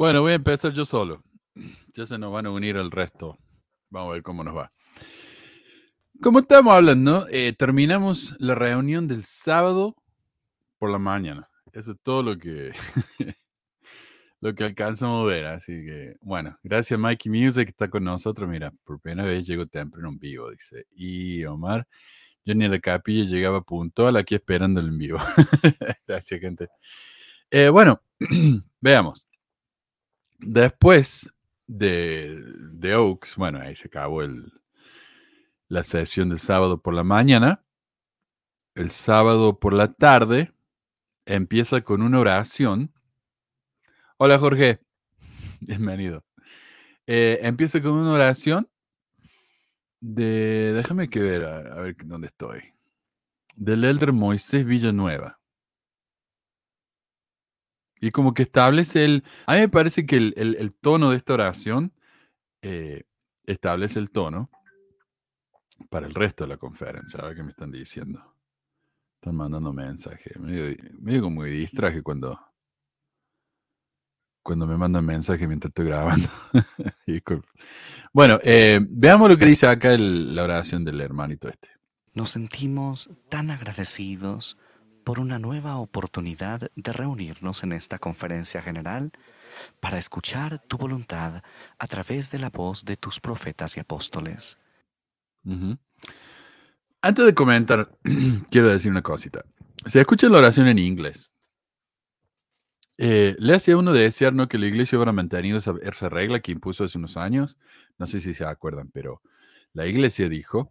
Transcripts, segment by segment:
Bueno, voy a empezar yo solo. Ya se nos van a unir el resto. Vamos a ver cómo nos va. Como estamos hablando, eh, terminamos la reunión del sábado por la mañana. Eso es todo lo que, lo que alcanzamos a ver. Así que, bueno, gracias Mikey Music que está con nosotros. Mira, por primera vez llego temprano en vivo, dice. Y Omar, yo ni la capilla llegaba puntual aquí esperando el en vivo. gracias, gente. Eh, bueno, veamos. Después de, de, Oaks, bueno, ahí se acabó el, la sesión del sábado por la mañana. El sábado por la tarde empieza con una oración. Hola Jorge, bienvenido. Eh, empieza con una oración de, déjame que ver, a, ver dónde estoy. Del elder Moisés Villanueva. Y como que establece el, a mí me parece que el, tono de esta oración eh, establece el tono para el resto de la conferencia. A ver qué me están diciendo. Están mandando mensajes. Medio, medio como me distraje cuando, cuando me mandan mensajes mientras estoy grabando. bueno, eh, veamos lo que dice acá la oración del hermanito este. Nos sentimos tan agradecidos por una nueva oportunidad de reunirnos en esta conferencia general para escuchar tu voluntad a través de la voz de tus profetas y apóstoles. Antes de comentar, quiero decir una cosita. Si escuchan la oración en inglés, eh, le hacía uno de desear ¿no? que la iglesia hubiera mantenido esa, regla que impuso hace unos años. No sé si se acuerdan, pero la iglesia dijo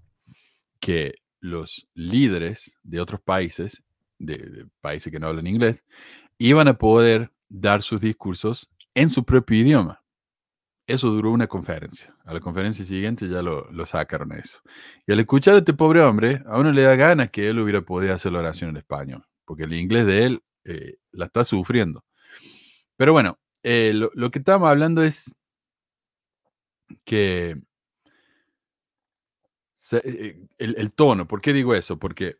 que los líderes de otros países, de, países que no hablan inglés, iban a poder dar sus discursos en su propio idioma. Eso duró una conferencia. A la conferencia siguiente ya lo, sacaron eso. Y al escuchar a este pobre hombre, a uno le da ganas que él hubiera podido hacer la oración en español, porque el inglés de él eh, la está sufriendo. Pero bueno, eh, lo, que estamos hablando es que eh, el, el, tono, ¿por qué digo eso? Porque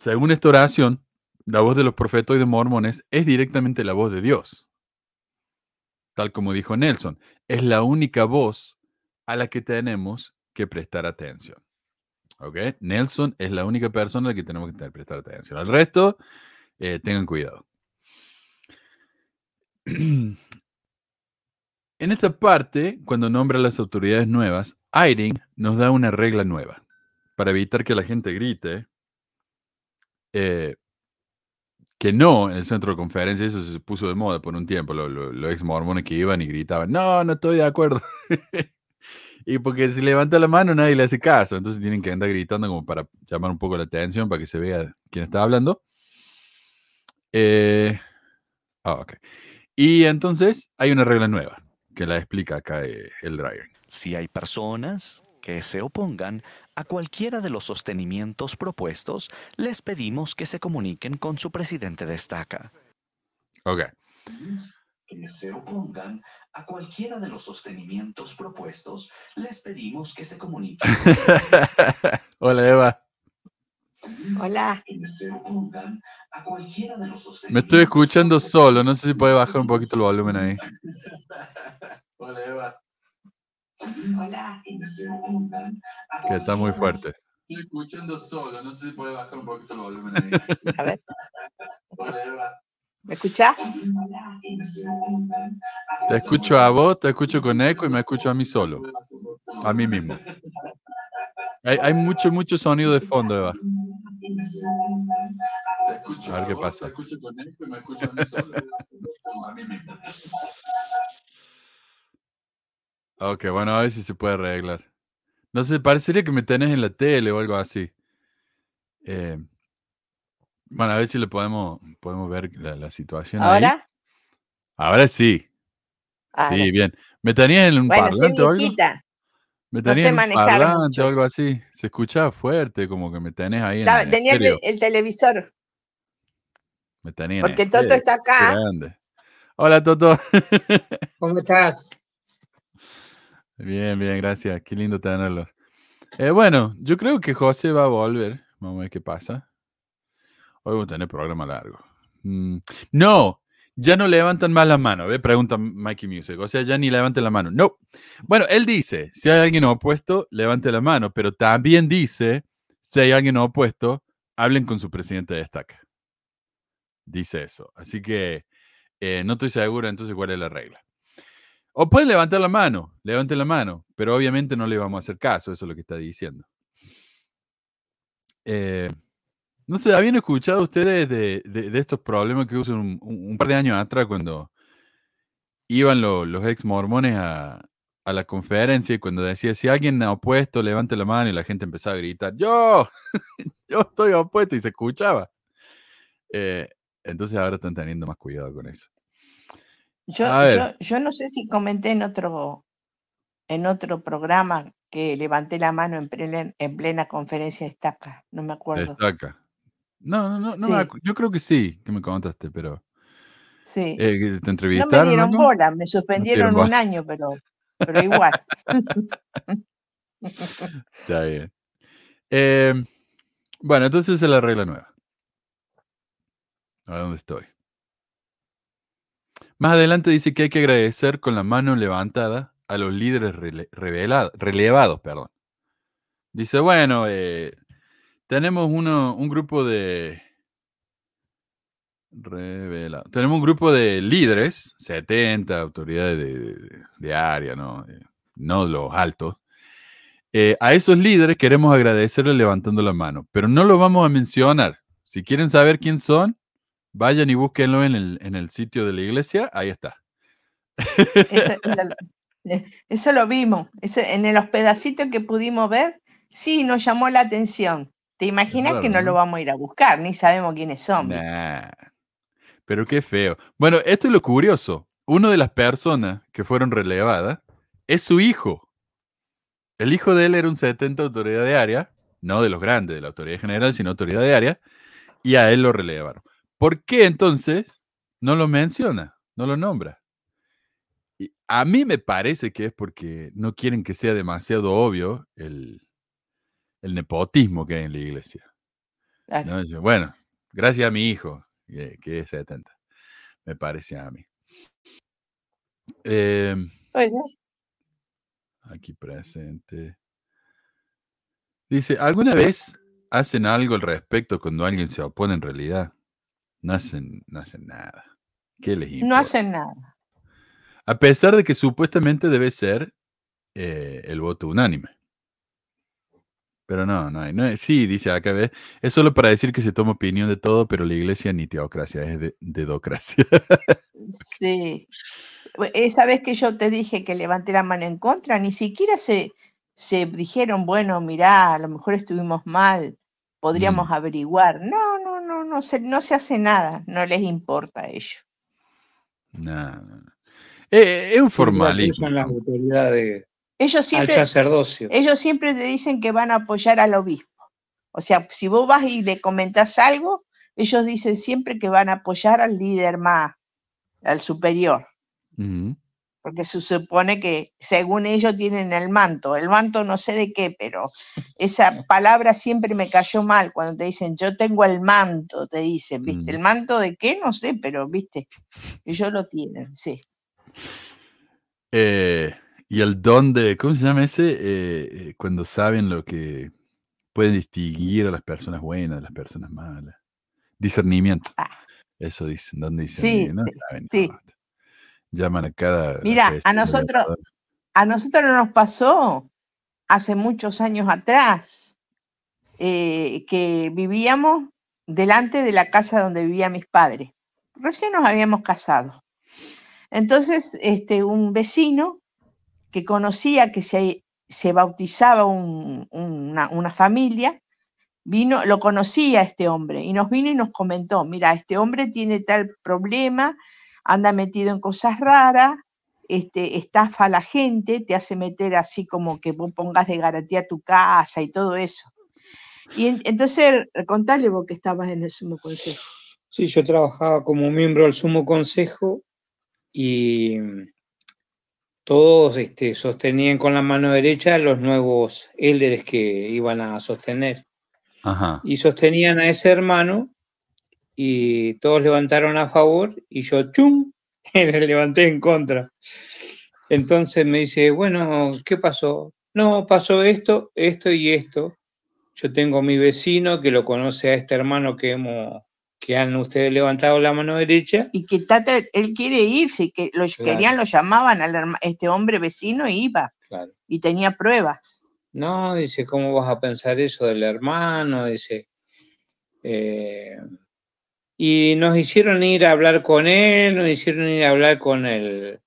según esta oración, la voz de los profetas y de mormones es directamente la voz de Dios tal como dijo Nelson, es la única voz a la que tenemos que prestar atención. ¿Ok? Nelson es la única persona a la que tenemos que prestar atención. Al resto, eh, tengan cuidado. En esta parte, cuando nombra a las autoridades nuevas, Eyring nos da una regla nueva para evitar que la gente grite. Eh, que no en el centro de conferencia, eso se puso de moda por un tiempo, los, ex mormones que iban y gritaban, no, no estoy de acuerdo. y porque si levanta la mano nadie le hace caso, entonces tienen que andar gritando como para llamar un poco la atención, para que se vea quién está hablando. Eh, ah, y entonces hay una regla nueva que la explica acá eh, el Dryer. Si hay personas que se opongan a cualquiera de los sostenimientos propuestos, les pedimos que se comuniquen con su presidente de estaca. Ok. Que se opongan a cualquiera de los sostenimientos propuestos, les pedimos que se comuniquen. Hola, Eva. Hola. Me estoy escuchando solo, no sé si puede bajar un poquito el volumen ahí. Hola, Eva. Que está muy fuerte. Estoy escuchando solo, no sé si puede bajar un poquito el volumen ahí. A ver. ¿Me escuchás? Te escucho a vos, te escucho con eco y me escucho a mí solo. A mí mismo. Hay, hay mucho, mucho sonido de fondo, Eva. A ver qué pasa. Te escucho con eco y me escucho a mí solo. A mí mismo. Ok, bueno, a ver si se puede arreglar. No sé, parecería que me tenés en la tele o algo así. Eh, bueno, a ver si le podemos, podemos ver la, situación. ¿Ahora? Ahora sí. Sí, bien. ¿Me tenías en un parlante o algo? ¿Me tenías en un parlante o algo así? Se escuchaba fuerte, como que me tenés ahí en Tenía el, televisor. Me tenía Porque Toto está acá. Hola, Toto. ¿Cómo estás? Bien, bien, gracias. Qué lindo tenerlos. Eh, bueno, yo creo que José va a volver. Vamos a ver qué pasa. Hoy vamos a tener programa largo. Mm, no, ya no levantan más la mano, ¿ve? Pregunta Mikey Music. O sea, ya ni levanten la mano. No. Bueno, él dice, si hay alguien opuesto, levante la mano, pero también dice, si hay alguien opuesto, hablen con su presidente de estaca. Dice eso. Así que eh, no estoy seguro entonces cuál es la regla. O pueden levantar la mano, levanten la mano, pero obviamente no le vamos a hacer caso, eso es lo que está diciendo. Eh, no sé, ¿habían escuchado ustedes de, estos problemas que hubo un, par de años atrás cuando iban los ex mormones a, la conferencia y cuando decía, si alguien ha opuesto, levante la mano y la gente empezaba a gritar, yo, yo estoy opuesto y se escuchaba. Eh, entonces ahora están teniendo más cuidado con eso. Yo, yo, no sé si comenté en otro, en otro programa que levanté la mano en plena, en plena conferencia de estaca, no me acuerdo. Estaca. No, no, no, no yo creo que sí, que me contaste, pero. Sí. Eh, ¿Te entrevistaron? No me dieron bola, me suspendieron un año, pero, pero igual. Está bien. Em, bueno, entonces es la regla nueva. ¿A dónde estoy? Más adelante dice que hay que agradecer con la mano levantada a los líderes relevados. Perdón. Dice, bueno, eh, tenemos uno, un grupo de... Tenemos un grupo de líderes, 70 autoridades de, área, ¿no? Eh, no los altos. Eh, a esos líderes queremos agradecerles levantando la mano, pero no lo vamos a mencionar. Si quieren saber quién son, vayan y búsquenlo en el, en el sitio de la iglesia, ahí está. Eso, lo vimos, en los pedacitos que pudimos ver, sí nos llamó la atención. ¿Te imaginas que no, lo vamos a ir a buscar? Ni sabemos quiénes son. Pero qué feo. Bueno, esto es lo curioso. Una de las personas que fueron relevadas es su hijo. El hijo de él era un 70 autoridad de área, no de los grandes, de la autoridad general, sino autoridad de área, y a él lo relevaron. ¿Por qué entonces no lo menciona, no lo nombra? Y a mí me parece que es porque no quieren que sea demasiado obvio el, el nepotismo que hay en la iglesia. Bueno, gracias a mi hijo, que, es 70, me parece a mí. Em, aquí presente. Dice, ¿alguna vez hacen algo al respecto cuando alguien se opone en realidad? No hacen, no hacen nada. ¿Qué les importa? No hacen nada. A pesar de que supuestamente debe ser eh, el voto unánime. Pero no, no hay. No sí, dice acá, ¿ves? Es solo para decir que se toma opinión de todo, pero la iglesia ni teocracia, es de, dedocracia. sí. Esa vez que yo te dije que levanté la mano en contra, ni siquiera se, se dijeron, bueno, mirá, a lo mejor estuvimos mal, podríamos mm. averiguar. No, no, no, no se, no se hace nada, no les importa a ellos. No, eh, es un formalismo. Son las autoridades ellos siempre, sacerdocio. Ellos siempre te dicen que van a apoyar al obispo. O sea, si vos vas y le comentas algo, ellos dicen siempre que van a apoyar al líder más, al superior. Porque se supone que según ellos tienen el manto. El manto no sé de qué, pero esa palabra siempre me cayó mal cuando te dicen yo tengo el manto, te dicen, ¿viste? ¿El manto de qué? No sé, pero viste, ellos lo tienen, sí. Eh, y el don de, ¿cómo se llama ese? Eh, eh, cuando saben lo que pueden distinguir a las personas buenas de las personas malas. Discernimiento. Ah. Eso dicen, ¿dónde dicen? Sí, no saben, sí. Llaman a cada. Mira, a nosotros, a nosotros nos pasó hace muchos años atrás eh, que vivíamos delante de la casa donde vivían mis padres. Recién nos habíamos casado. Entonces, este, un vecino que conocía que se, se bautizaba una, familia, vino, lo conocía este hombre y nos vino y nos comentó, mira, este hombre tiene tal problema, anda metido en cosas raras, este, estafa a la gente, te hace meter así como que vos pongas de garantía tu casa y todo eso. Y entonces, contale vos que estabas en el Sumo Consejo. Sí, yo trabajaba como miembro del Sumo Consejo y todos este, sostenían con la mano derecha los nuevos élderes que iban a sostener. Y sostenían a ese hermano y todos levantaron a favor y yo, ¡chum!, le levanté en contra. Entonces me dice, bueno, ¿qué pasó? No, pasó esto, esto y esto. Yo tengo a mi vecino que lo conoce a este hermano que hemos que han ustedes levantado la mano derecha. Y que Tata, él quiere irse, que lo querían, lo llamaban a este hombre vecino e iba. Y tenía pruebas. No, dice, ¿cómo vas a pensar eso del hermano? Dice. Eh, y nos hicieron ir a hablar con él, nos hicieron ir a hablar con él,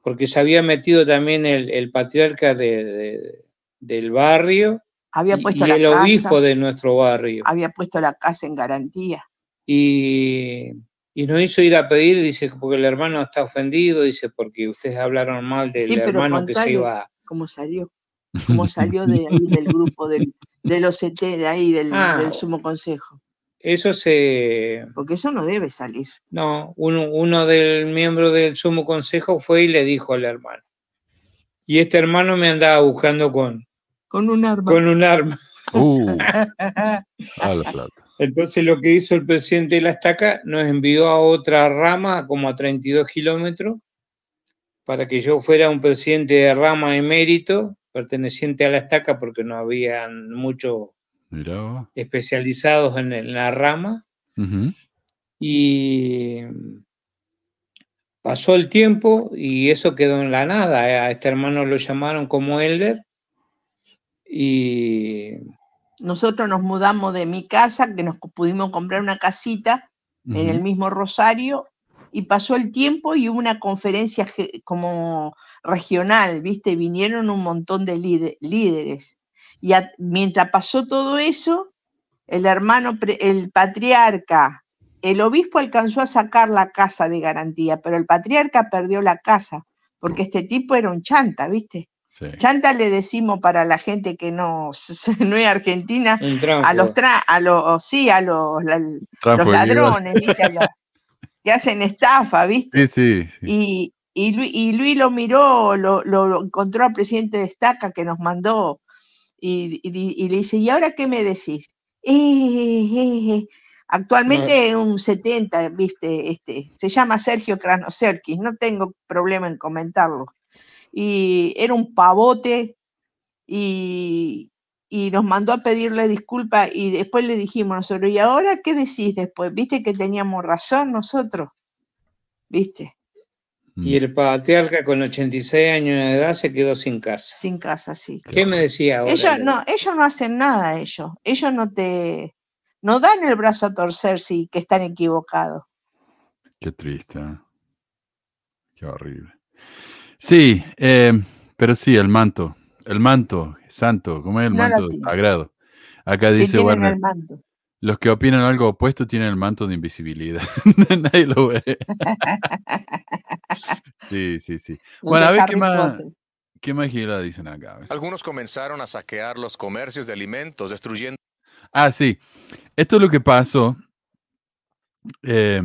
porque se había metido también el, patriarca del barrio había puesto y, el obispo de nuestro barrio. Había puesto la casa en garantía. Y, y, nos hizo ir a pedir, dice, porque el hermano está ofendido, dice, porque ustedes hablaron mal del hermano que se iba. ¿Cómo salió? ¿Cómo salió de del grupo del, de los CT, de ahí, del, ah, del Sumo Consejo? Eso se. Porque eso no debe salir. No, uno, uno del miembro del Sumo Consejo fue y le dijo al hermano. Y este hermano me andaba buscando con. Con un arma. Con un arma. Uh. Entonces lo que hizo el presidente de la estaca nos envió a otra rama, como a 32 kilómetros, para que yo fuera un presidente de rama emérito, perteneciente a la estaca, porque no habían muchos especializados en, la rama. Y pasó el tiempo y eso quedó en la nada. A este hermano lo llamaron como elder y nosotros nos mudamos de mi casa, que nos pudimos comprar una casita en el mismo Rosario, y pasó el tiempo y hubo una conferencia como regional, ¿viste? Vinieron un montón de líderes. Y mientras pasó todo eso, el hermano, el patriarca, el obispo alcanzó a sacar la casa de garantía, pero el patriarca perdió la casa, porque este tipo era un chanta, ¿viste? Chanta le decimos para la gente que no, no es argentina, a los, a los, sí, a los, los ladrones, ¿viste? que hacen estafa, ¿viste? Sí, sí. Y, y, Luis, lo miró, lo, encontró al presidente de Estaca que nos mandó y, le dice, ¿y ahora qué me decís? Eh, eh, eh, Actualmente un 70, viste, este, se llama Sergio Krasnoserkis, no tengo problema en comentarlo y era un pavote y, nos mandó a pedirle disculpas y después le dijimos nosotros, ¿y ahora qué decís después? ¿Viste que teníamos razón nosotros? ¿Viste? Y el patriarca con 86 años de edad se quedó sin casa. Sin casa, sí. ¿Qué me decía ahora? Ellos no, ellos no hacen nada, ellos. Ellos no te, no dan el brazo a torcer si que están equivocados. Qué triste. ¿eh? Qué horrible. Sí, eh, pero sí, el manto. El manto santo, ¿cómo es el manto sagrado? Acá dice Werner. Los que opinan algo opuesto tienen el manto de invisibilidad. Nadie lo ve. sí, sí, sí. Bueno, a ver qué más, qué más dicen acá. Algunos comenzaron a saquear los comercios de alimentos, destruyendo. Ah, sí. Esto es lo que pasó. Eh,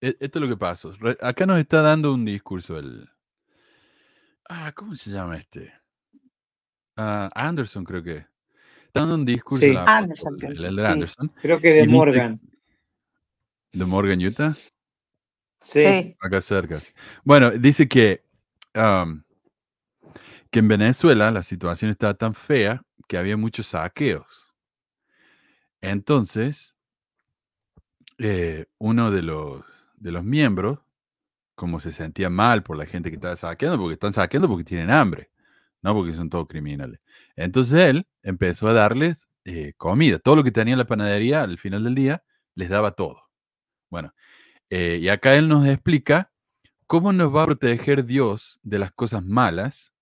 e, esto es lo que pasó. Acá nos está dando un discurso el. Ah, ¿cómo se llama este? Ah, Anderson, creo que. Un discurso. Sí. Anderson, el, el, Anderson. Creo que de Morgan. ¿De Morgan, Utah? Sí. Acá cerca. Bueno, dice que, que en Venezuela la situación estaba tan fea que había muchos saqueos. Entonces, eh, uno de los de los miembros, como se sentía mal por la gente que estaba saqueando, porque están saqueando porque tienen hambre, no porque son todos criminales. Entonces él empezó a darles eh, comida, todo lo que tenía en la panadería al final del día, les daba todo. Bueno, eh, y acá él nos explica cómo nos va a proteger Dios de las cosas malas,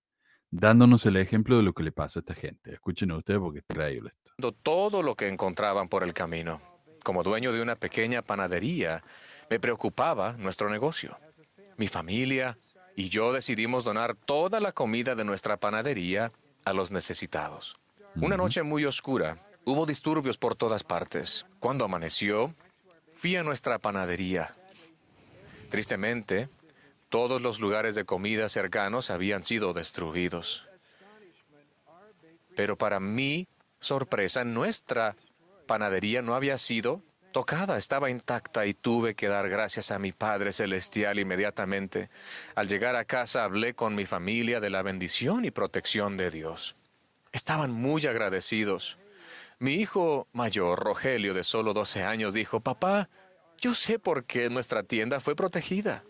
dándonos el ejemplo de lo que le pasa a esta gente. Escuchen ustedes porque es increíble esto. Todo lo que encontraban por el camino. Como dueño de una pequeña panadería, me preocupaba nuestro negocio. Mi familia y yo decidimos donar toda la comida de nuestra panadería a los necesitados. Una noche muy oscura, hubo disturbios por todas partes. Cuando amaneció, fui a nuestra panadería. Tristemente, todos los lugares de comida cercanos habían sido destruidos. Pero para mi sorpresa, nuestra panadería no había sido tocada, estaba intacta y tuve que dar gracias a mi Padre Celestial inmediatamente. Al llegar a casa hablé con mi familia de la bendición y protección de Dios. Estaban muy agradecidos. Mi hijo mayor, Rogelio, de solo 12 años, dijo, papá, yo sé por qué nuestra tienda fue protegida.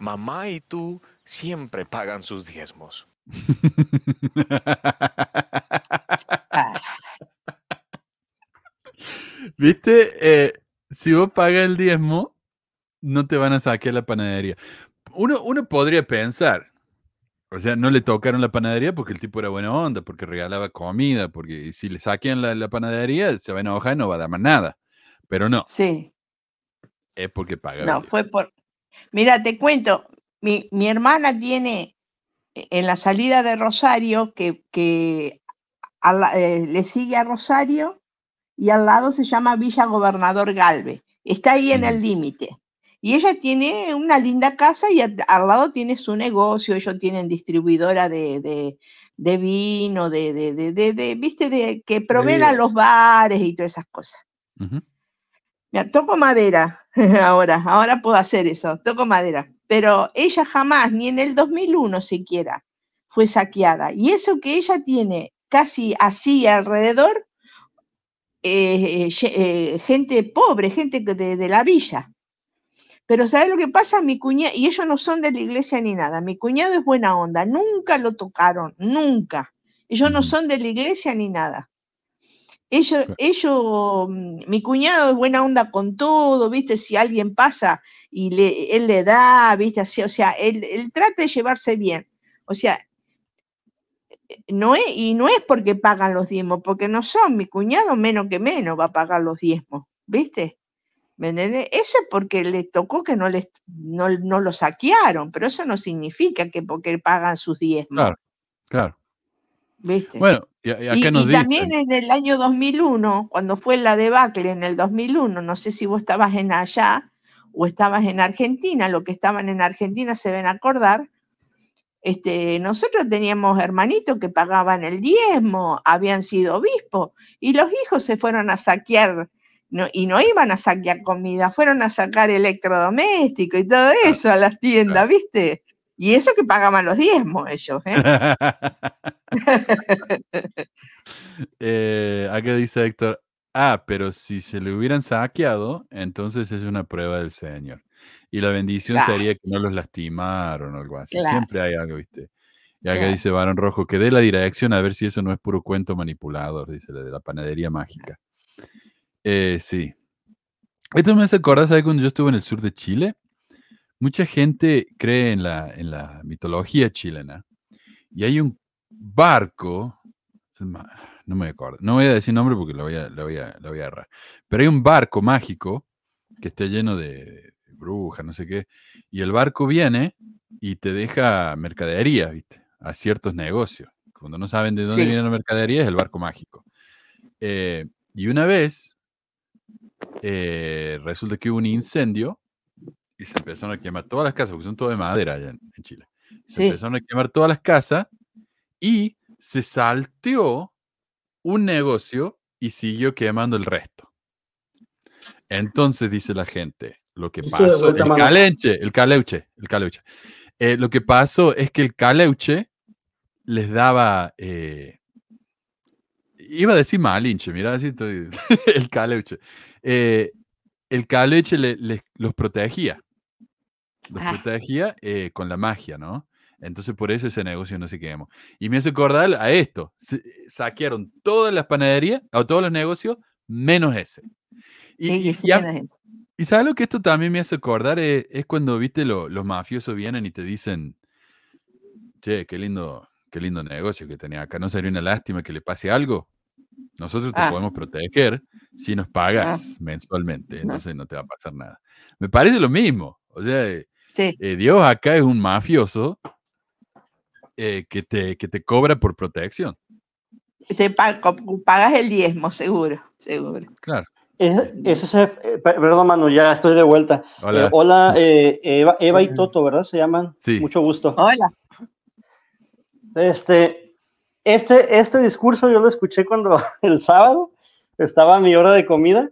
Mamá y tú siempre pagan sus diezmos. ¿Viste? Eh, si vos pagas el diezmo, no te van a saquear la panadería. Uno, uno podría pensar, o sea, no le tocaron la panadería porque el tipo era buena onda, porque regalaba comida, porque si le saquean la, la panadería, se va a enojar y no va a dar más nada. Pero no, sí, es porque paga. no, fue por... Mira, te cuento, mi, mi hermana tiene eh, en la salida de Rosario, que, que la- eh, le sigue a Rosario, y al lado se llama Villa Gobernador Galve. Está ahí en el límite. Y ella tiene una linda casa y al, al lado tiene su negocio. Ellos tienen distribuidora de, de- de vino, de, de, de, de- de- viste, de que proveen a los bares y todas esas cosas. Mira, toco madera ahora, ahora puedo hacer eso, toco madera. Pero ella jamás, ni en el 2001 siquiera, fue saqueada. Y eso que ella tiene casi así alrededor, eh, ye- eh, gente pobre, gente de, de la villa. Pero ¿sabes lo que pasa? Mi cuñado, y ellos no son de la iglesia ni nada, mi cuñado es buena onda, nunca lo tocaron, nunca. Ellos no son de la iglesia ni nada. Ellos, Claro. ellos, mm, mi cuñado es buena onda con todo, ¿viste? Si alguien pasa y le, él le da, ¿viste? Así, o sea, él, él trata de llevarse bien. O sea, no es, y no es porque pagan los diezmos, porque no son, mi cuñado menos que menos va a pagar los diezmos, ¿viste? ¿Me entendés? Eso es porque le tocó que no, les, no, no lo saquearon, pero eso no significa que porque pagan sus diezmos, Claro, claro. ¿viste? Bueno, y, nos también en el año 2001, cuando fue la debacle en el 2001, no sé si vos estabas en allá o estabas en Argentina, lo que estaban en Argentina se ven acordar, este, nosotros teníamos hermanitos que pagaban el diezmo, habían sido obispos, y los hijos se fueron a saquear, no, y no iban a saquear comida, fueron a sacar electrodomésticos y todo eso a las tiendas. ¿viste? Y eso que pagaban los diezmos ellos, ¿eh? Eh, acá dice Héctor, ah, pero si se le hubieran saqueado, entonces es una prueba del Señor. Y la bendición Claro. sería que no los lastimaron o algo así. Claro. Siempre hay algo, ¿viste? Y acá Claro. dice Barón Rojo, que dé la dirección a ver si eso no es puro cuento manipulador, dice la de la panadería mágica. Eh, sí. Esto me hace acordar, ¿sabes? Cuando yo estuve en el sur de Chile, mucha gente cree en la, en la mitología chilena. Y hay un barco, no me acuerdo, no voy a decir nombre porque lo voy a, lo voy a, lo voy a errar. Pero hay un barco mágico que está lleno de brujas, no sé qué. Y el barco viene y te deja mercadería, ¿viste? A ciertos negocios. Cuando no saben de dónde Sí. viene la mercadería, es el barco mágico. Eh, y una vez eh, resulta que hubo un incendio y se empezaron a quemar todas las casas, porque son todo de madera allá en, en Chile. Se Sí. empezaron a quemar todas las casas y se salteó un negocio y siguió quemando el resto. Entonces dice la gente, lo que pasó, el mano. caleuche, el caleuche, el caleuche. Eh, lo que pasó es que el caleuche les daba, eh, iba a decir malinche, mira, así estoy- el caleuche. Eh, el caleuche le- les- los protegía, los Ah. protegía eh, con la magia, ¿no? Entonces por eso ese negocio no se quemó. Y me hace acordar a esto, se- saquearon todas las panaderías, o todos los negocios, menos ese. Y, Sí, y- sí, y a- menos eso. Y sabes lo que esto también me hace acordar es, es cuando viste lo- los mafiosos vienen y te dicen, che, qué lindo, qué lindo negocio que tenía acá. ¿No sería una lástima que le pase algo? Nosotros te Ah. podemos proteger si nos pagas mensualmente, entonces no te va a pasar nada. Me parece lo mismo. O sea, eh, Sí, eh, Dios acá es un mafioso eh, que, te, que te cobra por protección. te pagas el diezmo, seguro, seguro. Claro. Es- ese es, eh, per- perdón, Manu, ya estoy de vuelta. Hola. Eh, hola, eh, Eva, Eva y Toto, ¿verdad? Se llaman. Sí. Mucho gusto. Hola. Este, este, este discurso yo lo escuché cuando el sábado estaba a mi hora de comida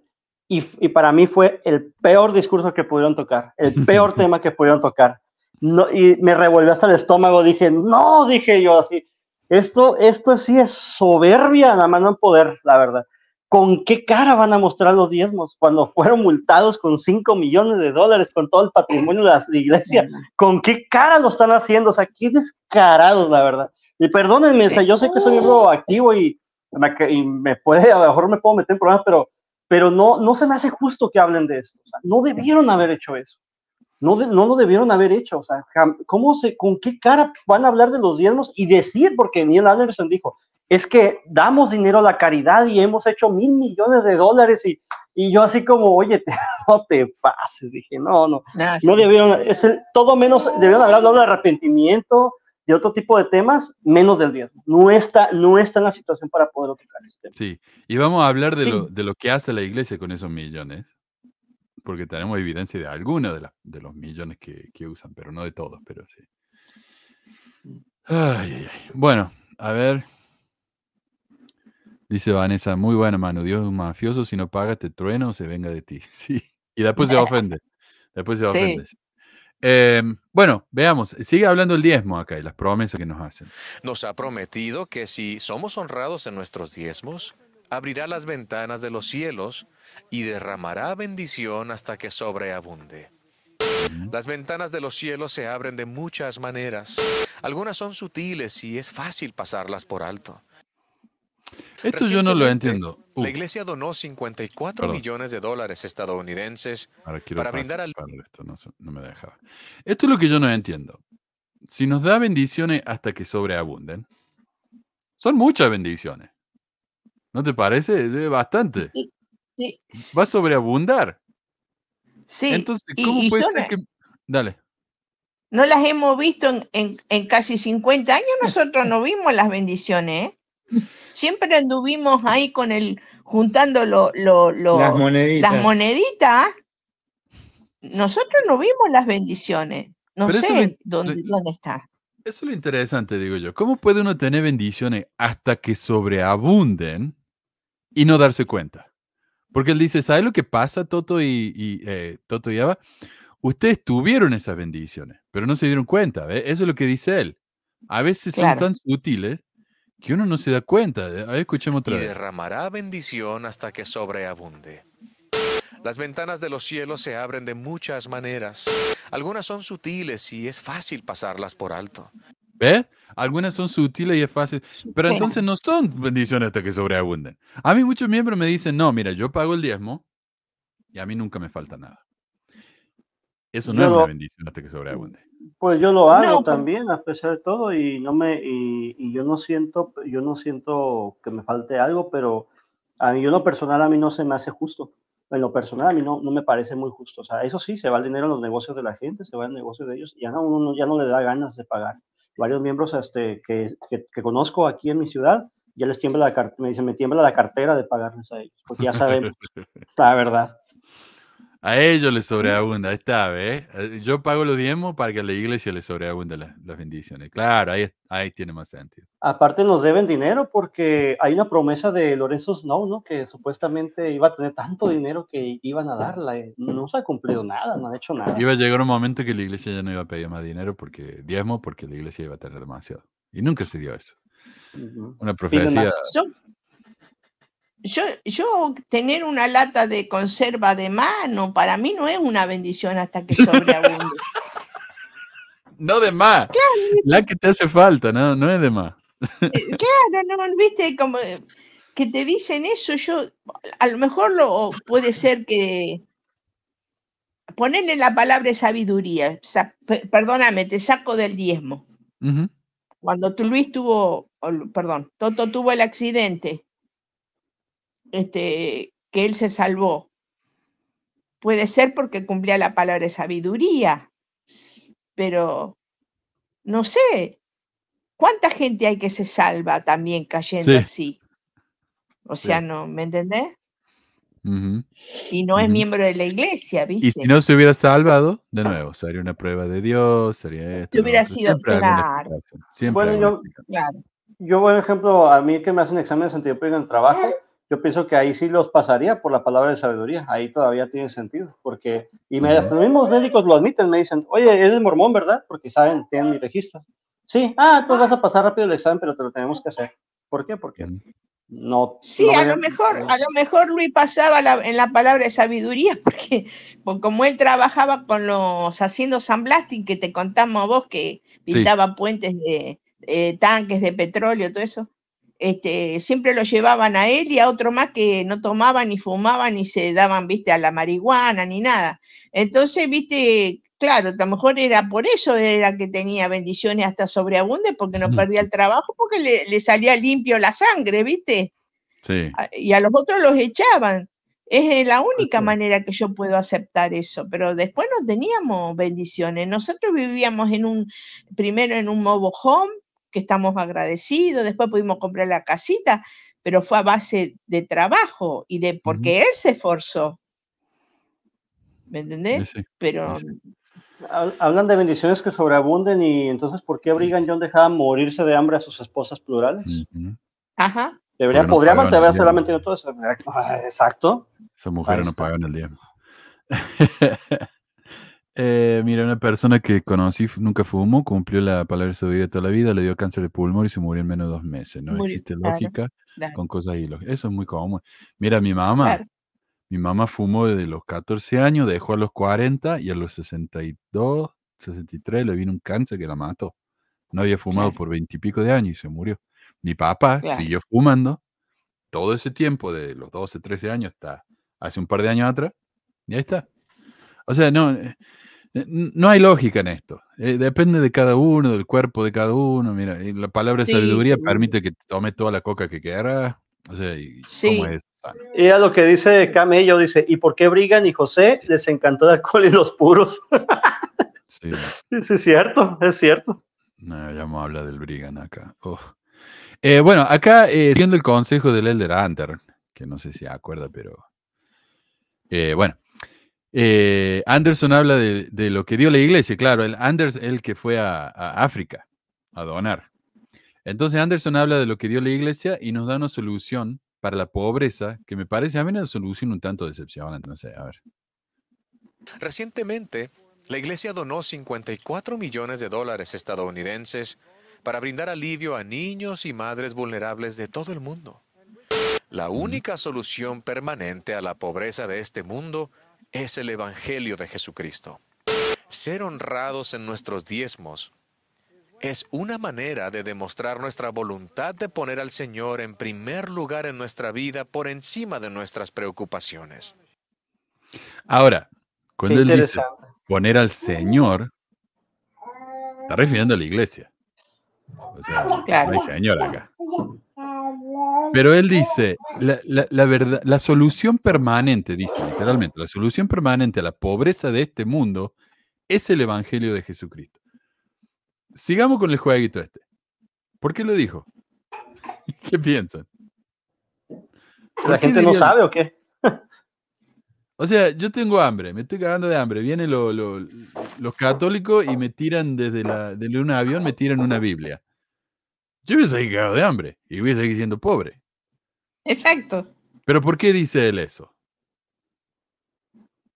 y, y para mí fue el peor discurso que pudieron tocar, el peor tema que pudieron tocar. No, y me revolvió hasta el estómago, dije, no, dije yo así, esto, esto sí es soberbia, la mano en poder, la verdad. ¿Con qué cara van a mostrar los diezmos cuando fueron multados con 5 millones de dólares con todo el patrimonio de la iglesia? ¿Con qué cara lo están haciendo? O sea, qué descarados, la verdad. Y perdónenme, o sea, yo sé que soy miembro activo y me, y me puede, a lo mejor me puedo meter en problemas, pero, pero no, no se me hace justo que hablen de esto. O sea, no debieron haber hecho eso. No, de, no lo debieron haber hecho. O sea, ¿cómo se, ¿con qué cara van a hablar de los diezmos y decir? Porque Neil Anderson dijo, es que damos dinero a la caridad y hemos hecho mil millones de dólares y, y yo así como, oye, te, no te pases, dije, no, no, Ah, no debieron, es el, todo menos, debieron haber hablado de arrepentimiento, de otro tipo de temas, menos del diezmo. No está, no está en la situación para poder tocar este tema. Sí, y vamos a hablar de, Sí. lo, de lo que hace la iglesia con esos millones, porque tenemos evidencia de algunos de, la- de los millones que, que usan, pero no de todos, pero sí. Ay, ay, ay. Bueno, a ver. Dice Vanessa, muy buena mano, Dios es un mafioso, si no paga te truena o se venga de ti. Sí, y después se ofende. Después se Sí. ofende. Em, bueno, veamos, sigue hablando el diezmo acá y las promesas que nos hacen. Nos ha prometido que si somos honrados en nuestros diezmos, abrirá las ventanas de los cielos y derramará bendición hasta que sobreabunde. Las ventanas de los cielos se abren de muchas maneras. Algunas son sutiles y es fácil pasarlas por alto. Esto yo no lo entiendo. Uh, La iglesia donó 54 Perdón. millones de dólares estadounidenses Ahora quiero para brindar al- esto, no, se- no me dejaba. Esto es lo que yo no entiendo. Si nos da bendiciones hasta que sobreabunden, son muchas bendiciones. ¿No te parece? Es bastante. Sí, sí, Va a sobreabundar. sí. Entonces, y- ¿cómo y puede son- ser que... Dale. No las hemos visto en, en- en casi 50 años, nosotros no vimos las bendiciones, ¿eh? Siempre anduvimos ahí con el, juntando lo, lo- lo- Las moneditas. las moneditas. Nosotros no vimos las bendiciones. No Pero sé lo- dónde, lo- dónde está. Eso es lo interesante, digo yo. ¿Cómo puede uno tener bendiciones hasta que sobreabunden y no darse cuenta? Porque él dice, ¿sabe lo que pasa, Toto y, y, eh, Toto y Eva? Ustedes tuvieron esas bendiciones, pero no se dieron cuenta. Eso es lo que dice él. A veces Claro. son tan sutiles que uno no se da cuenta. A ver, escuchemos y otra vez. derramará bendición hasta que sobreabunde. Las ventanas de los cielos se abren de muchas maneras. Algunas son sutiles y es fácil pasarlas por alto. ¿Ves? Algunas son sutiles y es fácil, pero entonces no son bendiciones hasta que sobreabunden. A mí muchos miembros me dicen, no, mira, yo pago el diezmo y a mí nunca me falta nada. Eso no Yo es una bendición hasta que sobreabunde. Pues yo lo hago No, pues- también, a pesar de todo, y no me, y, y yo no siento, yo no siento que me falte algo, pero a mí, yo en lo personal a mí no se me hace justo. En lo personal a mí no, no me parece muy justo. O sea, eso sí, se va el dinero en los negocios de la gente, se va el negocio de ellos, y ya no, uno no- ya no le da ganas de pagar. Varios miembros este, que, que, que conozco aquí en mi ciudad, ya les tiembla la me dicen, me tiembla la cartera de pagarles a ellos, porque ya sabemos la verdad. A ellos les sobreabunda, ahí está, ¿ves? Eh, Yo pago los diezmos para que a la iglesia les sobreabunde la- las bendiciones. Claro, ahí, ahí tiene más sentido. Aparte nos deben dinero porque hay una promesa de Lorenzo Snow, ¿no? Que supuestamente iba a tener tanto dinero que iban a darla. eh, No se ha cumplido nada, no han hecho nada. Iba a llegar un momento que la iglesia ya no iba a pedir más dinero porque diezmo, porque la iglesia iba a tener demasiado. Y nunca se dio eso. Ujú. Una Piden profecía. Yo, yo, tener una lata de conserva de mano, para mí no es una bendición hasta que sobreabunde. No de más. La que te hace falta, no, no es de más. Eh, claro, no, viste, como que te dicen eso, yo a lo mejor lo puede ser que ponerle la palabra sabiduría, sa- pe- perdóname, te saco del diezmo. Ujú. Cuando tú Luis tuvo, perdón, Toto tuvo el accidente, este, que él se salvó. Puede ser porque cumplía la palabra de sabiduría, pero no sé, ¿cuánta gente hay que se salva también cayendo Sí. así? O sea, no, ¿me entendés? Y no es miembro de la iglesia, ¿viste? Y si no se hubiera salvado, de nuevo, sería una prueba de Dios, sería esto. Te lo hubiera sido- claro. Siempre Bueno, yo-. Claro. Yo, por ejemplo, a mí que me hacen exámenes antidoping en el trabajo, yo pienso que ahí sí los pasaría por la palabra de sabiduría, ahí todavía tiene sentido, porque, y me, hasta los mismos médicos lo admiten, me dicen, oye, eres mormón, ¿verdad? Porque saben, tienen mi registro. Sí, ah, tú vas a pasar rápido el examen, pero te lo tenemos que hacer. ¿Por qué? Porque no. Sí, no a lo mejor, a lo mejor Luis pasaba la- en la palabra de sabiduría, porque, porque como él trabajaba con los haciendo San Blasting, que te contamos a vos que pintaba puentes de eh, tanques de petróleo, todo eso, este, siempre lo llevaban a él y a otro más que no tomaban ni fumaban ni se daban, viste, a la marihuana ni nada. Entonces, viste, claro, a lo mejor era por eso era que tenía bendiciones hasta sobreabundes, porque no perdía el trabajo, porque le, le salía limpio la sangre, viste Sí. y a los otros los echaban. Es la única manera que yo puedo aceptar eso, pero después no teníamos bendiciones. Nosotros vivíamos en un, primero en un mobile home, que estamos agradecidos, después pudimos comprar la casita, pero fue a base de trabajo y de porque él se esforzó. ¿Me entendés? Sí, sí. Pero sí. Hablan de bendiciones que sobreabunden y entonces, ¿por qué Brigham Young dejaba morirse de hambre a sus esposas plurales? Ujú. Ajá. Debería, no podría pagaban mantener el solamente diezmo. todo eso. Exacto. Esas mujeres Ahí no pagan el diezmo. Eh, mira, una persona que conocí nunca fumó, cumplió la palabra de su vida toda la vida, le dio cáncer de pulmón y se murió en menos de dos meses. No existe claro, lógica claro, con cosas ilógicas. Eso es muy común. Mira, mi mamá, claro. mi mamá fumó desde los 14 años, dejó a los 40 y a los 62, 63 le vino un cáncer que la mató. No había fumado por 20 y pico de años y se murió. Mi papá siguió fumando todo ese tiempo, de los 12, 13 años hasta hace un par de años atrás, y ahí está. O sea, no, eh, no hay lógica en esto. Eh, depende de cada uno, del cuerpo de cada uno. Mira, y la palabra Sí, sabiduría sí. permite que tome toda la coca que quiera. O sea, y Sí. ¿cómo es? Y a lo que dice Camello, dice, ¿y por qué Brigham y José les encantó el alcohol y los puros? Sí, es cierto, es cierto. no, ya vamos a hablar del Brigan acá. Eh, bueno, acá, eh, siguiendo el consejo del Elder Hunter, que no sé si se acuerda, pero. eh, bueno. Eh, Anderson habla de, de lo que dio la iglesia, claro, el Anders, el que fue a, a África a donar. Entonces Anderson habla de lo que dio la iglesia y nos da una solución para la pobreza, que me parece a mí una solución un tanto decepcionante, no sé, a ver. Recientemente, la Iglesia donó 54 millones de dólares estadounidenses para brindar alivio a niños y madres vulnerables de todo el mundo. La única solución permanente a la pobreza de este mundo es el Evangelio de Jesucristo. Ser honrados en nuestros diezmos es una manera de demostrar nuestra voluntad de poner al Señor en primer lugar en nuestra vida por encima de nuestras preocupaciones. Ahora, cuando él dice poner al Señor, está refiriendo a la iglesia. O sea, Claro. no hay Señor acá. Pero él dice, la, la- la verdad, la solución permanente, dice literalmente, la solución permanente a la pobreza de este mundo es el Evangelio de Jesucristo. Sigamos con el jueguito este. ¿Por qué lo dijo? ¿Qué piensan? ¿Por ¿La gente no sabe o qué? O sea, yo tengo hambre, me estoy cagando de hambre. Vienen lo- lo- los católicos y me tiran desde, la, desde un avión, me tiran una Biblia. Yo seguir cagado de hambre y a seguir siendo pobre. Exacto. Pero ¿por qué dice él eso?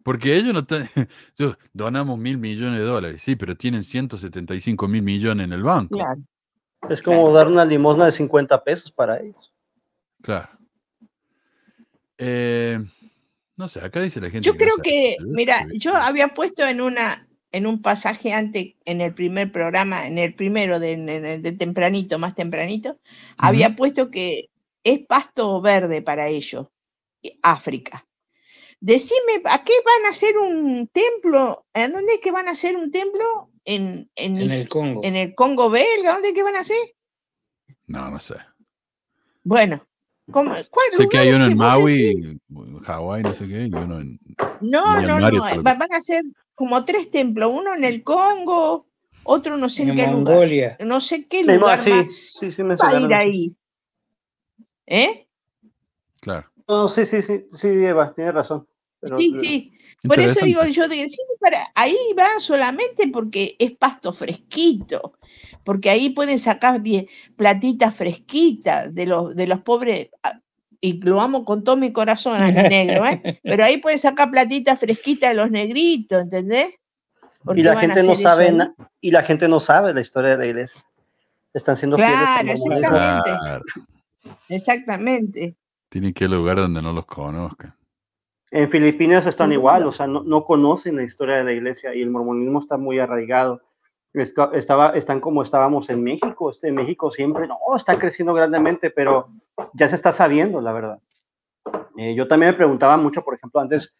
Porque ellos no están... Donamos mil millones de dólares, sí, pero tienen 175 mil millones en el banco. Claro. Es como dar una limosna de 50 pesos para ellos. Claro. Eh, no sé, acá dice la gente. Yo creo que, mira, yo había puesto en una en un pasaje antes, en el primer programa, en el primero de, de tempranito, más tempranito, había puesto que es pasto verde para ellos, África. Decime, ¿a qué van a hacer un templo? ¿A dónde es que van a hacer un templo? En, en, el Congo. en el Congo belga, ¿dónde es que van a hacer? No, no sé. Bueno, ¿cómo, ¿cuál Sé que hay lugar uno en? Maui, en Hawái, no sé qué, y uno en... No, no, no, va- van a ser como tres templos, uno en el Congo, otro no sé en, en qué lugar, Mongolia. no sé qué Sí, lugar sí, más sí, sí, va a ir ahí. ¿Eh? Claro. No, sí, sí, sí, sí, Eva, tiene razón. Pero- Sí, sí. Por eso digo yo, digo, sí, para, ahí van solamente porque es pasto fresquito, porque ahí pueden sacar die- platitas fresquitas de los, de los pobres. Ah, y lo amo con todo mi corazón al negro, ¿eh? Pero ahí puedes sacar platita fresquita de los negritos, ¿entendés? ¿Por Y la gente no sabe na- y la gente no sabe la historia de la iglesia. Están siendo fieles Claro, mormonismo. exactamente. Claro, Exactamente. tienen que ir a lugar donde no los conozcan. En Filipinas están igual, o sea, no, no conocen la historia de la iglesia y el mormonismo está muy arraigado. Estaba, están como estábamos en México, este, México siempre, no, está creciendo grandemente, pero ya se está sabiendo, la verdad. Eh, yo también me preguntaba mucho, por ejemplo, antes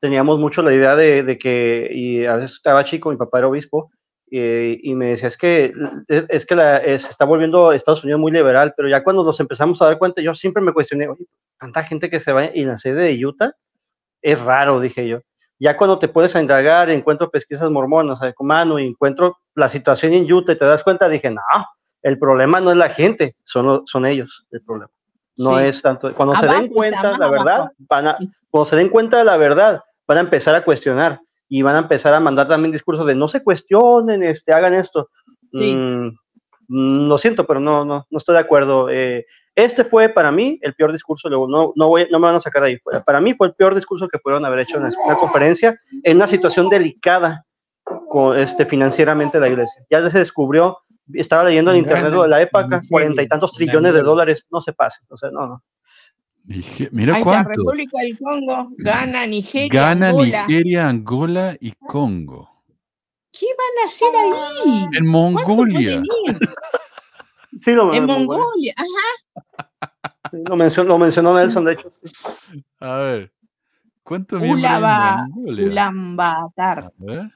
teníamos mucho la idea de, que, y a veces estaba chico, mi papá era obispo, eh, y me decía, es que, es, que la- eh, se está volviendo Estados Unidos muy liberal, pero ya cuando nos empezamos a dar cuenta, yo siempre me cuestioné, oye, tanta gente que se va y la sede de Utah, es raro, dije yo. Ya cuando te puedes encargar, encuentro pesquisas mormonas mano y encuentro la situación en Utah y te das cuenta, dije, no, el problema no es la gente, son, son ellos el problema. No Sí. es tanto, cuando se den cuenta, más la verdad, abajo. van a, cuando se den cuenta de la verdad, van a empezar a cuestionar y van a empezar a mandar también discursos de no se cuestionen, este, hagan esto. Sí. Mm, lo siento, pero no, no, no estoy de acuerdo. Eh, este fue para mí el peor discurso, luego no, no, voy, no me van a sacar de ahí. Para mí fue el peor discurso que pudieron haber hecho en una conferencia en una situación delicada con, este, financieramente la iglesia. Ya se descubrió, estaba leyendo en internet de la época, cuarenta y tantos trillones de dólares, no se pasen, o sea, no, no. Mira Ahí está, cuánto. República del Congo, Ghana, Nigeria, Gana Angola. Nigeria, Angola y Congo. ¿Qué van a hacer ahí? En ¿Cuánto Mongolia. Sí, lo, En Mongolia. Ajá. lo mencionó, lo mencionó Nelson, de hecho. A ver. ¿Cuántos miembros hay Ulaba- en Mongolia? A ver.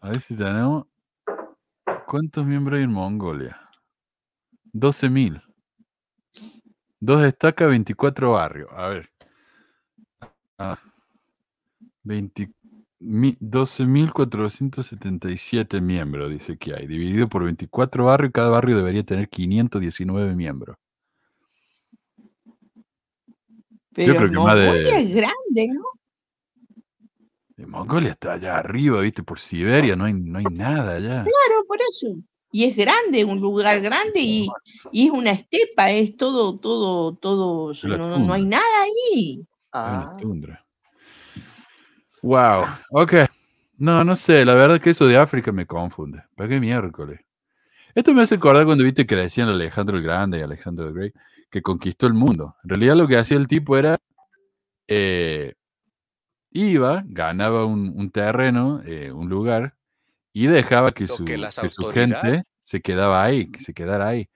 A ver si tenemos. ¿Cuántos miembros hay en Mongolia? 12.000. Dos estacas, 24 barrios. A ver. Ah. 20 mi- 12.477 miembros, dice que hay. Dividido por 24 barrios, cada barrio debería tener 519 miembros. Pero creo que más de- Mongolia es grande, ¿no? Y Mongolia está allá arriba, viste, por Siberia, no hay, no hay nada allá. Claro, por eso. Y es grande, un lugar grande y, y es una estepa, es todo, todo, todo, no, no- hay nada ahí. Es Ah, una tundra. Wow, ok. No, no sé, la verdad que eso de África me confunde. ¿Para qué miércoles? Esto me hace acordar cuando viste que decían Alejandro el Grande y Alexander el Great que conquistó el mundo. En realidad lo que hacía el tipo era, eh, iba, ganaba un, un terreno, eh, un lugar, y dejaba que su, que su gente se quedaba ahí, que se quedara ahí,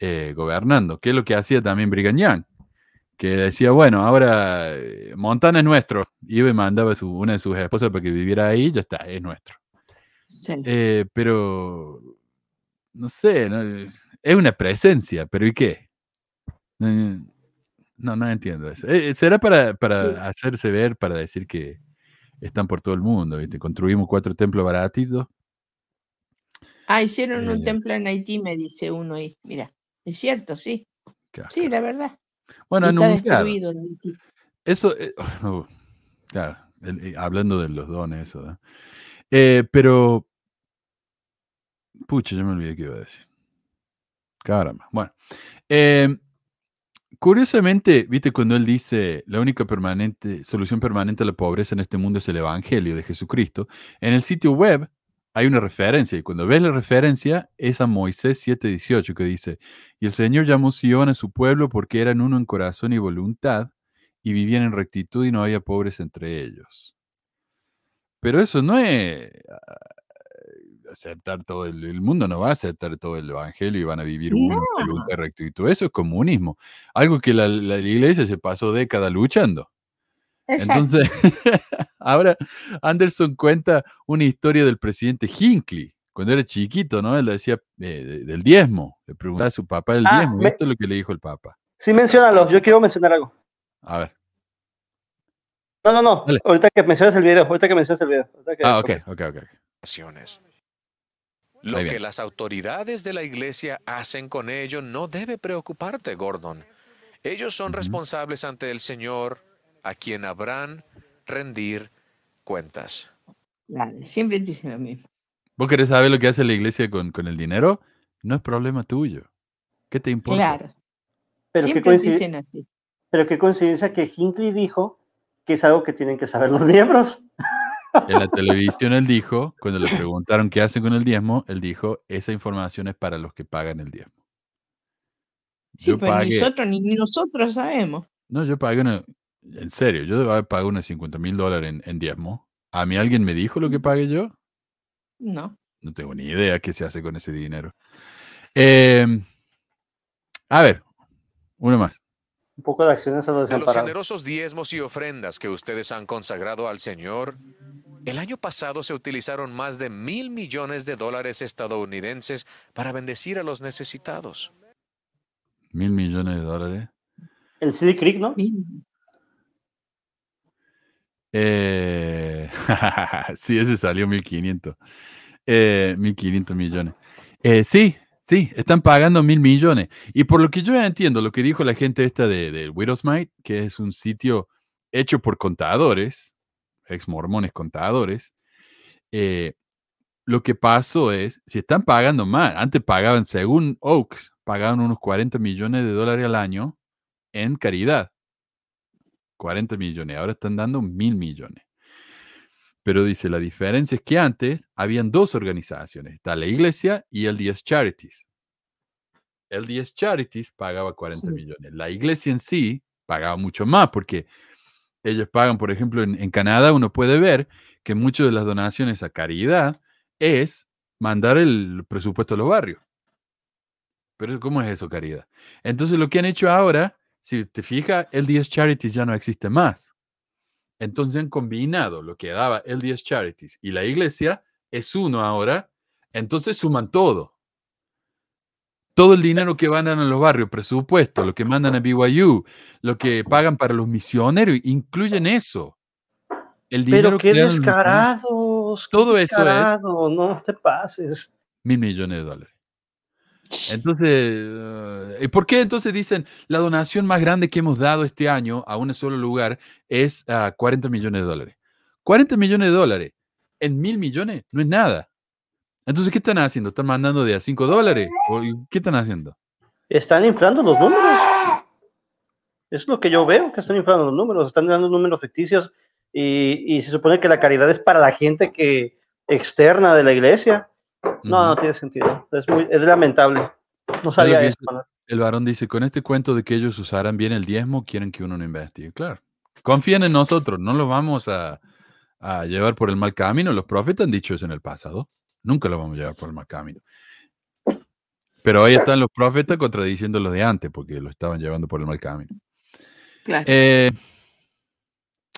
eh, gobernando, que es lo que hacía también Brigham Young, que decía, bueno, ahora eh, Montana es nuestro, iba y mandaba a su, una de sus esposas para que viviera ahí, ya está, es nuestro. Sí. Eh, pero, no sé, ¿no? es una presencia, pero ¿y qué? No, no entiendo eso. Eh, ¿Será para, para hacerse ver, para decir que están por todo el mundo? ¿viste? Construimos cuatro templos baratitos. Ah, hicieron un templo en Haití, me dice uno ahí. Mira, es cierto, sí. Sí, la verdad. Bueno, está Haití. Eso, eh, uh, claro, el- eh, hablando de los dones, eso. ¿no? Eh, pero, pucha, ya me olvidé qué iba a decir. Caramba. Bueno, eh, curiosamente, viste, cuando él dice la única permanente, solución permanente a la pobreza en este mundo es el Evangelio de Jesucristo, en el sitio web hay una referencia, y cuando ves la referencia es a Moisés 7:18 que dice, y el Señor llamó Sion a su pueblo porque eran uno en corazón y voluntad, y vivían en rectitud y no había pobres entre ellos. Pero eso no es ah, aceptar todo el, el mundo, no va a aceptar todo el evangelio y van a vivir No. voluntad y rectitud. Eso es comunismo, algo que la, la iglesia se pasó décadas luchando. Exacto. Entonces, ahora Anderson cuenta una historia del presidente Hinckley, cuando era chiquito, ¿no? Él decía eh, de- del diezmo, le preguntaba a su papá del Ah, diezmo, me- esto es lo que le dijo el papa. sí, menciónalo, yo quiero mencionar algo. A ver. No, no, no, Dale. ahorita que menciones el video, ahorita que menciones el video. que- Ah, ok, ok, ok. Lo que las autoridades de la iglesia hacen con ello no debe preocuparte, Gordon. Ellos son responsables ante el Señor, a quien habrán rendir cuentas. Claro, siempre te dicen lo mismo. ¿Vos querés saber lo que hace la iglesia con, con el dinero? No es problema tuyo. ¿Qué te importa? Claro. Pero qué, Siempre dicen así. pero qué coincidencia que Hinckley dijo que es algo que tienen que saber los miembros. En la televisión él dijo, cuando le preguntaron qué hacen con el diezmo, él dijo, esa información es para los que pagan el diezmo. Sí, Yo pero ni pagué, nosotros, ni, ni nosotros sabemos. no, yo pagué una, en serio, yo debo haber pagado unos 50 mil dólares en, en diezmo. ¿A mí alguien me dijo lo que pagué yo? No. No tengo ni idea qué se hace con ese dinero. Em, a ver, uno más. Un poco de acciones a los De los generosos diezmos y ofrendas que ustedes han consagrado al Señor, el año pasado se utilizaron más de mil millones de dólares estadounidenses para bendecir a los necesitados. Mil millones de dólares. El CD Creek, ¿no? Eh, sí, ese salió 1500. Eh, 1500 millones. Eh, sí, sí, están pagando mil millones. Y por lo que yo entiendo, lo que dijo la gente esta de, de Widowsmite, que es un sitio hecho por contadores, ex mormones contadores, eh, lo que pasó es, si están pagando más, antes pagaban, según Oaks, pagaban unos 40 millones de dólares al año en caridad. 40 millones, ahora están dando mil millones. Pero dice, la diferencia es que antes habían dos organizaciones, está la iglesia y LDS Charities. LDS Charities pagaba 40 Sí. millones. La iglesia en sí pagaba mucho más porque ellos pagan, por ejemplo, en, en Canadá uno puede ver que muchas de las donaciones a caridad es mandar el presupuesto a los barrios. Pero ¿cómo es eso, caridad? Entonces lo que han hecho ahora, si te fijas, LDS Charities ya no existe más. Entonces han combinado lo que daba LDS Charities y la iglesia, es uno ahora, entonces suman todo. Todo el dinero que mandan a los barrios, presupuesto, lo que mandan a BYU, lo que pagan para los misioneros, incluyen eso. El dinero Pero que qué misioneros, descarados. qué Todo eso es- No te pases. mil millones de dólares. Entonces, eh, ¿y por qué entonces dicen la donación más grande que hemos dado este año a un solo lugar es ah, 40 millones de dólares? 40 millones de dólares en mil millones no es nada. Entonces, ¿qué están haciendo? ¿Están mandando de a 5 dólares? ¿O ¿Qué están haciendo? Están inflando los números. Es lo que yo veo, que están inflando los números. Están dando números ficticios y, y se supone que la caridad es para la gente que externa de la iglesia. No, no tiene sentido. Es, muy, es lamentable. No sabía eso. El varón dice, con este cuento de que ellos usarán bien el diezmo, quieren que uno no investigue. Claro. Confían en nosotros, no los vamos a, a llevar por el mal camino. Los profetas han dicho eso en el pasado. Nunca los vamos a llevar por el mal camino. Pero ahí están los profetas contradiciendo los de antes, porque lo estaban llevando por el mal camino. Claro. Eh,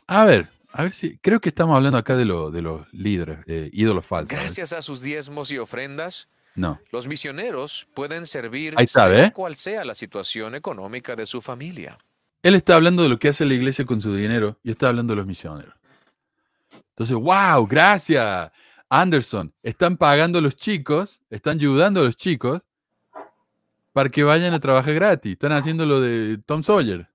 a ver, a ver si. Creo que estamos hablando acá de, lo- de los líderes, eh, ídolos falsos. ¿eh? Gracias a sus diezmos y ofrendas, No. los misioneros pueden servir Ahí está, sea ¿ve? cual sea la situación económica de su familia. Él está hablando de lo que hace la iglesia con su dinero y está hablando de los misioneros. Entonces, wow, gracias, Anderson. Están pagando a los chicos, están ayudando a los chicos para que vayan a trabajar gratis. Están haciendo lo de Tom Sawyer.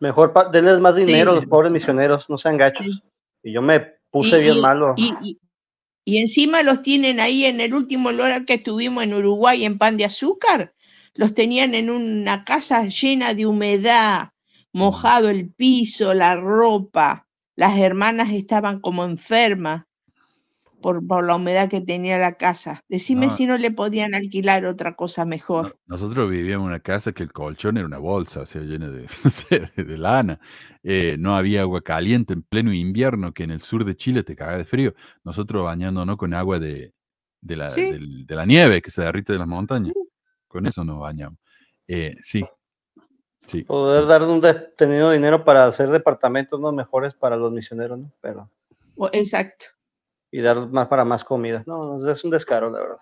Mejor denles más Sí, dinero a los pobres sí. misioneros, no sean gachos. Sí. Y yo me puse bien malo. Y, y- y encima los tienen ahí en el último lugar que estuvimos en Uruguay en pan de azúcar. Los tenían en una casa llena de humedad, mojado el piso, la ropa. Las hermanas estaban como enfermas por, por la humedad que tenía la casa. Decime No. si no le podían alquilar otra cosa mejor. No- Nosotros vivíamos en una casa que el colchón era una bolsa, o sea, llena de, lana. Eh, no había agua caliente en pleno invierno, que en el sur de Chile te caga de frío. Nosotros bañándonos con agua de, de, la, Sí. del- de la nieve que se derrite de las montañas. Con eso nos bañamos. Eh, sí, sí. Poder dar un dinero para hacer departamentos ¿no? mejores para los misioneros, ¿no? Pero, Exacto. Y dar más para más comida. No, es un descaro, la verdad.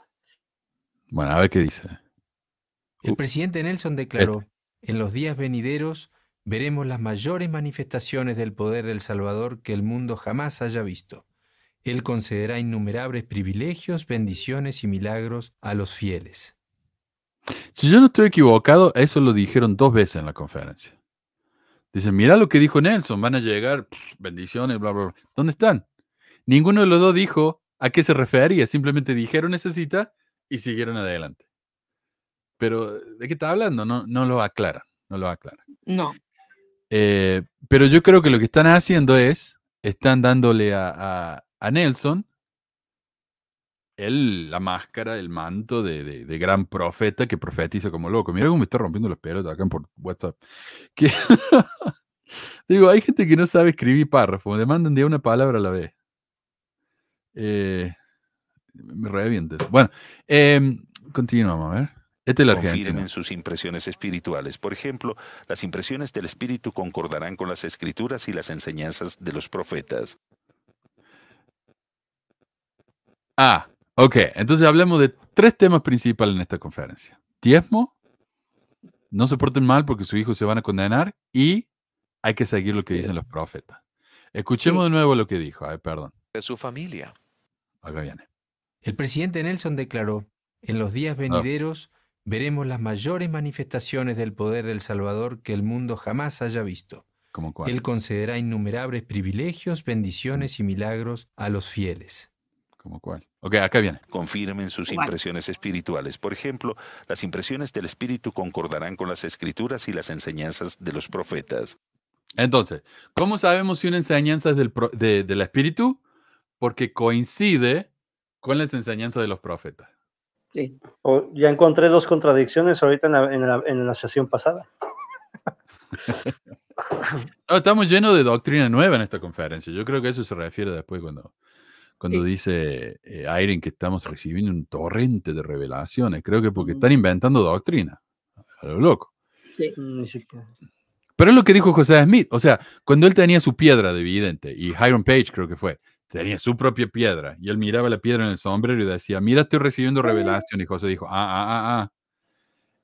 Bueno, a ver qué dice. El presidente Nelson declaró, en los días venideros veremos las mayores manifestaciones del poder del Salvador que el mundo jamás haya visto. Él concederá innumerables privilegios, bendiciones y milagros a los fieles. Si yo no estoy equivocado, eso lo dijeron dos veces en la conferencia. Dicen, mira lo que dijo Nelson, van a llegar pff, bendiciones, bla, bla, bla. ¿Dónde están? Ninguno de los dos dijo a qué se refería, simplemente dijeron necesita y siguieron adelante. Pero, ¿de qué está hablando? No, no lo aclaran. no lo aclara. No. Eh, pero yo creo que lo que están haciendo es, están dándole a, a- a Nelson el, la máscara, el manto de, de- de gran profeta que profetiza como loco. Mira cómo me está rompiendo los pelos acá por WhatsApp. Que- Digo, hay gente que no sabe escribir párrafos, le mandan de una palabra a la vez. Eh, me revienta eso. Bueno, em, continuamos, a ver. Este es el argentino. Confirmen sus impresiones espirituales. Por ejemplo, las impresiones del espíritu concordarán con las escrituras y las enseñanzas de los profetas. Ah, ok. Entonces hablemos de tres temas principales en esta conferencia. Diezmo, no se porten mal porque sus hijos se van a condenar y hay que seguir lo que dicen los profetas. Escuchemos de nuevo lo que dijo. Ay, perdón. De su familia. Acá viene. El presidente Nelson declaró, en los días venideros veremos las mayores manifestaciones del poder del Salvador que el mundo jamás haya visto. ¿Cómo cuál? Él concederá innumerables privilegios, bendiciones y milagros a los fieles. ¿Cómo cuál? Ok, acá viene. Confirmen sus impresiones espirituales. Por ejemplo, las impresiones del espíritu concordarán con las escrituras y las enseñanzas de los profetas. Entonces, ¿cómo sabemos si una enseñanza es del, de- del Espíritu? Porque coincide con las enseñanzas de los profetas. Sí. O- ya encontré dos contradicciones ahorita en la, en la- en la sesión pasada. No, estamos llenos de doctrina nueva en esta conferencia. Yo creo que eso se refiere después cuando, cuando Sí. dice eh, Irene que estamos recibiendo un torrente de revelaciones. Creo que porque están inventando doctrina. A lo loco. Sí. Ni siquiera. Pero es lo que dijo José Smith. O sea, cuando él tenía su piedra de vidente, y Hiram Page creo que fue, tenía su propia piedra, y él miraba la piedra en el sombrero y decía, mira, estoy recibiendo revelación. Y José dijo, ah, ah, ah, ah.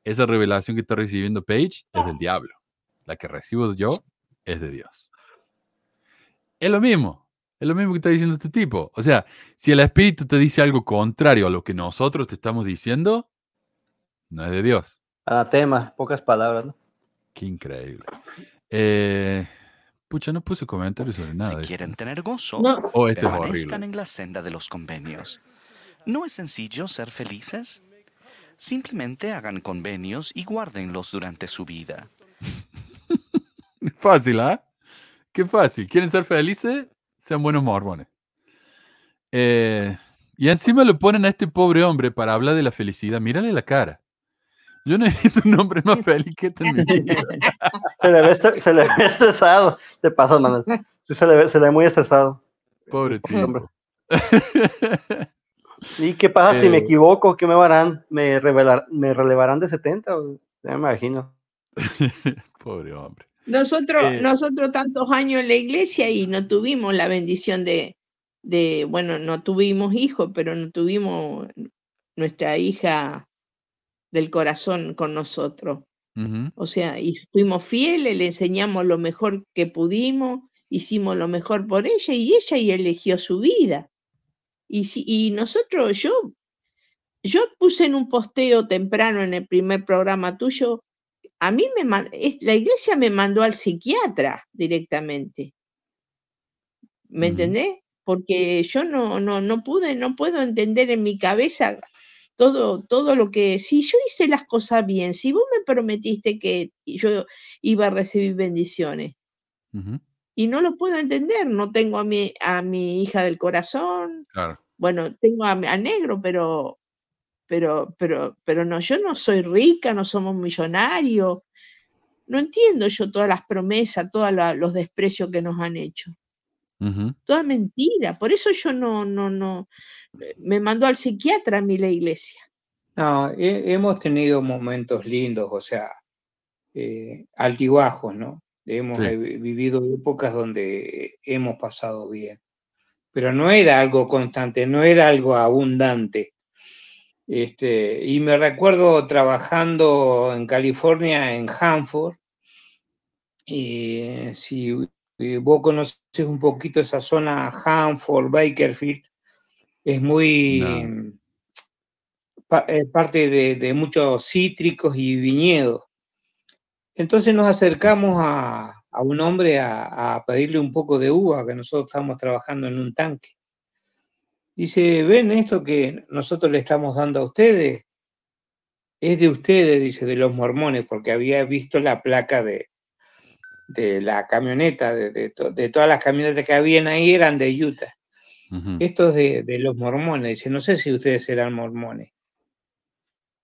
Esa revelación que está recibiendo Page es del diablo. La que recibo yo es de Dios. Es lo mismo. Es lo mismo que está diciendo este tipo. O sea, si el Espíritu te dice algo contrario a lo que nosotros te estamos diciendo, no es de Dios. Anatema, pocas palabras, ¿no? Qué increíble. Eh, pucha, no puse comentarios sobre nada. Si quieren tener gozo, No, Oh, este es permanezcan en la senda de los convenios. ¿No es sencillo ser felices? Simplemente hagan convenios y guárdenlos durante su vida. Fácil, ¿ah? Qué fácil. ¿Quieren ser felices? Sean buenos mormones. Eh, y encima lo ponen a este pobre hombre para hablar de la felicidad. Mírale la cara. Yo no he visto un hombre más feliz que este en mi vida. Se le ve, se le ve estresado. Te pasas, Manuel. Sí, se le ve, se le ve muy estresado. Pobre Hombre. tipo. ¿Y qué pasa si me Eh. equivoco? ¿Qué me harán? ¿Me, revelar, me relevarán de 70? o- Ya me imagino. pobre hombre. nosotros, Eh. nosotros tantos años en la iglesia y no tuvimos la bendición de, de, bueno, no tuvimos hijos, pero no tuvimos nuestra hija del corazón con nosotros. O sea, y fuimos fieles, le enseñamos lo mejor que pudimos, hicimos lo mejor por ella y ella y eligió su vida. Y, si, y nosotros, yo, yo puse en un posteo temprano en el primer programa tuyo, a mí me la iglesia me mandó al psiquiatra directamente. ¿Me Ujú. entendés? Porque yo no, no, no pude, no puedo entender en mi cabeza todo, todo lo que, si yo hice las cosas bien, si vos me prometiste que yo iba a recibir bendiciones y no lo puedo entender, no tengo a mi, a mi hija del corazón, Claro. bueno, tengo a, a negro, pero, pero, pero, pero no, yo no soy rica, no somos millonarios, no entiendo yo todas las promesas, todos los desprecios que nos han hecho Toda mentira. Por eso yo no, no, no, eh, me mandó al psiquiatra a mí la iglesia. No, he- hemos tenido momentos lindos, o sea, eh, altibajos, ¿no? Hemos Sí. vivido épocas donde hemos pasado bien, pero no era algo constante, no era algo abundante. Este, y me recuerdo trabajando en California, en Hanford, y si eh, vos conoces un poquito esa zona, Hanford, Bakerfield, es muy No. pa- eh, parte de, de muchos cítricos y viñedos. Entonces nos acercamos a, a un hombre a, a pedirle un poco de uva, que nosotros estábamos trabajando en un tanque. Dice, ¿ven esto que nosotros le estamos dando a ustedes? es de ustedes, dice, de los mormones, porque había visto la placa de, de la camioneta, de, de, de todas las camionetas que habían ahí eran de Utah. Ujú. Esto es de, de los mormones, dice, no sé si ustedes eran mormones.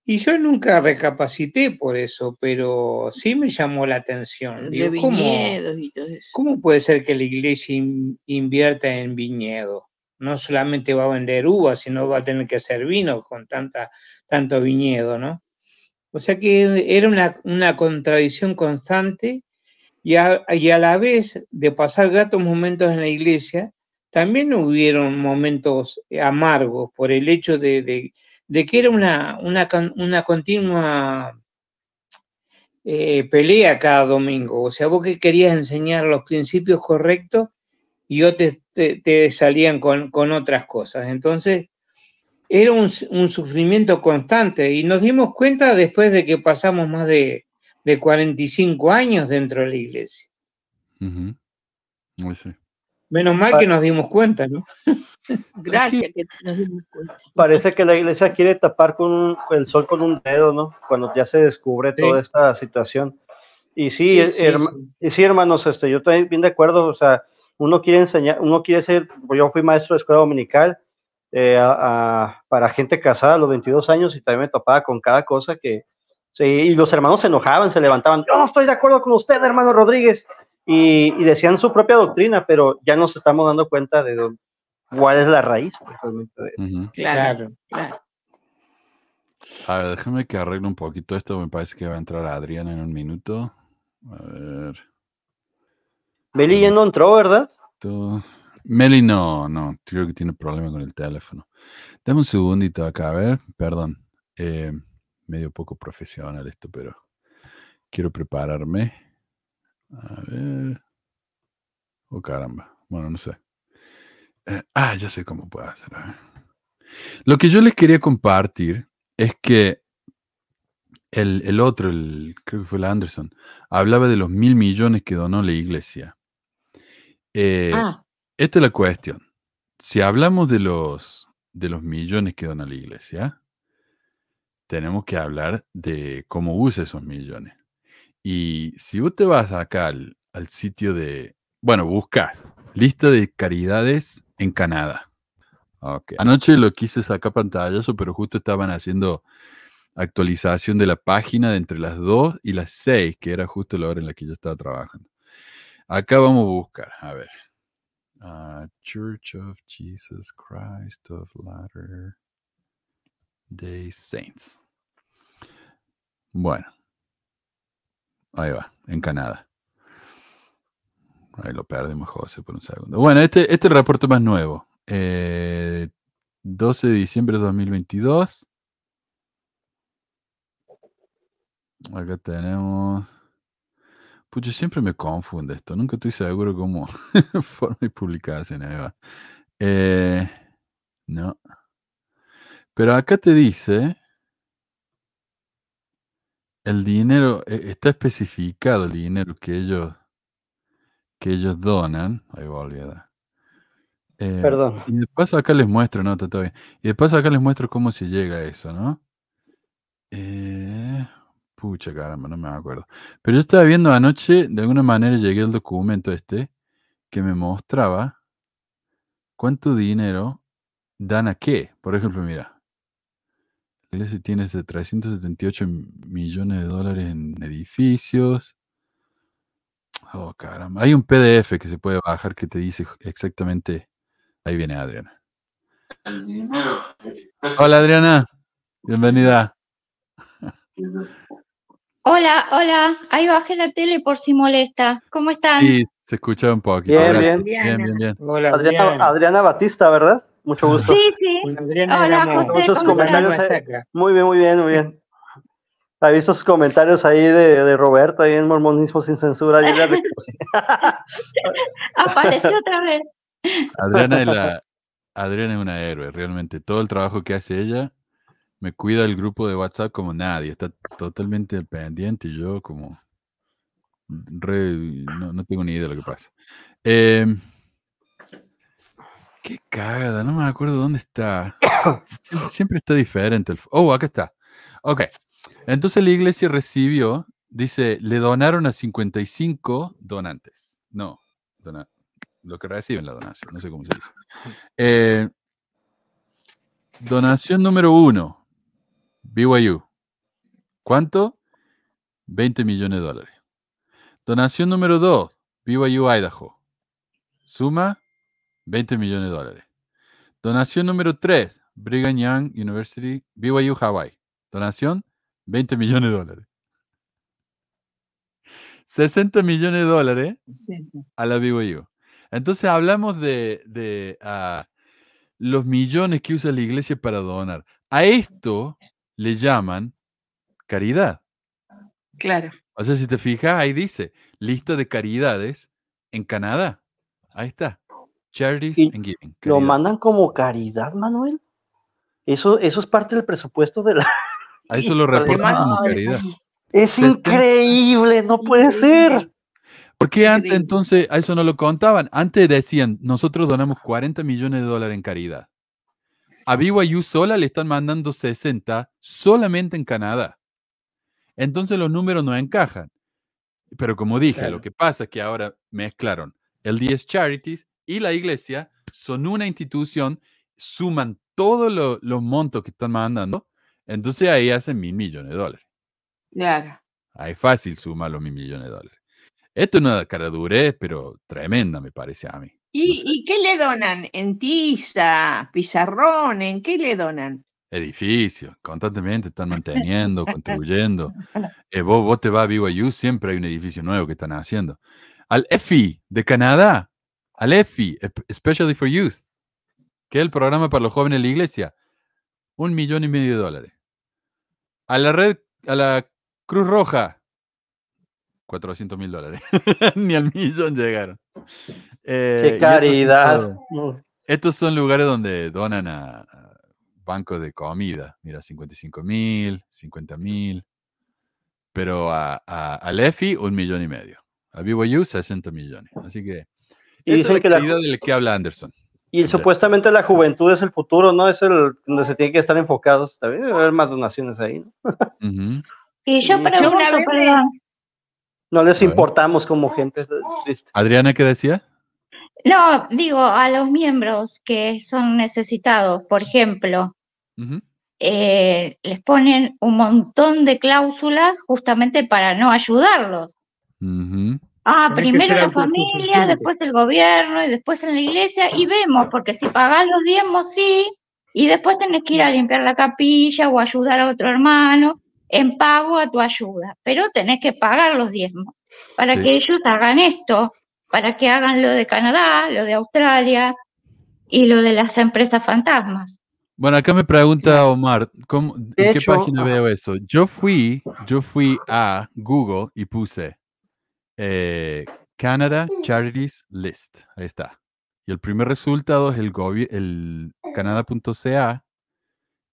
Y yo nunca recapacité por eso, pero sí me llamó la atención. Digo, ¿cómo, viñedos y todo eso. ¿Cómo puede ser que la iglesia in- invierta en viñedo? No solamente va a vender uvas, sino va a tener que hacer vino con tanta, tanto viñedo, ¿no? O sea que era una, una contradicción constante y a, y a la vez de pasar gratos momentos en la iglesia, también hubieron momentos amargos por el hecho de, de- que era una, una, una continua eh, pelea cada domingo. O sea, vos que querías enseñar los principios correctos y otros te, te salían con, con otras cosas. Entonces, era un sufrimiento constante y nos dimos cuenta después de que pasamos más de, de 45 años dentro de la iglesia. Uy, sí. Menos mal que nos dimos cuenta, ¿no? Gracias que nos dimos cuenta. Parece que la iglesia quiere tapar con un- el sol con un dedo, ¿no? Cuando ya se descubre Sí. toda esta situación. Y sí, Sí, eh, sí, herma- y sí, hermanos, este, yo estoy bien de acuerdo, o sea, uno quiere enseñar, uno quiere ser, yo fui maestro de escuela dominical eh, a- a- para gente casada a los 22 años y también me topaba con cada cosa que, sí, y los hermanos se enojaban, se levantaban, yo no estoy de acuerdo con usted, hermano Rodríguez, y, y decían su propia doctrina, pero ya nos estamos dando cuenta de dónde- cuál es la raíz, pues, realmente, de eso. Claro, Claro. claro. A ver, déjame que arregle un poquito esto. Me parece que va a entrar Adriana en un minuto. A ver. Beli ya no entró, ¿verdad? Meli no, no. Creo que tiene problema con el teléfono. Dame un segundito acá, a ver. Perdón. eh, medio poco profesional esto, pero quiero prepararme. A ver. Oh, caramba. Bueno, no sé. Eh, ah, ya sé cómo puedo hacer. Lo que yo les quería compartir es que el, el otro, el, creo que fue el Anderson, hablaba de los mil millones que donó la iglesia. Eh, Ah, esta es la cuestión. Si hablamos de los, de los millones que dona la iglesia, tenemos que hablar de cómo usa esos millones. Y si vos te vas acá al, al sitio de, bueno, busca lista de caridades en Canadá. Anoche lo quise sacar pantallazo, pero justo estaban haciendo actualización de la página de entre las 2 y las 6, que era justo la hora en la que yo estaba trabajando. Acá vamos a buscar, a ver. Ah, Church of Jesus Christ of Latter Day Saints. Bueno. Ahí va, en Canadá. Ahí lo perdimos, José, por un segundo. Bueno, este, este reporte más nuevo. Eh, 12 de diciembre de 2022. Acá tenemos. Pucha, siempre me confunde esto. Nunca estoy seguro cómo forma y publicación. Ahí va. Eh, no. Pero acá te dice. El dinero, eh, está especificado el dinero que ellos, que ellos donan. Ahí volví a. Eh, Perdón. y después acá les muestro, no, está bien. Y después acá les muestro cómo se llega a eso, ¿no? Eh, pucha caramba, no me acuerdo. Pero yo estaba viendo anoche, de alguna manera llegué al documento este que me mostraba cuánto dinero dan a qué. Por ejemplo, mira. La iglesia tiene ese 378 millones de dólares en edificios. Oh, caramba. Hay un PDF que se puede bajar que te dice exactamente. Ahí viene Adriana. Hola Adriana, bienvenida. Hola, hola. Ahí bajé la tele por si molesta. ¿Cómo están? Sí, se escucha un poquito. Bien, bien. bien, bien, bien. Hola. Adriana Batista, ¿verdad? Mucho gusto. Sí, sí. Adriana Hola, José, Muchos ¿cómo estás? comentarios. Eh. Muy bien, muy bien, muy bien. He visto sus comentarios ahí de, de Roberto, ahí en Mormonismo sin censura. Apareció otra vez. Adriana es, la, Adriana es una héroe, realmente. Todo el trabajo que hace ella me cuida el grupo de WhatsApp como nadie. Está totalmente pendiente y yo como... re- no, no tengo ni idea de lo que pasa. Em, qué cagada, no me acuerdo dónde está. Siempre, siempre está diferente. el oh, acá está. Ok. Entonces la iglesia recibió, dice, le donaron a 55 donantes. No, dona- lo que reciben la donación, no sé cómo se dice. Eh, donación número uno, BYU. ¿Cuánto? 20 millones de dólares. Donación número dos, BYU Idaho. Suma 20 millones de dólares. Donación número 3, Brigham Young University, BYU Hawaii. Donación, 20 millones de dólares. 60 millones de dólares a la BYU. Entonces hablamos de, de, ah, los millones que usa la iglesia para donar. A esto le llaman caridad. Claro. O sea, si te fijas, ahí dice lista de caridades en Canadá. Ahí está. Charities Y and Giving. Lo mandan como caridad, Manuel. Eso, eso es parte del presupuesto de la. A eso lo reportan como caridad. Es increíble, no puede ser. ¿Por qué antes entonces a eso no lo contaban? Antes decían, nosotros donamos 40 millones de dólares en caridad. A BYU sola le están mandando 60 solamente en Canadá. Entonces los números no encajan. Pero como dije, Claro. lo que pasa es que ahora mezclaron el 10 Charities y la iglesia, son una institución, suman todos lo- los montos que están mandando, entonces ahí hacen mil millones de dólares. Claro. Ahí fácil sumar los mil millones de dólares. Esto es una caradurez, pero tremenda, me parece a mí. ¿Y, y qué le donan? ¿En tiza? ¿Pizarrón? ¿En qué le donan? Edificios, constantemente están manteniendo, contribuyendo. Eh, vos, vos te vas a BYU, siempre hay un edificio nuevo que están haciendo. Al EFI de Canadá, al EFI, Ep- Especially for Youth, que es el programa para los jóvenes de la iglesia, un millón y medio de dólares. A la red, a la Cruz Roja, 400 mil dólares. Ni al millón llegaron. Eh, Qué caridad. estos son lugares donde donan a, a bancos de comida. Mira, 55 mil, 50 mil. Pero a, a, al EFI, un millón y medio. A BYU, 60 millones. Así que Y esa es dicen la que la calidad ju- del que habla Anderson. Y supuestamente la juventud es el futuro, ¿no? Es el donde se tiene que estar enfocados. También debe haber más donaciones ahí, ¿no? Ujú. Y yo Yo pregunto. No les importamos como gente. triste. Adriana, ¿qué decía? No, digo, a los miembros que son necesitados, por ejemplo, eh, les ponen un montón de cláusulas justamente para no ayudarlos. Ujú. Ah, Tenés primero la familia, después el gobierno y después en la iglesia y vemos, porque si pagás los diezmos, sí, y después tenés que ir a limpiar la capilla o ayudar a otro hermano en pago a tu ayuda, pero tenés que pagar los diezmos para Sí. que ellos hagan esto, para que hagan lo de Canadá, lo de Australia y lo de las empresas fantasmas. Bueno, acá me pregunta Omar, ¿cómo- ¿en qué hecho, página veo eso? Yo fui, yo fui a Google y puse eh, Canada Charities List. Ahí está. Y el primer resultado es el, el canada.ca,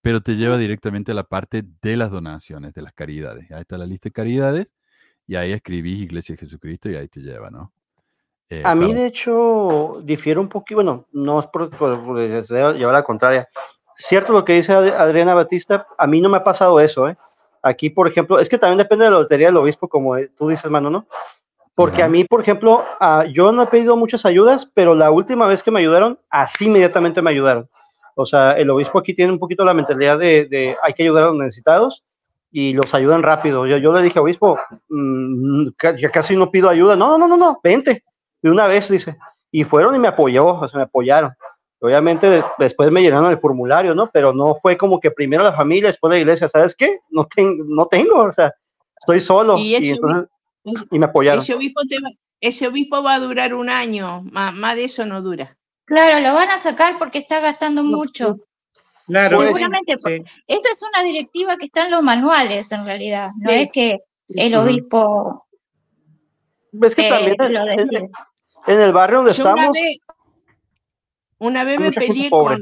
pero te lleva directamente a la parte de las donaciones, de las caridades. Ahí está la lista de caridades y ahí escribís Iglesia de Jesucristo y ahí te lleva, ¿no? Eh, A mí, para- de hecho, difiere un poquito, bueno, no es por, por- por llevar la contraria. Cierto lo que dice Ad- Adriana Batista, a mí no me ha pasado eso, ¿eh? Aquí, por ejemplo, es que también depende de la lotería del obispo, como tú dices, mano, ¿no? Porque a mí, por ejemplo, ah, yo no he pedido muchas ayudas, pero la última vez que me ayudaron, así inmediatamente me ayudaron. O sea, el obispo aquí tiene un poquito la mentalidad de, de hay que ayudar a los necesitados y los ayudan rápido. Yo, yo le dije, obispo, mm, ca- ya casi no pido ayuda. No, no, no, no, vente. De una vez, dice. Y fueron y me apoyó, o sea, me apoyaron. Obviamente de- después me llenaron el formulario, ¿no? Pero no fue como que primero la familia, después la iglesia, ¿sabes qué? No, tengo no tengo, o sea, estoy solo. Y entonces, y me apoyaron. Ese obispo, te va, ese obispo va a durar un año, más, más de eso no dura. Claro, lo van a sacar porque está gastando mucho. Claro, Pues, Seguramente, sí. Esa es una directiva que está en los manuales, en realidad. No Sí. es que el obispo Ves que eh, también lo en, el barrio donde Yo una estamos, vez, una vez me peleé con,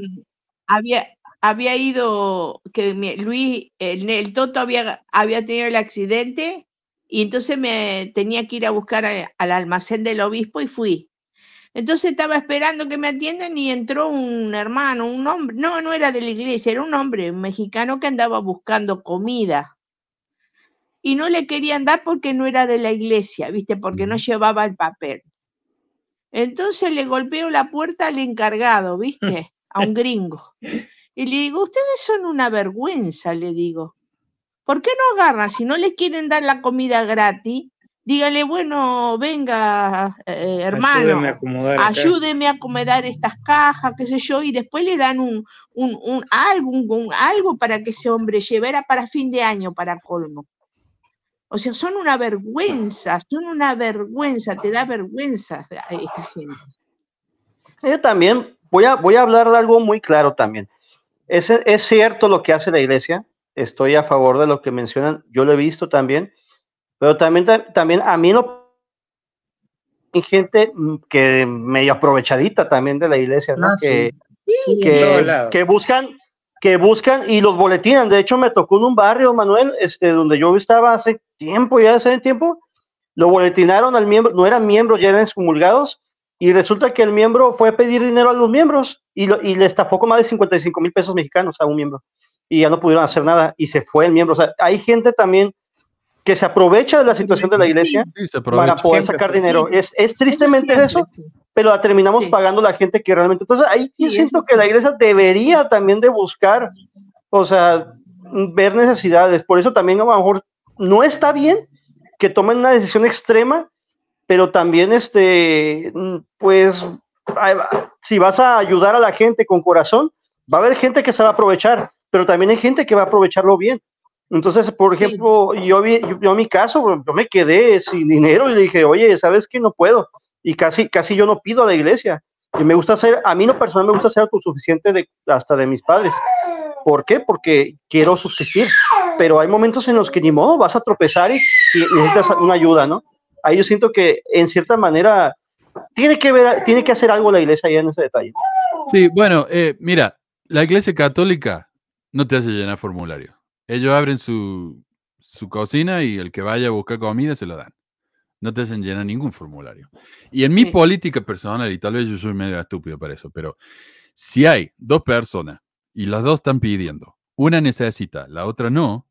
había, había ido, que Luis, el, el Toto había, había tenido el accidente y entonces me tenía que ir a buscar a- al almacén del obispo y fui. Entonces estaba esperando que me atiendan y entró un hermano, un hombre, no, no era de la iglesia, era un hombre un mexicano que andaba buscando comida. y no le querían dar porque no era de la iglesia, ¿viste? Porque no llevaba el papel. Entonces le golpeo la puerta al encargado, ¿viste? A un gringo. Y le digo, ustedes son una vergüenza, le digo. ¿Por qué no agarran? Si no le quieren dar la comida gratis, dígale, bueno, venga, eh, hermano, Ayúdeme a acomodar acá. ayúdeme a acomodar estas cajas, qué sé yo, y después le dan un, un, un algo, un- un- algo para que ese hombre llevara para fin de año, para colmo. O sea, son una vergüenza, son una vergüenza, te da vergüenza a esta gente. Yo también voy a, voy a hablar de algo muy claro también. Es, es cierto lo que hace la iglesia, estoy a favor de lo que mencionan, yo lo he visto también, pero también, ta- también a mí no hay gente mm, que medio aprovechadita también de la iglesia, ¿no? Ah, sí. que, Sí, que- lados. que buscan que buscan y los boletinan. De hecho, me tocó en un barrio, Manuel, este, donde yo estaba hace tiempo, ya hace tiempo, lo boletinaron al miembro, no eran miembros, ya eran excomulgados, y resulta que el miembro fue a pedir dinero a los miembros y, lo- y le estafó con más de 55 mil pesos mexicanos a un miembro, y ya no pudieron hacer nada, y se fue el miembro. O sea, hay gente también que se aprovecha de la situación de la iglesia Sí, para poder Siempre sacar dinero. Es, es tristemente eso, pero la terminamos pagando la gente que realmente. Entonces, ahí yo Sí, siento que la iglesia debería también de buscar, o sea, ver necesidades. Por eso también a lo mejor no está bien que tomen una decisión extrema, pero también, este, pues, si vas a ayudar a la gente con corazón, va a haber gente que se va a aprovechar, pero también hay gente que va a aprovecharlo bien. Entonces, por Sí. ejemplo, yo vi, yo, yo en mi caso, yo me quedé sin dinero y le dije, oye, ¿sabes qué? No puedo. Y casi, casi yo no pido a la iglesia. Y me gusta ser, a mí no personal me gusta ser autosuficiente de, hasta de mis padres. ¿Por qué? Porque quiero subsistir. Pero hay momentos en los que ni modo, vas a tropezar y, y necesitas una ayuda, ¿no? Ahí yo siento que en cierta manera tiene que ver, tiene que hacer algo la iglesia ahí en ese detalle. Sí, bueno, eh, mira, la iglesia católica no te hace llenar formulario. Ellos abren su, su cocina y el que vaya a buscar comida se lo dan. No te hacen llenar ningún formulario. Y en mi Sí. política personal, y tal vez yo soy medio estúpido para eso, pero si hay dos personas y las dos están pidiendo, una necesita, la otra no,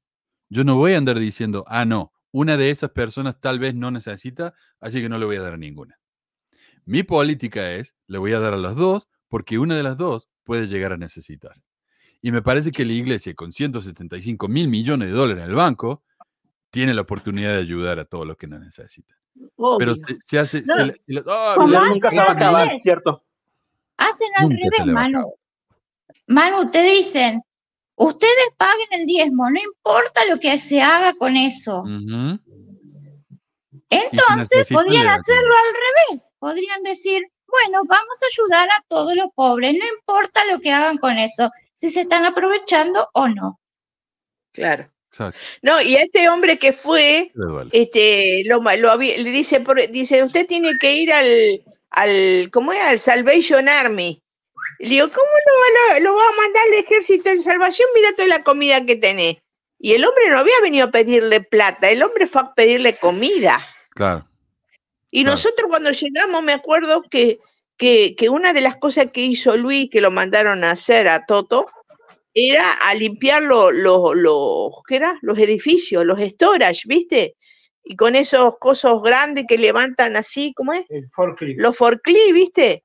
yo no voy a andar diciendo, ah, no, una de esas personas tal vez no necesita, así que no le voy a dar a ninguna. Mi política es, le voy a dar a las dos porque una de las dos puede llegar a necesitar. Y me parece que la iglesia, con 175 mil millones de dólares en el banco, tiene la oportunidad de ayudar a todos los que no necesitan. Pero se, se hace... No. se le- se le- ¡Ah, Nunca se va a acabar, revés. ¿cierto? Hacen al Nunca revés, Manu. Manu, te dicen, ustedes paguen el diezmo, no importa lo que se haga con eso. Entonces podrían hacerlo al revés. Podrían decir, bueno, vamos a ayudar a todos los pobres, no importa lo que hagan con eso, si se están aprovechando o no. Claro. Exacto. No, y a este hombre que fue, este, lo, lo había- le dice, por- dice, usted tiene que ir al, al, ¿cómo era? Al Salvation Army. Y le digo, ¿cómo lo, va- lo va a mandar el ejército de salvación? Mira toda la comida que tenés. Y el hombre no había venido a pedirle plata, el hombre fue a pedirle comida. Claro. Y Claro. nosotros cuando llegamos, me acuerdo que, que, que una de las cosas que hizo Luis, que lo mandaron a hacer a Toto, era a limpiar lo- lo- lo- ¿qué era? los edificios, los storage, ¿viste? Y con esos cosos grandes que levantan así, ¿cómo es? El forklift. Los forklift, ¿viste?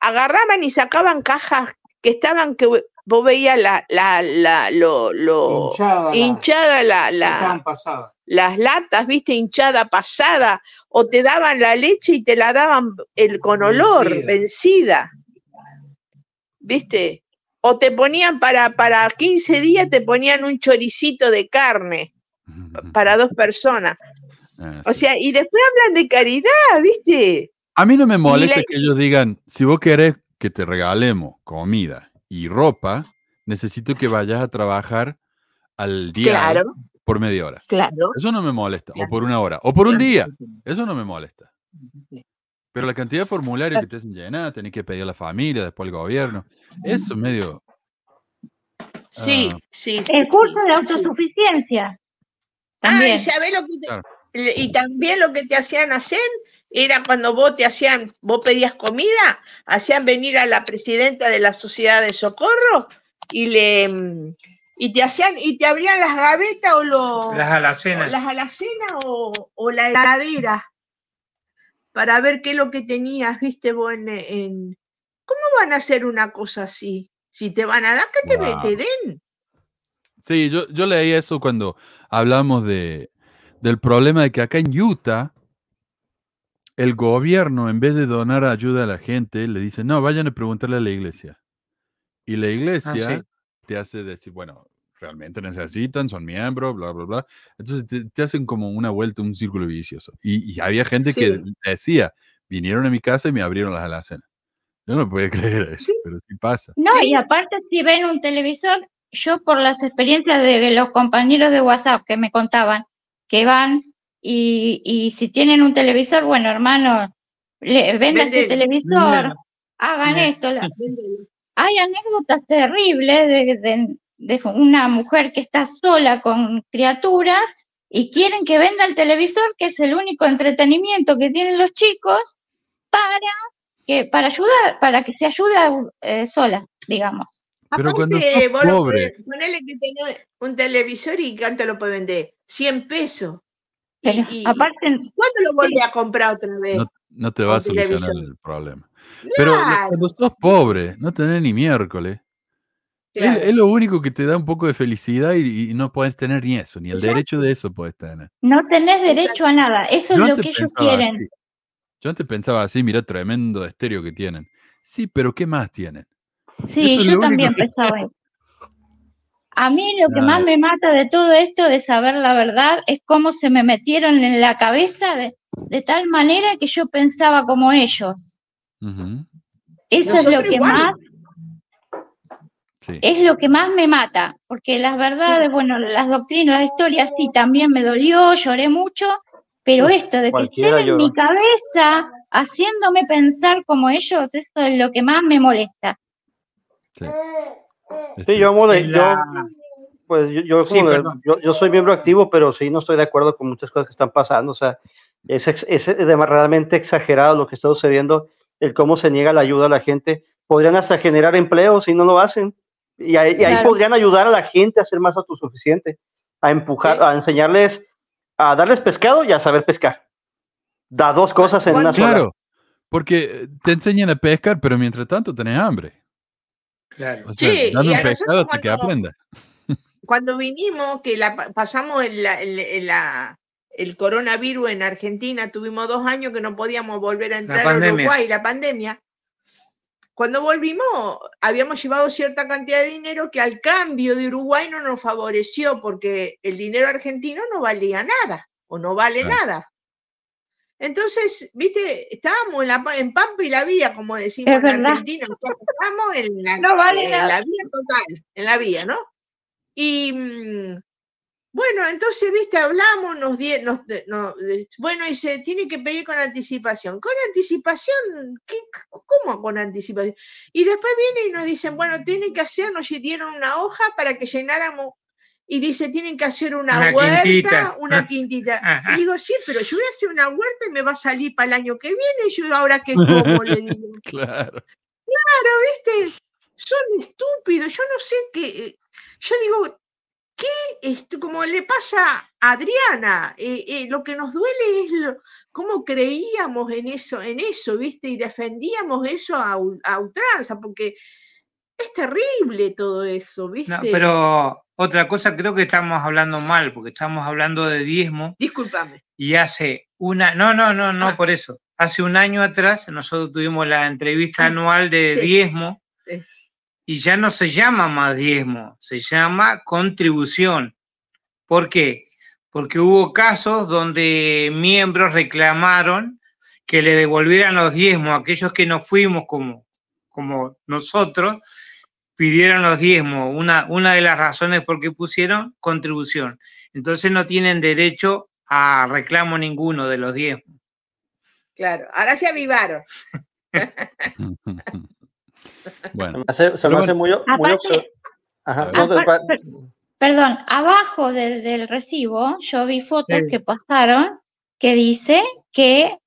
Agarraban y sacaban cajas que estaban, que vos veías la, la, la, lo, lo- hinchada. la- hinchada la, la, las latas, viste, hinchada pasada, o te daban la leche y te la daban el, con olor, Vencida. vencida. ¿Viste? O te ponían para, para 15 días, te ponían un choricito de carne para dos personas. Ah, O sea, y después hablan de caridad, ¿viste? A mí no me molesta la- que ellos digan, si vos querés que te regalemos comida y ropa, necesito que vayas a trabajar al día Claro, por media hora. claro. Eso no me molesta. O por una hora. O por un día. Eso no me molesta. Pero la cantidad de formularios que te hacen llenar, tenés que pedir a la familia, después al gobierno. Eso es medio. Sí, Ah. sí. El curso de autosuficiencia. Ah, También. y sabés lo que te- Claro. y también lo que te hacían hacer era cuando vos te hacían, vos pedías comida, hacían venir a la presidenta de la sociedad de socorro y le, mm, y te hacían, y te abrían las gavetas o los, Las alacenas. las alacenas o, o la heladera para ver qué es lo que tenías, viste vos en, en- ¿Cómo van a hacer una cosa así? Si te van a dar, que te, Wow. te den. Sí, yo, yo leí eso cuando hablamos de, del problema de que acá en Utah, el gobierno, en vez de donar ayuda a la gente, le dice, no, vayan a preguntarle a la iglesia. Y la iglesia sí. Te hace decir, bueno, realmente necesitan, son miembros, bla, bla, bla. Entonces te, te hacen como una vuelta, un círculo vicioso. Y, y había gente que decía, vinieron a mi casa y me abrieron las alacenas. Yo no podía creer eso, pero sí pasa. No, y aparte si ven un televisor, yo por las experiencias de los compañeros de WhatsApp que me contaban que van y, y si tienen un televisor, bueno, hermano, le, venda este Véndelo, televisor, hagan esto. la- Hay anécdotas terribles de, de- de una mujer que está sola con criaturas y quieren que venda el televisor, que es el único entretenimiento que tienen los chicos, para que para ayudar, para que se ayude eh, sola, digamos. Pero cuando Aparte, sos vos lo pobre, podés- ponele que tenés un televisor y cuánto lo puede vender. 100 pesos. Y, Pero y- aparte, ¿Cuándo lo volvés a comprar otra vez? no, no te va a televisor. solucionar el problema. Pero Claro, cuando sos pobre, no tenés ni miércoles. Es, claro. es lo único que te da un poco de felicidad y, y no puedes tener ni eso, ni el derecho de eso puedes tener. no tenés derecho a nada. Eso es lo que ellos quieren. así. Yo antes pensaba así, mira, tremendo estéreo que tienen. Sí, pero ¿qué más tienen? Sí, Eso yo también pensaba eso. A mí lo que más me mata de todo esto de saber la verdad es cómo se me metieron en la cabeza de, de tal manera que yo pensaba como ellos. Ujú, Eso es lo Nosotros que igual. más, Sí. es lo que más me mata, porque las verdades, bueno, las doctrinas, la historia sí también me dolió, lloré mucho, pero Uf, esto de que estén en mi cabeza haciéndome pensar como ellos, eso es lo que más me molesta. sí. Es Sí, yo, amo de- yo, pues yo, yo Sí, como de- yo, yo soy miembro activo, pero sí no estoy de acuerdo con muchas cosas que están pasando. O sea, es, es de- realmente exagerado lo que está sucediendo, el cómo se niega la ayuda a la gente. Podrían hasta generar empleos si no lo hacen. Y ahí, y ahí Claro. podrían ayudar a la gente a ser más autosuficiente, a empujar, Sí. a enseñarles, a darles pescado y a saber pescar. Da dos cosas en una sola. Claro, porque eh, te enseñan a pescar, pero mientras tanto tenés hambre. Claro. O sea, Sí, un pescado hasta que cuando- vinimos, que la, pa- pasamos la- el- la- el coronavirus en Argentina, tuvimos dos años que no podíamos volver a entrar a. Uruguay, la pandemia. Cuando volvimos, habíamos llevado cierta cantidad de dinero que al cambio de Uruguay no nos favoreció porque el dinero argentino no valía nada o no vale Claro. nada. Entonces, viste, estábamos en, la, en Pampa y la Vía, como decimos Es en verdad. Argentina, estamos en la, No vale en nada. la vía total, en la vía, ¿no? Y mm, bueno, entonces, viste, hablamos, nos, die- nos de- no- de- bueno, y se tiene que pedir con anticipación. ¿Con anticipación? ¿Qué, ¿Cómo con anticipación? Y después vienen y nos dicen, bueno, tienen que hacer, nos dieron una hoja para que llenáramos, y dice, tienen que hacer una, Una huerta, quintita. una quintita. Ajá. Y digo, sí, pero yo voy a hacer una huerta y me va a salir para el año que viene, y yo ahora qué como, le digo. Claro. Claro, viste, son estúpidos, yo no sé qué, yo digo, ¿qué, esto, como le pasa a Adriana, eh, eh, lo que nos duele es lo- cómo creíamos en eso, en eso, viste, y defendíamos eso a, a ultranza, porque es terrible todo eso, viste. No, pero otra cosa, creo que estamos hablando mal, porque estamos hablando de diezmo Discúlpame. y hace una, no, no, no, no Ah. por eso. Hace un año atrás nosotros tuvimos la entrevista Ah, anual de sí. diezmo Sí. Y ya no se llama más diezmo, se llama contribución. ¿Por qué? Porque hubo casos donde miembros reclamaron que le devolvieran los diezmos a aquellos que no fuimos como, como nosotros, pidieron los diezmos. Una, una de las razones por qué pusieron contribución. Entonces no tienen derecho a reclamo ninguno de los diezmos. Claro, ahora se avivaron. Se bueno, se Pero me hace muy, muy Aparte- Ajá, Aparte- perdón, abajo del, del recibo yo vi fotos Sí. que pasaron que dice que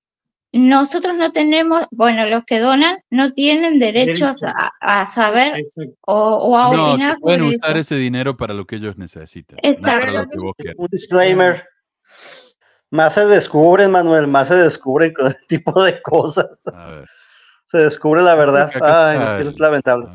nosotros no tenemos, bueno, los que donan no tienen derechos Derecho. a, a saber o, o a No, opinar pueden usar eso. ese dinero para lo que ellos necesiten, no para lo que vos quieras. Un disclaimer. Más se descubren, Manuel, más se descubren con este tipo de cosas. A ver, Se descubre la verdad. Acá está Ay, es lamentable.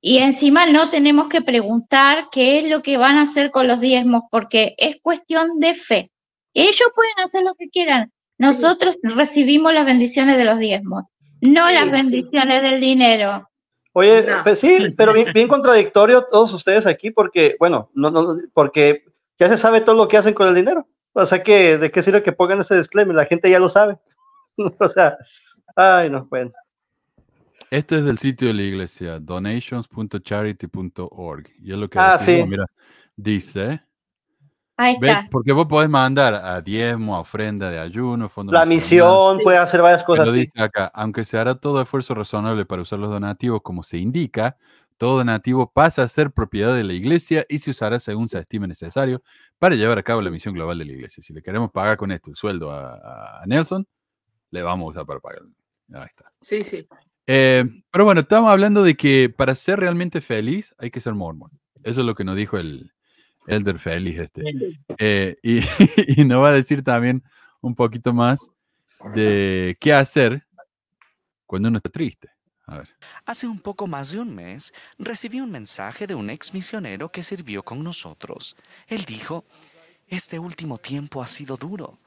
Y encima no tenemos que preguntar qué es lo que van a hacer con los diezmos, porque es cuestión de fe. Ellos pueden hacer lo que quieran. Nosotros recibimos las bendiciones de los diezmos, no Sí, las sí. bendiciones del dinero. Oye, No. pues sí, pero bien, bien contradictorio todos ustedes aquí porque, bueno, no, no, porque ya se sabe todo lo que hacen con el dinero. O sea que, ¿de qué sirve que pongan ese disclaimer? La gente ya lo sabe. o sea, ay, no, bueno. Esto es del sitio de la iglesia, donations.charity.org. Y es lo que Ah, decimos, sí. mira, dice, Ahí está. porque vos podés mandar a diezmo, a ofrenda de ayuno, fondo La misión puede hacer varias cosas así. dice acá, aunque se hará todo esfuerzo razonable para usar los donativos como se indica, todo donativo pasa a ser propiedad de la iglesia y se usará según se estime necesario para llevar a cabo la misión global de la iglesia. Si le queremos pagar con esto el sueldo a, a Nelson, le vamos a usar para pagar. Ahí está. Sí, sí. Eh, pero bueno, estamos hablando de que para ser realmente feliz hay que ser mormón. Eso es lo que nos dijo el Elder Feliz este. Eh, y, y nos va a decir también un poquito más de qué hacer cuando uno está triste. A ver. Hace un poco más de un mes recibí un mensaje de un ex misionero que sirvió con nosotros. Él dijo, este último tiempo ha sido duro.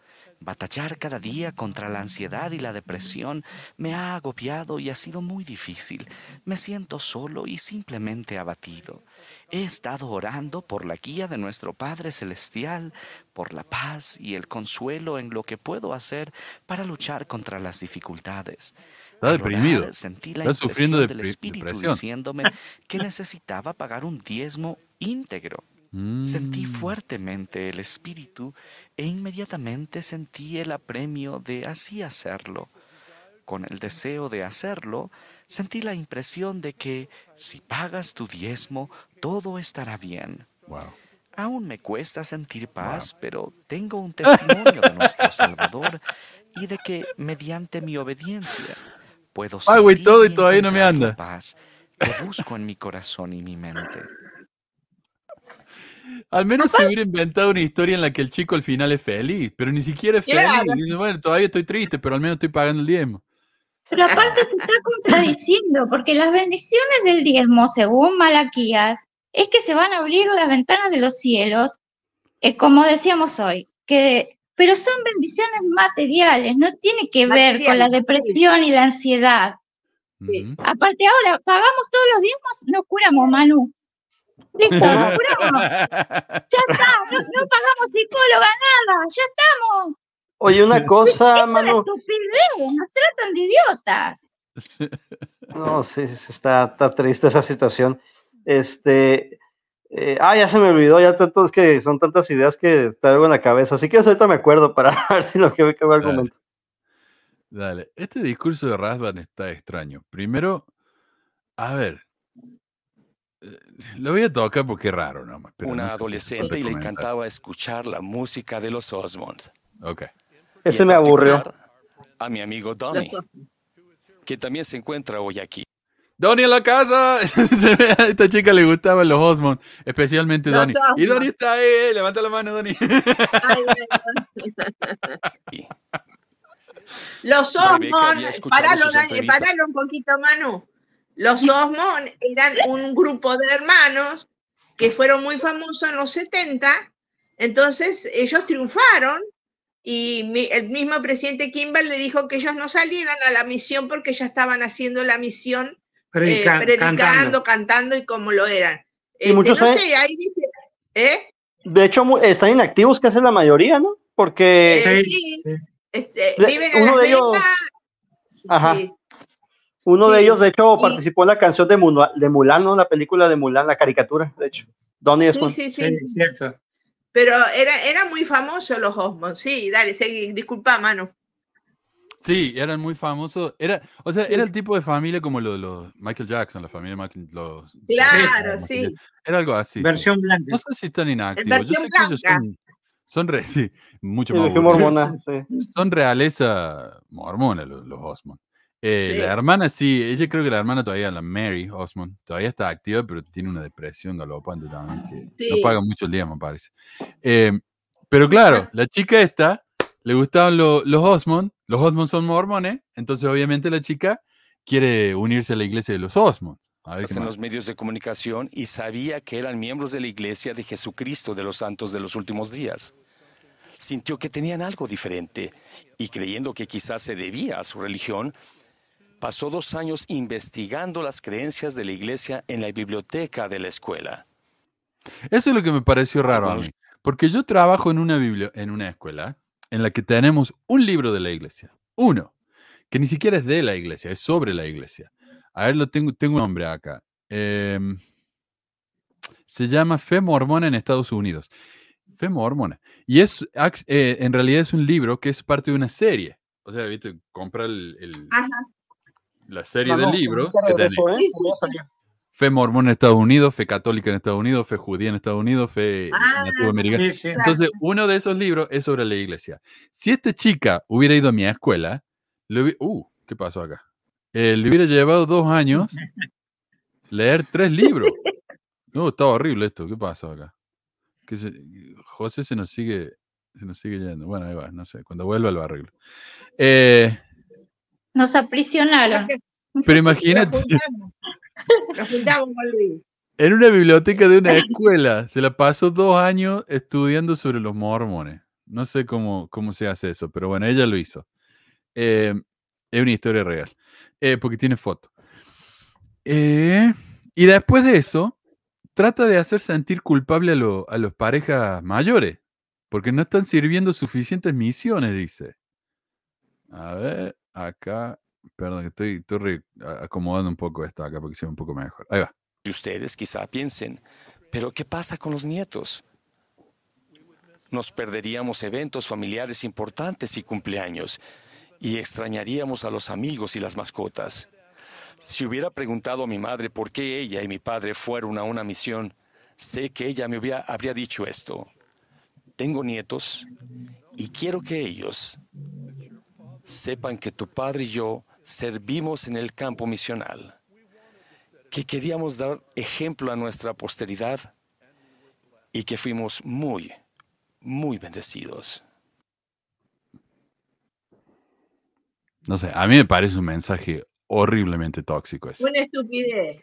Batallar cada día contra la ansiedad y la depresión me ha agobiado y ha sido muy difícil. Me siento solo y simplemente abatido. He estado orando por la guía de nuestro Padre Celestial, por la paz y el consuelo en lo que puedo hacer para luchar contra las dificultades. Está Al deprimido. orar, sentí la Está sufriendo impresión del Espíritu depresión. diciéndome que necesitaba pagar un diezmo íntegro. Sentí Mm, fuertemente el Espíritu e inmediatamente sentí el apremio de así hacerlo. Con el deseo de hacerlo, sentí la impresión de que si pagas tu diezmo, todo estará bien. wow. Aún me cuesta sentir paz, pero tengo un testimonio de nuestro Salvador y de que mediante mi obediencia puedo Ay, sentir todo y y todavía no me anda. paz que busco en mi corazón y mi mente. Al menos se hubiera inventado una historia en la que el chico al final es feliz, pero ni siquiera es feliz. Claro. Dice, bueno, todavía estoy triste, pero al menos estoy pagando el diezmo. Pero aparte se está contradiciendo, porque las bendiciones del diezmo, según Malaquías, es que se van a abrir las ventanas de los cielos, eh, como decíamos hoy, que, pero son bendiciones materiales, no tiene que ver con la depresión y la ansiedad. Sí. Aparte ahora, pagamos todos los diezmos, no curamos, Manu. Listo, curamos, ya está, no, no pagamos psicóloga, nada, ya estamos. Oye, una cosa, Manu. estupidez, nos tratan de idiotas. No, sí, sí, está, está triste esa situación. Este, eh, ah, ya se me olvidó, ya tantos que son tantas ideas que traigo en la cabeza. Así que ahorita me acuerdo para ver si lo que me quedó argumento. Dale, este discurso de Rasban está extraño. Primero, a ver, lo voy a tocar porque es raro pero una no sé adolescente y le encantaba escuchar la música de los Osmonds. Ok. En me aburrió. A mi amigo Donny, Los que también se encuentra hoy aquí. Donnie en la casa. A esta chica le gustaban los Osmond, especialmente Los Donnie. Y. Donnie está ahí, levanta la mano, Donnie. Ay. Los Rebeca Osmond, había escuchado paralo, paralo un poquito, Manu. Los Osmond eran un grupo de hermanos que fueron muy famosos en los 70. Entonces, ellos triunfaron y mi- el mismo presidente Kimball le dijo que ellos no salieran a la misión porque ya estaban haciendo la misión, eh, Predica- predicando, cantando. cantando. y como lo eran. Y Este, muchos no sé, ahí dice, ¿eh? De hecho, están inactivos, que es la mayoría, ¿no? Porque Eh, Sí, sí, este, viven en uno Las de ellos- Vegas. Ajá. Sí. Uno de ellos, de hecho, y- participó en la canción de, Mula- de Mulan, ¿no? La película de Mulan, la caricatura, de hecho. Donnie Sí, sí, sí, Sí, sí. cierto. Pero era, era muy famoso los Osmond. Sí, dale, seguí. Disculpa, Manu. Sí, eran muy famosos. Era, o sea, era el tipo de familia como lo de los Michael Jackson, la familia Michael, los Claro, sí. Era algo así. sí. Versión blanca. No sé si están inactivos. Yo versión sé que ellos blanca. son, Son, re- sí, mucho Sí, más mormona, sí. Son realeza mormona los, los Osmond. Eh, Sí. La hermana sí, ella creo que la hermana todavía, la Mary Osmond, todavía está activa, pero tiene una depresión galopante también, que no Sí. paga mucho el día, me parece. Eh, pero claro, la chica esta, le gustaban lo- los Osmond, los Osmond son mormones, entonces obviamente la chica quiere unirse a la iglesia de los Osmond. A ver qué en los medios de comunicación y sabía que eran miembros de la Iglesia de Jesucristo de los Santos de los Últimos Días. Sintió que tenían algo diferente y creyendo que quizás se debía a su religión, pasó dos años investigando las creencias de la Iglesia en la biblioteca de la escuela. Eso es lo que me pareció raro a mí. Porque yo trabajo en una, biblia- en una escuela en la que tenemos un libro de la iglesia. Uno. Que ni siquiera es de la iglesia, es sobre la iglesia. A ver, lo tengo, tengo un nombre acá. Em, se llama Fe Mormona en Estados Unidos. Fe Mormona. Y es, eh, en realidad es un libro que es parte de una serie. O sea, viste, compra el- el- Ajá. La serie No, del no, libro. ahorita que tenés. Fe mormona en Estados Unidos, fe católica en Estados Unidos, fe judía en Estados Unidos, fe Ah, nativa americana. Sí, sí. Entonces, uno de esos libros es sobre la iglesia. Si esta chica hubiera ido a mi escuela, le hubi- uh, ¿qué pasó acá? Eh, le hubiera llevado dos años leer tres libros. No, está horrible esto. ¿Qué pasó acá? Que se- José se nos sigue, se nos sigue yendo. Bueno, ahí va, no sé. Cuando vuelva lo arreglo. Eh, Nos aprisionaron. pero imagínate. Nos juntamos con Luis. en una biblioteca de una escuela, se la pasó dos años estudiando sobre los mormones. No sé cómo, cómo se hace eso, pero bueno, ella lo hizo. Eh, es una historia real, eh, porque tiene foto. Eh, y después de eso, trata de hacer sentir culpable a, lo- a los parejas mayores, porque no están sirviendo suficientes misiones, dice. A ver, acá, perdón, estoy, acomodando un poco esto acá porque se ve un poco mejor. Ahí va. Y ustedes quizá piensen, pero ¿qué pasa con los nietos? Nos perderíamos eventos familiares importantes y cumpleaños y extrañaríamos a los amigos y las mascotas. Si hubiera preguntado a mi madre por qué ella y mi padre fueron a una misión, sé que ella me habría dicho esto. Tengo nietos y quiero que ellos sepan que tu padre y yo servimos en el campo misional que queríamos dar ejemplo a nuestra posteridad y que fuimos muy, muy bendecidos. No sé, a mí me parece un mensaje horriblemente tóxico ese. Una estupidez.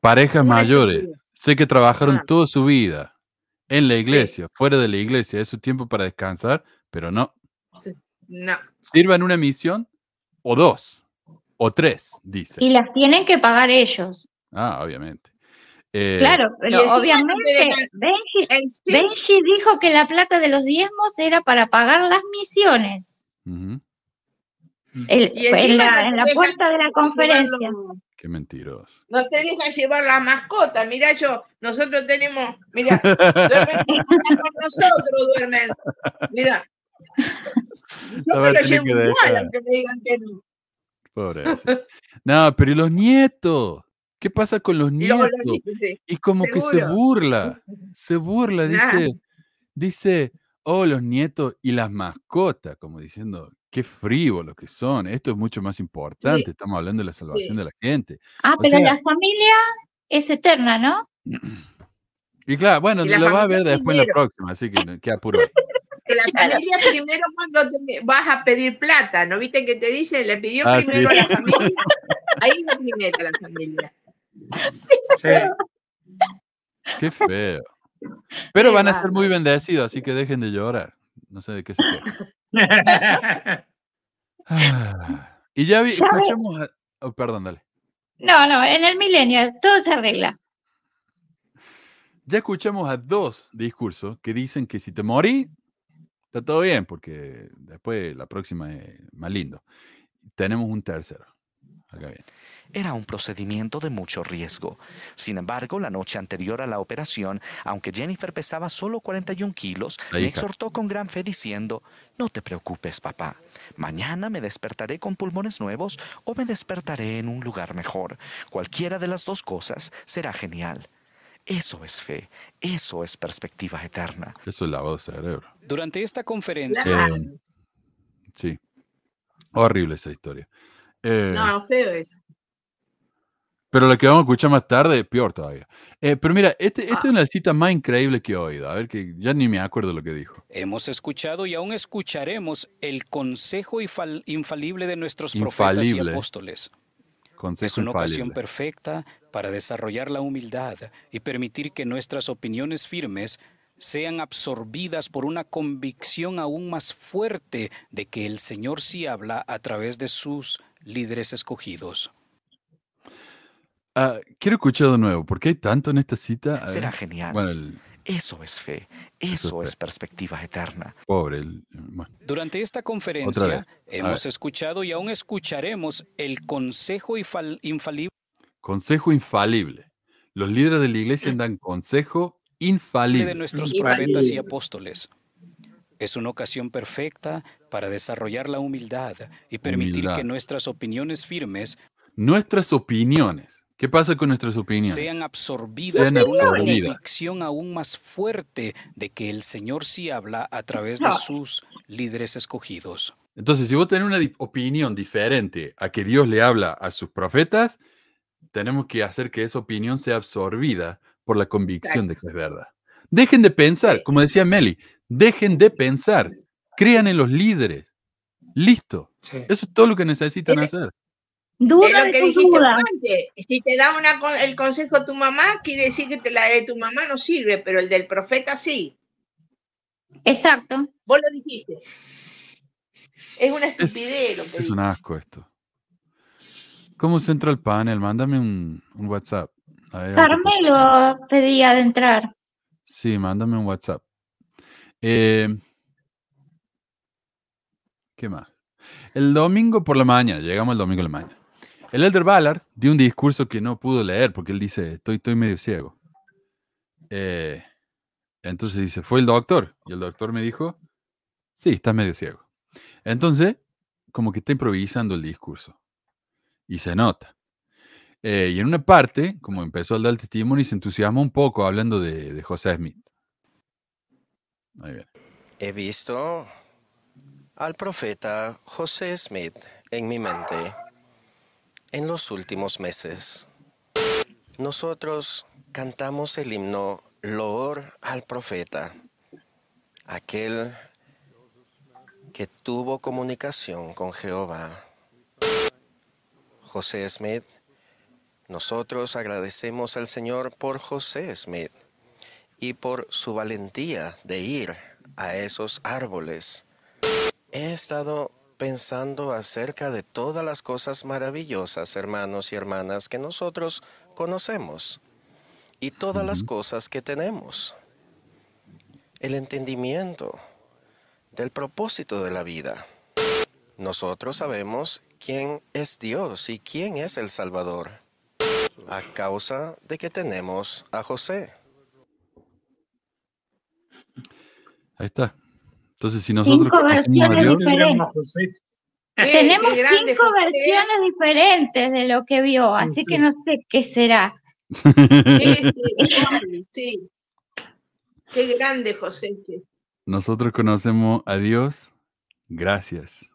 Parejas una mayores, estupidez. sé que trabajaron Ah. toda su vida en la Sí. iglesia, fuera de la iglesia, es su tiempo para descansar, pero no. Sí. No. Sirvan una misión o dos o tres, dice. Y las tienen que pagar ellos. Ah, obviamente. Eh, Claro, no obviamente Benji, dijo que la plata de los diezmos era para pagar las misiones. El- en la, no en te la dejan puerta de la conferencia. los- Qué mentiroso. No te dejan llevar la mascota. Mirá, yo, nosotros tenemos, mira, duermen con nosotros, duermen. Mira. Yo me va a lo llevo que igual, aunque me digan que no. Pobre. No, pero ¿y los nietos? ¿Qué pasa con los nietos? los niños, sí. Y como que se burla, se burla, Nah. dice, dice, oh, los nietos y las mascotas, como diciendo, qué frívolos que son, esto es mucho más importante, estamos hablando de la salvación Sí. de la gente. Ah, O pero sea- la familia es eterna, ¿no? Y claro, bueno, Y lo vas a ver después en la próxima, así que qué apuro. Que la Claro. familia primero cuando te- vas a pedir plata, ¿no viste que te dice? Le pidió Ah, primero sí. a la familia. Ahí es la primera la familia. Sí. Qué feo. Pero Qué van a ser muy bendecidos, así que dejen de llorar. No sé de qué se quejan. Ah, Y ya vi, escuchamos a... oh, perdón, dale. No, no, en el milenio todo se arregla. Ya escuchamos a dos discursos que dicen que si te morí, está todo bien, porque después la próxima es más lindo. Tenemos un tercero. Acá bien. Era un procedimiento de mucho riesgo. Sin embargo, la noche anterior a la operación, aunque Jennifer pesaba solo 41 kilos, La me hija. exhortó con gran fe diciendo, no te preocupes, papá. Mañana me despertaré con pulmones nuevos o me despertaré en un lugar mejor. Cualquiera de las dos cosas será genial. Eso es fe, eso es perspectiva eterna. Eso es lavado de cerebro. Durante esta conferencia. Eh, sí. Horrible esa historia. Eh, No, feo eso. Pero lo que vamos a escuchar más tarde es peor todavía. Eh, pero mira, este, esta Ah. es una cita más increíble que he oído. A ver, que ya ni me acuerdo lo que dijo. hemos escuchado y aún escucharemos el consejo infal- infalible de nuestros profetas y apóstoles. Consejo Es una ocasión perfecta para desarrollar la humildad y permitir que nuestras opiniones firmes sean absorbidas por una convicción aún más fuerte de que el Señor sí habla a través de sus líderes escogidos. Ah, quiero escuchar de nuevo, porque hay tanto en esta cita. Será genial. Bueno, el Eso es fe, Eso eso es es perspectiva eterna. pobre. el- bueno. Durante esta conferencia hemos escuchado y aún escucharemos el consejo infal- infalible Consejo infalible. Los líderes de la iglesia dan consejo de infalible. nuestros Infalible. profetas y apóstoles. Es una ocasión perfecta para desarrollar la humildad y permitir Humildad. que nuestras opiniones firmes Nuestras opiniones. ¿Qué pasa con nuestras opiniones? sean absorbidas Sean por una convicción aún más fuerte de que el Señor sí habla a través de sus líderes escogidos. Entonces, si vos tenés una opinión diferente a que Dios le habla a sus profetas, tenemos que hacer que esa opinión sea absorbida por la convicción de que es verdad. Dejen de pensar, Sí. como decía Meli, dejen de pensar, crean en los líderes. Listo. Sí. Eso es todo lo que necesitan hacer. Es Duda lo que dijiste duda. antes. Si te da una, el consejo tu mamá, quiere decir que te- la de tu mamá no sirve, pero el del profeta sí. Exacto. Vos lo dijiste. Es una estupidez lo que Es un asco esto. ¿Cómo se entra al panel? Mándame un, un WhatsApp. Carmelo pedía de entrar. Sí, mándame un WhatsApp. Eh, ¿Qué más? El domingo por la mañana, llegamos el domingo por la mañana. El Elder Ballard dio un discurso que no pudo leer porque él dice, estoy, estoy medio ciego. Eh, entonces dice, fue el doctor. Y el doctor me dijo, sí, estás medio ciego. Entonces, como que está improvisando el discurso. Y se nota. Eh, y en una parte, como empezó a dar testimonio, se entusiasmó un poco hablando de, de José Smith. Ahí viene. He visto al profeta José Smith en mi mente en los últimos meses. Nosotros cantamos el himno Loor al profeta, aquel que tuvo comunicación con Jehová. José Smith, nosotros agradecemos al Señor por José Smith y por su valentía de ir a esos árboles. He estado pensando acerca de todas las cosas maravillosas, hermanos y hermanas, que nosotros conocemos y todas las cosas que tenemos. El entendimiento del propósito de la vida. Nosotros sabemos quién es Dios y quién es el Salvador, a causa de que tenemos a José. Ahí está. Entonces, si nosotros Cinco conocemos a versiones Dios, diferentes. Qué- Tenemos qué cinco José. versiones diferentes de lo que vio, así Sí. que no sé qué será. Sí. Qué grande, José. nosotros conocemos a Dios gracias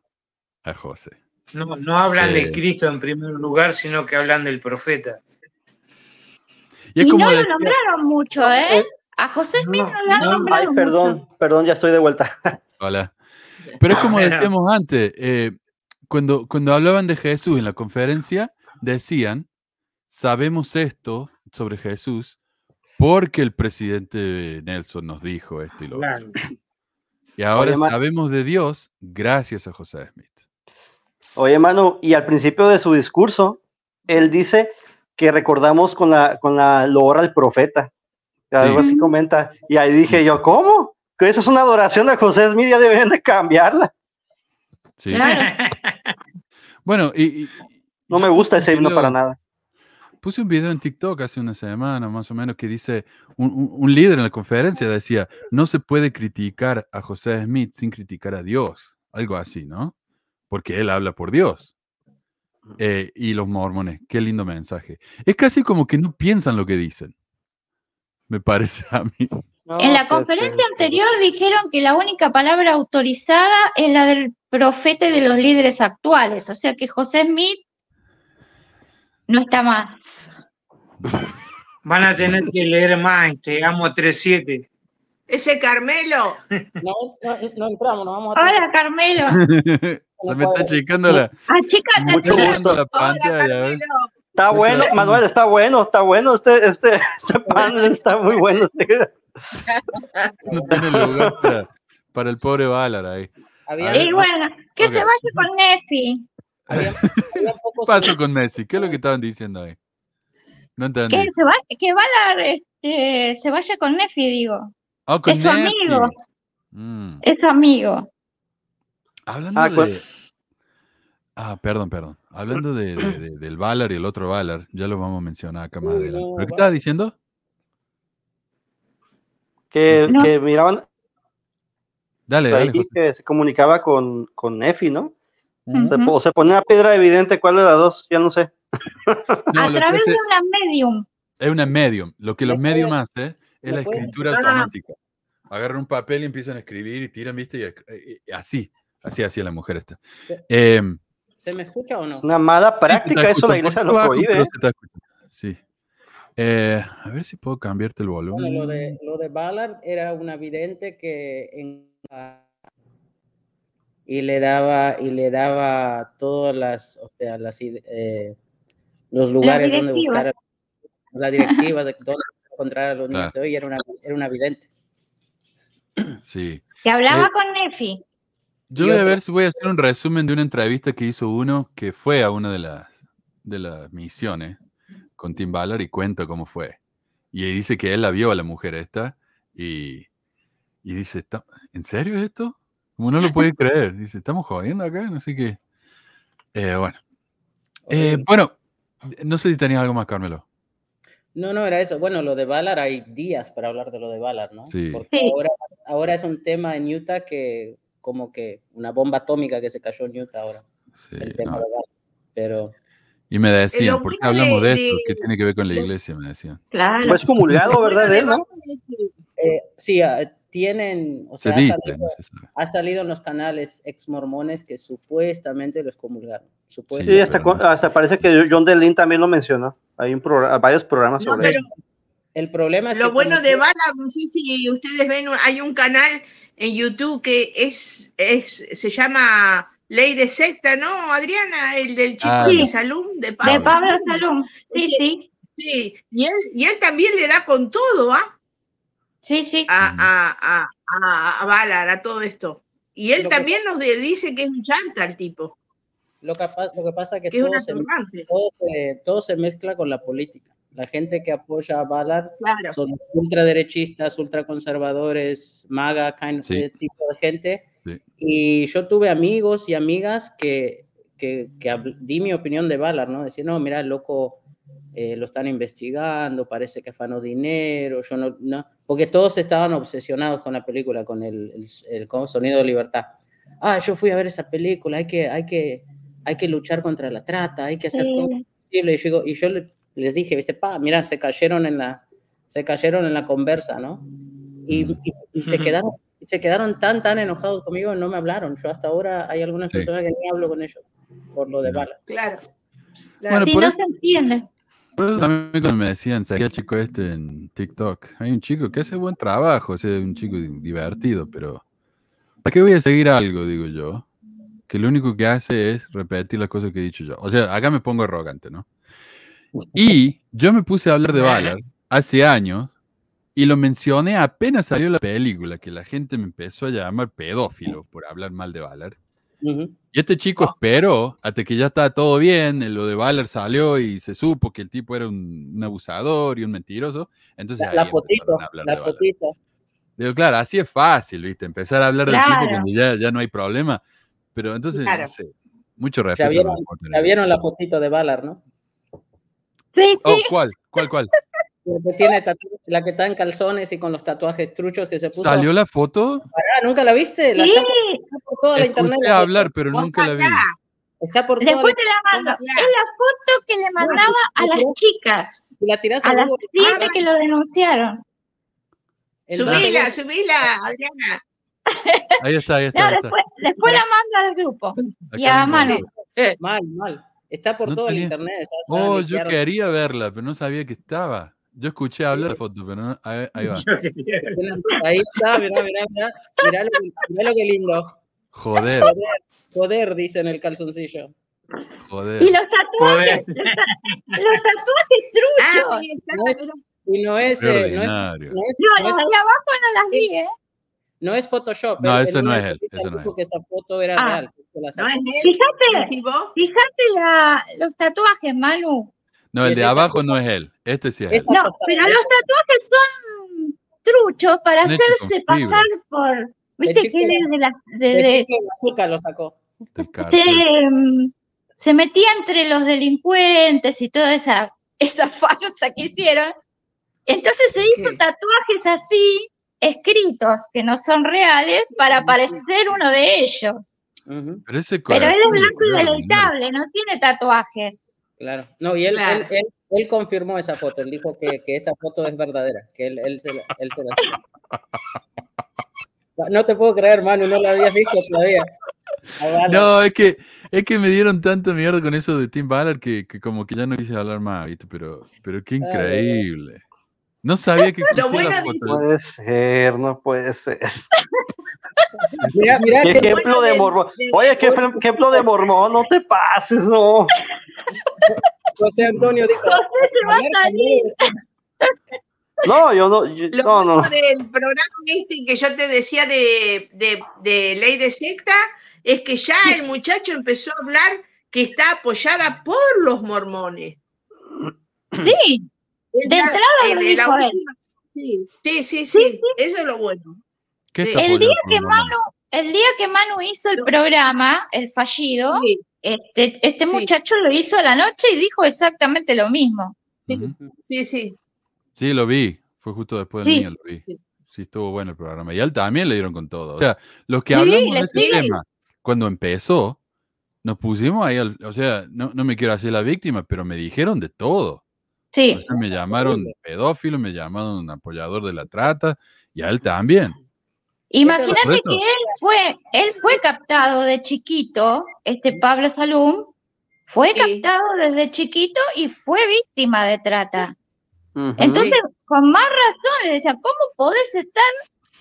a José. No, no hablan Eh. de Cristo en primer lugar, sino que hablan del profeta. Y es Y como no lo nombraron mucho, ¿eh? A José Smith no, lo han no, nombrado Ay, mucho. perdón, perdón, ya estoy de vuelta. Hola. Pero es como decíamos antes, eh, cuando, cuando hablaban de Jesús en la conferencia, decían, sabemos esto sobre Jesús porque el presidente Nelson nos dijo esto y lo otro. Y ahora sabemos de Dios gracias a José Smith. Oye, hermano, y al principio de su discurso, él dice que recordamos con la, con la loor al profeta. Algo Sí. así comenta. Y ahí dije yo, ¿cómo? Que eso es una adoración a José Smith, ya deberían de cambiarla. Sí. Bueno, y, y- No me gusta ese himno para nada. Puse un video en TikTok hace una semana, más o menos, que dice, un, un- un líder en la conferencia decía, no se puede criticar a José Smith sin criticar a Dios, algo así, ¿no? Porque él habla por Dios. Eh, y los mormones, qué lindo mensaje. Es casi como que no piensan lo que dicen. me parece a mí. en la conferencia anterior dijeron que la única palabra autorizada es la del profeta de los líderes actuales, o sea que José Smith no está más. Van a tener que leer más, te amo 3-7. Ese Carmelo. No, no, no entramos, nos vamos a... Hola, Carmelo. Se me está checando la, Ah, chica, Mucho gusto. la pantalla. Está bueno, Manuel, está bueno, está bueno. Este, este, este panel está muy bueno. este. No tiene lugar para, para el pobre Valar ahí. Ver, Y bueno, que se vaya con Nefi. había- había ¿Qué pocos- pasó con Messi? ¿Qué es lo que estaban diciendo ahí? No entendí. Que, se va, que Valar este, se vaya con Nefi, digo. Con Es su amigo. Mm. Es su amigo. Hablando Ah, de. Ah, perdón, perdón. Hablando de, de- de- del Valar y el otro Valar, ya lo vamos a mencionar acá más adelante. ¿Pero qué estabas diciendo? Que, No. que miraban Dale, dale, que se comunicaba con, con Nefi, ¿no? Ujú. Se, po- se ponía piedra evidente, ¿cuál de las dos? Ya no sé. No, a través de una medium. es una medium. Lo que los ¿Me puede- medium hacen es la escritura Ah. automática. Agarran un papel y empiezan a escribir y tiran, ¿viste? Y, eh, eh, así, así hacía la mujer esta. Sí. Em, ¿Se me escucha o no? Es una mala práctica, eso la iglesia lo prohíbe. ¿eh? Sí. Eh, a ver si puedo cambiarte el Bueno, volumen. lo de, lo de Ballard era una vidente que en- y le daba y le daba todas las, o sea, las eh, los lugares donde directivas. buscar la directiva de dónde encontrar a los niños Claro. de hoy era una era una vidente. Sí. Que hablaba Eh, con Nefi. Yo voy a ver si voy a hacer un resumen de una entrevista que hizo uno que fue a una de las, de las misiones con Tim Ballard y cuenta cómo fue. Y ahí dice que él la vio a la mujer esta y, y dice, "¿Está- ¿en serio esto? Como no lo puede creer. Dice, ¿estamos jodiendo acá? No sé qué. Eh, bueno. Eh, bueno, no sé si tenías algo más, Carmelo. No, no era eso. Bueno, lo de Ballard hay días para hablar de lo de Ballard, ¿no? Sí. Porque Sí. ahora, ahora es un tema en Utah que como que una bomba atómica que se cayó en Utah ahora, Sí, el tema no. de Ballard. Pero Y me decían, ¿por qué hablamos de- de esto? ¿Qué tiene que ver con la iglesia? Me decían. Claro. Fue excomulgado, ¿verdad? Bueno, De él, ¿no? de- eh, sí, ah, tienen, o Se sea, ha dice, salido, no se sabe. ha salido en los canales ex mormones que supuestamente lo Sí, hasta, hasta parece que John Delin también lo mencionó. Hay un programa, varios programas No, sobre pero eso. El problema es lo que bueno de que- Bala, no sé si ustedes ven, hay un canal en YouTube que es, es se llama Ley de Secta, ¿no, Adriana? El del chico Ah, de. Salum, de De Pablo. Pablo Salum. Sí, Sí. sí. Sí, y él, y él también le da con todo, ¿ah? Sí, sí. A, a, a, a, a Valar, a todo esto. Y él Lo que también nos de- dice que es un chanta el tipo, lo, que, lo que pasa es que que es todo se, atorrante. todo, se, todo se mezcla con la política. La gente que apoya a Ballard Claro. son ultraderechistas, ultraconservadores, MAGA, kind Sí. tipo de gente. Sí. Y yo tuve amigos y amigas que, que, que di mi opinión de Ballard, ¿no? Decir, no, mira, el loco eh, lo están investigando, parece que afanó dinero, yo no, no, porque todos estaban obsesionados con la película, con el, el, el ¿cómo? sonido de libertad. Ah, yo fui a ver esa película, hay que, hay que, hay que luchar contra la trata, hay que hacer Sí. todo lo posible. Y yo, digo- y yo le- les dije, viste, pa, mira, se cayeron en la, se cayeron en la conversa, ¿no? Y, y- y se quedaron, se quedaron tan, tan enojados conmigo, no me hablaron. Yo hasta ahora hay algunas Sí. personas que ni hablo con ellos por lo de. Bala. Claro. Bueno, Sí, por no eso- se entiende. Por eso también cuando me decían, seguía el chico este en TikTok. Hay un chico que hace buen trabajo, o sea, un chico divertido, pero ¿para qué voy a seguir algo, digo yo? Que lo único que hace es repetir las cosas que he dicho yo. O sea, acá me pongo arrogante, ¿no? Y yo me puse a hablar de Ballard hace años y lo mencioné apenas salió la película, que la gente me empezó a llamar pedófilo por hablar mal de Ballard. Ujú. Y este chico esperó hasta que ya estaba todo bien, lo de Ballard salió y se supo que el tipo era un, un abusador y un mentiroso. Entonces La, la fotito, la fotito. Digo, claro, así es fácil, ¿viste? Empezar a hablar del Claro. tipo cuando ya, ya no hay problema. Pero entonces, Claro. no sé, mucho respeto. vieron, ya vieron la fotito de Ballard, ¿no? Sí, Oh, sí. ¿cuál? ¿Cuál, cuál? La que, tiene tatu- la que está en calzones y con los tatuajes truchos que se puso. ¿Salió la foto? Ah, ¿Nunca la viste? La está, por, Sí. está por toda la internet. La foto. hablar, pero nunca la vi. Está por toda Después la te la mando. Es la foto que le mandaba a las chicas, Si la tirás a a las que lo denunciaron. Subila, subila, Adriana. Ahí está, ahí está. No, ahí está. después, después la mando al grupo. Y a Manu. ahí. Mal, mal. Está por No todo tenía- el internet. ya- ya Oh, yo quería verla, pero no sabía que estaba. Yo escuché hablar de foto, pero no, ahí, ahí va. Ahí está, mirá, mirá, mirá. Mirá lo, mirá lo que lindo. Joder, Joder, joder, dice en el calzoncillo. joder. Y los tatuajes, los, ta- los tatuajes truchos. Ah, está- No es- y no es, eh, no es, ordinario. no es, No, no las es- de abajo no las vi, ¿eh? No es Photoshop. No, en no es él, ese no es dijo él. que esa foto era Ah. real. No es él. Fíjate, fíjate la, los tatuajes, Manu. No, el de abajo no es él. Este sí es él. No, pero los tatuajes son truchos para hecho hacerse pasar por. ¿Viste que él es de la. de- El de- azúcar lo sacó. Se, mm, se metía entre los delincuentes y toda esa, esa farsa que hicieron. Entonces se hizo Ok. tatuajes así, escritos, que no son reales, para parecer uno de ellos. Pero ese Pero él es blanco y deleitable, no tiene tatuajes. claro. No, y él, Claro. él, él, él confirmó esa foto. Él dijo que, que esa foto es verdadera, que él, él, se, la- él se la. No te puedo creer, Manu, no lo habías visto todavía. No, es que, es que me dieron tanta mierda con eso de Tim Ballard que, que como que ya no quise hablar más, ¿viste? Pero, pero qué bueno. increíble. No sabía que existía bueno la de- foto. Puede ser, no puede ser. Mira, mira ¿Qué que ejemplo de mormón? Oye, ¿qué ejemplo- de mormón? No te pases, no. José Antonio dijo. José se va a "Ayer salir. No, yo no, yo- Lo no, no. bueno del programa este que yo te decía de, de, de ley de secta es que ya el muchacho empezó a hablar que está apoyada por los mormones. Sí, De entrada en lo dijo él. Sí, sí, sí, Sí, sí, eso es lo bueno. ¿Qué Sí. está El día que mormones? el día que Manu hizo el programa, el fallido, Sí, este, este Sí. muchacho lo hizo a la noche y dijo exactamente lo mismo. Sí, sí. Sí, lo vi. Fue justo después del Sí. mío, lo vi. Sí. Sí, estuvo bueno el programa. Y a él también le dieron con todo. O sea, los que Sí, hablamos de sigue. tema, cuando empezó, nos pusimos ahí, al- o sea, no, no me quiero hacer la víctima, pero me dijeron de todo. O Sí, sea, me llamaron pedófilo, me llamaron apoyador de la trata, y a él también. imagínate que él fue, él fue captado de chiquito, este Pablo Salum, fue Sí. captado desde chiquito y fue víctima de trata. Entonces, con más razón le decía, ¿cómo podés estar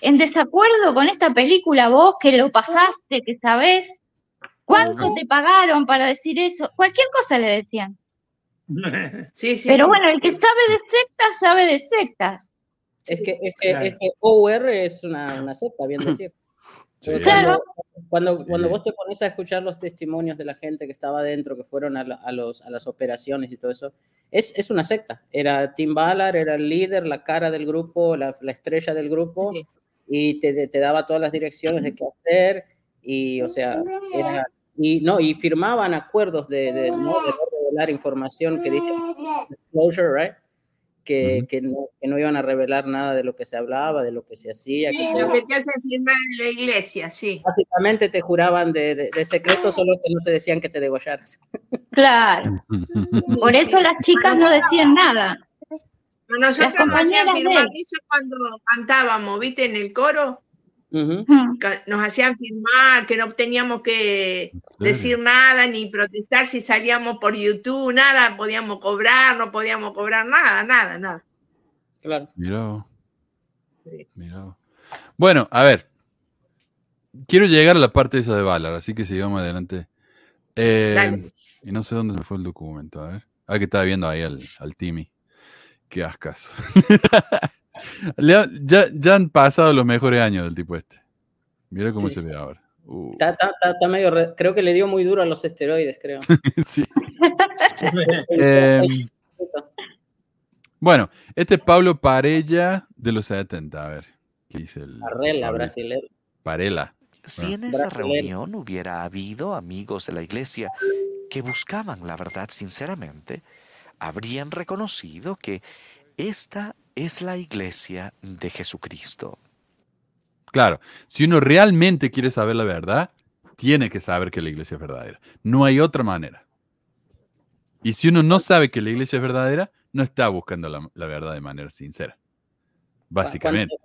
en desacuerdo con esta película vos que lo pasaste, que sabés? ¿Cuánto te pagaron para decir eso? Cualquier cosa le decían. Sí, sí, Pero sí. bueno, el que sabe de sectas, sabe de sectas. Es que, es que, Claro. es que OR es una, una secta, bien decir. Sí. Porque Claro. Cuando, cuando, Sí. cuando vos te pones a escuchar los testimonios de la gente que estaba adentro, que fueron a, la- a los, a las operaciones y todo eso, es, es una secta. Era Tim Ballard, era el líder, la cara del grupo, la, la estrella del grupo, Sí. y te, te daba todas las direcciones de qué hacer, y o sea, era, y no, y firmaban acuerdos de, de no, de no revelar información que dice disclosure, right? Que, Ujú. que, no, que no iban a revelar nada de lo que se hablaba, de lo que se hacía, que Sí, todo- lo que te hacen firmar en la iglesia, sí. básicamente te juraban de, de, de secreto, solo que no te decían que te degollaras. Claro. Por eso las chicas no decían nada. Nosotros Las nos hacían compañeras de firmar él. eso cuando cantábamos, ¿viste? En el coro, Nos hacían firmar que no teníamos que decir nada ni protestar si salíamos por YouTube, nada, podíamos cobrar, no podíamos cobrar nada, nada, nada. Claro. Mirá. Sí. Mirá. Bueno, a ver. Quiero llegar a la parte esa de Valar, así que sigamos adelante. Eh, y no sé dónde se fue el documento, a ver. Ah, que estaba viendo ahí al, al Timmy. Qué ascaso. Le ya, ya han pasado los mejores años del tipo este. Mira cómo Sí, se sí. ve ahora. Uh, Está, está- está- está medio, re- creo que le dio muy duro a los esteroides, creo. sí. Em, bueno, este es Pablo Parella de los 70. A ver, ¿qué dice el. Arrela, Pablo? brasileño. Parela. Si en esa Brasilero. reunión hubiera habido amigos de la iglesia que buscaban la verdad sinceramente, habrían reconocido que esta es la iglesia de Jesucristo. Claro, si uno realmente quiere saber la verdad, tiene que saber que la iglesia es verdadera. No hay otra manera. Y si uno no sabe que la iglesia es verdadera, no está buscando la, la verdad de manera sincera. Básicamente.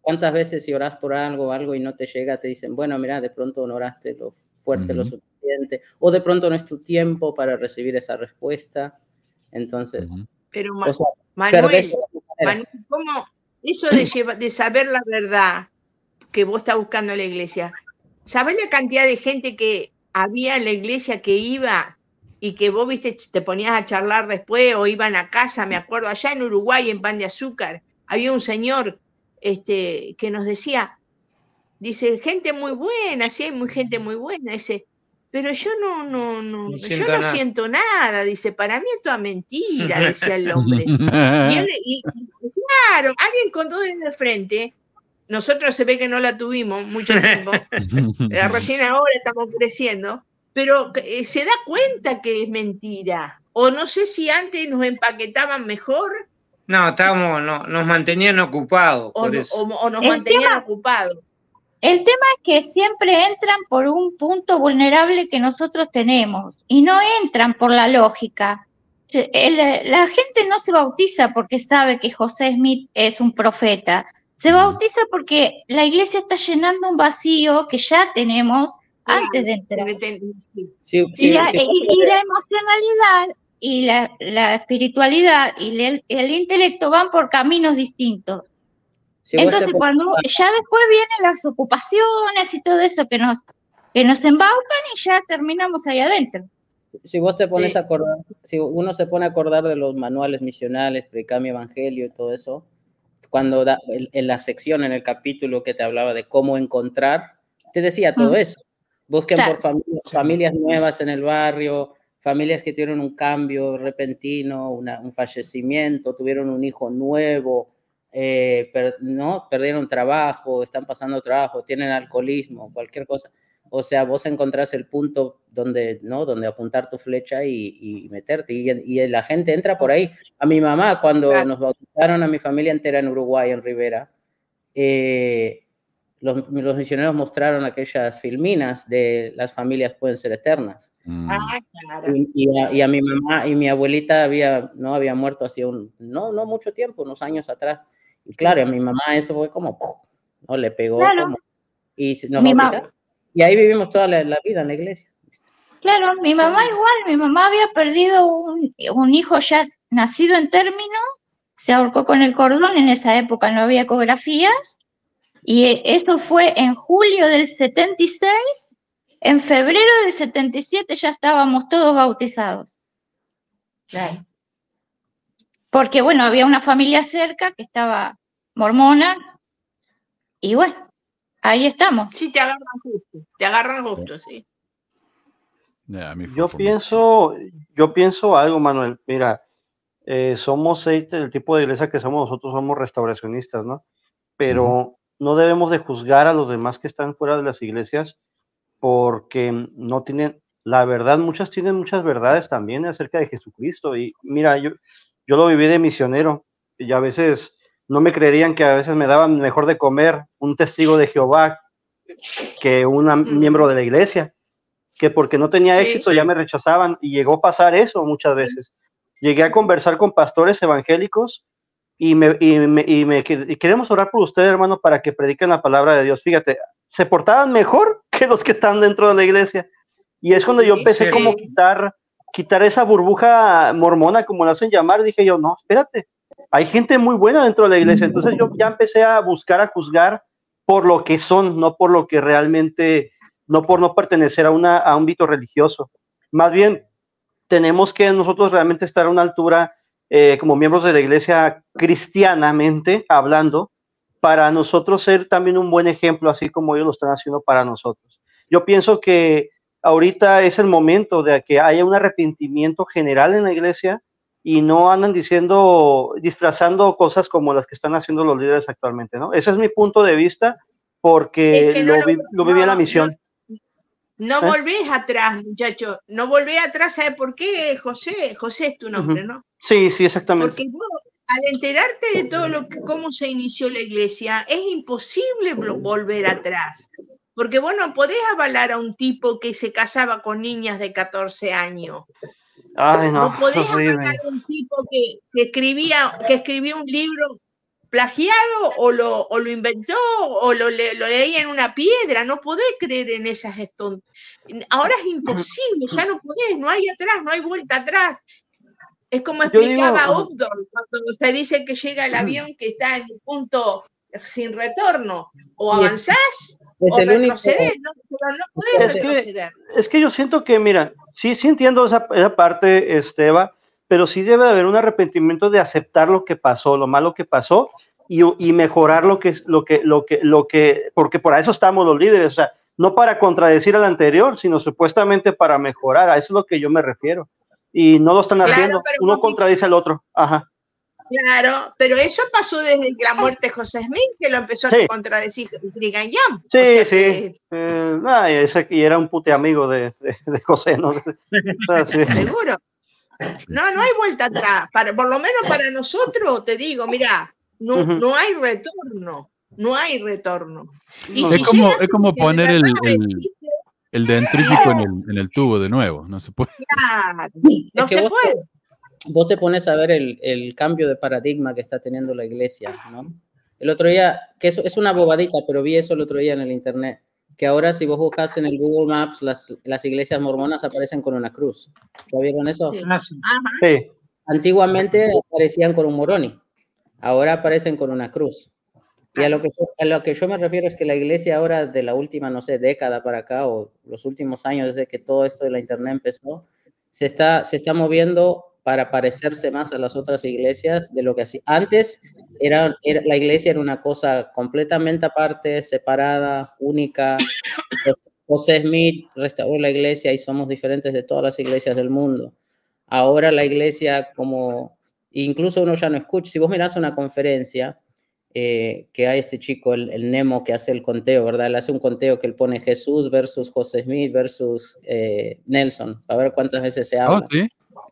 ¿Cuántas veces si oras por algo o algo y no te llega, te dicen, bueno, mira, de pronto no oraste lo fuerte, lo suficiente, o de pronto no es tu tiempo para recibir esa respuesta? Entonces, Pero o sea, Manuel, ¿cómo eso de, lleva- de saber la verdad que vos estás buscando en la iglesia? ¿Sabés la cantidad de gente que había en la iglesia que iba y que vos viste, te ponías a charlar después o iban a casa? Me acuerdo, allá en Uruguay, en Pan de Azúcar, había un señor este, que nos decía, dice, gente muy buena, sí, hay muy gente muy buena, dice, pero yo no, no, no, yo siento no nada". siento nada, dice, para mí es toda mentira, decía el hombre. Y, él- y- y- claro, alguien con dos dedos de frente, nosotros se ve que no la tuvimos mucho tiempo, eh, recién ahora estamos creciendo, pero eh, se da cuenta que es mentira. O no sé si antes nos empaquetaban mejor No, estábamos, no, nos mantenían ocupados, o, por no- eso. o- o nos El mantenían tema- ocupados. El tema es que siempre entran por un punto vulnerable que nosotros tenemos y no entran por la lógica. El- la gente no se bautiza porque sabe que José Smith es un profeta. Se bautiza porque la iglesia está llenando un vacío que ya tenemos antes de entrar. Sí, Y sí, la, sí. y- y la emocionalidad y la, la espiritualidad y el, el intelecto van por caminos distintos. Si te Entonces, pones cuando ya después vienen las ocupaciones y todo eso que nos, que nos embaucan y ya terminamos ahí adentro. si vos te pones Sí. a acordar, si uno se pone a acordar de los manuales misionales, Precamio Evangelio y todo eso, cuando da, en, en la sección, en el capítulo que te hablaba de cómo encontrar, te decía todo Mm. eso. Busquen Claro. por familias, familias nuevas en el barrio, familias que tuvieron un cambio repentino, una- un fallecimiento, tuvieron un hijo nuevo, eh, per- ¿no? perdieron trabajo, están pasando trabajo, tienen alcoholismo, cualquier cosa. O sea, vos encontrás el punto donde, ¿no? donde apuntar tu flecha y, y meterte. Y, y la gente entra por ahí. A mi mamá, cuando Claro. nos bautizaron a mi familia entera en Uruguay, en Rivera, eh, los, los misioneros mostraron aquellas filminas de las familias pueden ser eternas. Mm. Ah, claro. Y, y a, y a mi mamá y mi abuelita había, no había muerto hacía un, no, no mucho tiempo, unos años atrás. Y claro, a mi mamá eso fue como. ¿no? Le pegó Claro. como, y se- nos bautizaron. Y ahí vivimos toda la, la vida en la iglesia. Claro, mi mamá igual, mi mamá había perdido un, un hijo ya nacido en término, se ahorcó con el cordón, en esa época no había ecografías, y eso fue en julio del 76, en febrero del 77 ya estábamos todos bautizados. Claro. Porque bueno, había una familia cerca que estaba mormona, y bueno, ahí estamos. Sí, te agarran justo, te agarran justo, sí. Ya, a mí fue Yo pienso, yo pienso algo, Manuel. Mira, eh, somos eh, el tipo de iglesia que somos nosotros, somos restauracionistas, ¿no? Pero no debemos de juzgar a los demás que están fuera de las iglesias porque no tienen, la verdad, muchas tienen muchas verdades también acerca de Jesucristo. Y mira, yo, yo lo viví de misionero y a veces no me creerían que a veces me daban mejor de comer un testigo de Jehová que un miembro de la iglesia que porque no tenía Sí, éxito sí. ya me rechazaban y llegó a pasar eso muchas veces. Llegué a conversar con pastores evangélicos y me, y me, y me- y queremos orar por usted, hermano, para que prediquen la palabra de Dios. Fíjate, se portaban mejor que los que están dentro de la iglesia. Y es cuando yo empecé sí. como quitar, quitar esa burbuja mormona, como la hacen llamar. Dije yo, no, espérate, hay gente muy buena dentro de la iglesia. Entonces yo ya empecé a buscar, a juzgar por lo que son, no por lo que realmente, no por no pertenecer a, un ámbito religioso. Más bien, tenemos que nosotros realmente estar a una altura eh, como miembros de la iglesia cristianamente hablando, para nosotros ser también un buen ejemplo, así como ellos lo están haciendo para nosotros. Yo pienso que ahorita es el momento de que haya un arrepentimiento general en la iglesia y no andan diciendo, disfrazando cosas como las que están haciendo los líderes actualmente, ¿no? Ese es mi punto de vista porque Es que no lo, vi, lo viví en la no, misión. No ¿Eh? volvés atrás, muchacho. No volvés atrás, ¿sabes por qué, José? José es tu nombre. ¿no? Sí, sí, exactamente. Porque vos, al enterarte de todo lo que, cómo se inició la iglesia, es imposible vo- volver atrás. Porque vos no podés avalar a un tipo que se casaba con niñas de 14 años. Ay, no, No podés avalar a un tipo que, que escribía, que escribió un libro plagiado o lo, o lo inventó o lo, le- lo leía en una piedra. No podés creer en esas eston- Ahora es imposible, ya no podés, no hay atrás, no hay vuelta atrás. Es como explicaba Upton cuando se dice que llega el avión que está en un punto sin retorno. O avanzás o el único- retrocedés, no, pero no podés Es que-. Es que yo siento que, mira, sí, sí entiendo esa, esa parte, Esteba, pero sí debe haber un arrepentimiento de aceptar lo que pasó, lo malo que pasó y, y mejorar lo que, lo que, lo que, lo que, porque para eso estamos los líderes, o sea, no para contradecir al anterior, sino supuestamente para mejorar, a eso es lo que yo me refiero. Y no lo están Claro, haciendo, uno contradice al otro, ajá. Claro, pero eso pasó desde la muerte de José Smith, que lo empezó Sí. a contradecir Brigham Young. Sí, O sea sí. que- Eh, ah, ese y era un pute amigo de, de, de José, ¿no? Ah, sí. Seguro. No, no hay vuelta atrás. Para, por lo menos para nosotros, te digo, mira, no, no hay retorno. No hay retorno. Y es, si como, es como poner el, el, el dentrífico en el, en el tubo de nuevo. No se puede. claro, Es no que se puede. Vos te pones a ver el, el cambio de paradigma que está teniendo la iglesia, ¿no? El otro día, que es, es una bobadita, pero vi eso el otro día en el internet, que ahora si vos buscas en el Google Maps, las, las iglesias mormonas aparecen con una cruz. ¿Ya vieron eso? Ajá. Sí. Antiguamente aparecían con un moroni, ahora aparecen con una cruz. Y a lo, que yo, a lo que yo me refiero es que la iglesia ahora de la última, no sé, década para acá o los últimos años desde que todo esto de la internet empezó, se está, se está moviendo para parecerse más a las otras iglesias de lo que hacía. Antes era, era- la iglesia era una cosa completamente aparte, separada, única. José Smith restauró la iglesia y somos diferentes de todas las iglesias del mundo. Ahora la iglesia como, incluso uno ya no escucha, si vos mirás una conferencia, eh, que hay este chico, el, el Nemo, que hace el conteo, ¿verdad? Él hace un conteo que él pone Jesús versus José Smith versus eh, Nelson, para ver cuántas veces se habla. Oh, sí.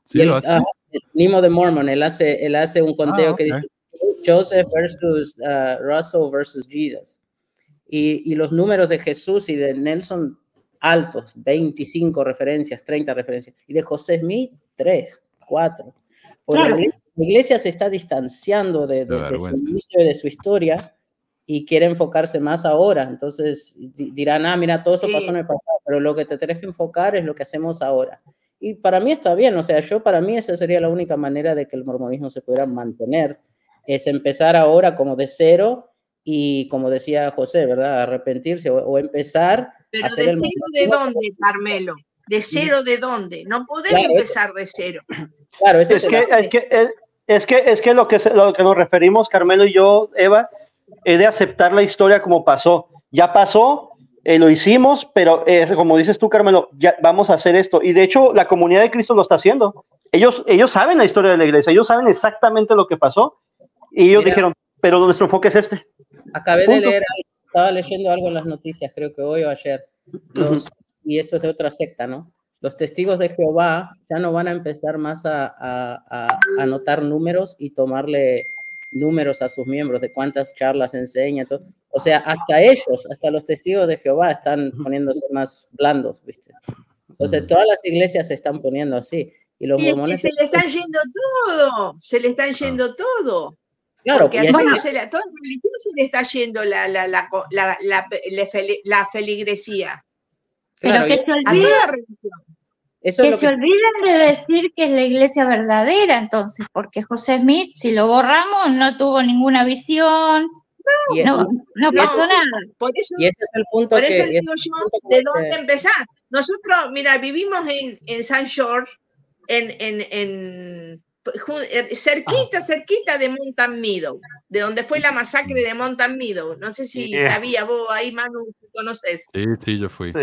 Sí, Y él- lo hace. ah, el Nemo de Mormon, él hace, él hace un conteo Ah, que ok. dice Joseph versus uh, Russell versus Jesus. Y, y los números de Jesús y de Nelson altos, 25 referencias, 30 referencias. Y de José Smith, 3, 4. Porque la, Claro. iglesia, la iglesia se está distanciando de, de- de su inicio y de su historia y quiere enfocarse más ahora. Entonces di- dirán, ah, mira, todo eso Sí. pasó en el pasado, pero lo que te tenés que enfocar es lo que hacemos ahora. Y para mí está bien, o sea, yo para mí esa sería la única manera de que el mormonismo se pudiera mantener, es empezar ahora como de cero y como decía José, ¿verdad? Arrepentirse o, o empezar a Pero hacer de el cero de mormonismo. dónde, Carmelo? ¿De cero de dónde? No podés Claro, empezar de cero. Claro, ese Es es, que, el es que, es, es que, es que lo que, lo que nos referimos, Carmelo y yo, Eva, es de aceptar la historia como pasó. Ya pasó, eh, lo hicimos, pero eh, como dices tú, Carmelo, ya vamos a hacer esto. Y de hecho, la comunidad de Cristo lo está haciendo. Ellos, ellos saben la historia de la iglesia, ellos saben exactamente lo que pasó. Y ellos Mira. dijeron, pero nuestro enfoque es este. Acabé de Punto. leer, algo, estaba leyendo algo en las noticias, creo que hoy o ayer, los, y esto es de otra secta, ¿no? Los testigos de Jehová ya no van a empezar más a, a- a- anotar números y tomarle números a sus miembros de cuántas charlas enseñan. todo. O sea, hasta ellos, hasta los testigos de Jehová están poniéndose más blandos, ¿viste? Entonces, todas las iglesias se están poniendo así. Y los Y es que se le están yendo todo, se le están yendo todo. Claro, Porque a todos se le- a toda religión se le está yendo la, la, la, co- la, la, la fel- la feligresía. Pero claro, que y- se olviden, eso es que lo se que... olviden de decir que es la iglesia verdadera, entonces, porque José Smith, si lo borramos, no tuvo ninguna visión, y- no, no pasó nada. Por eso, Y ese es el punto por que... eso digo es yo, punto ¿de que- dónde empezar? Nosotros, mira, vivimos en, en San George, en, en, en eh, cerquita, cerquita de Mountain Meadow, de donde fue la masacre de Mountain Meadow. No sé si Yeah. sabías vos ahí, Manu, conoces. Sí, sí, yo fui. Sí,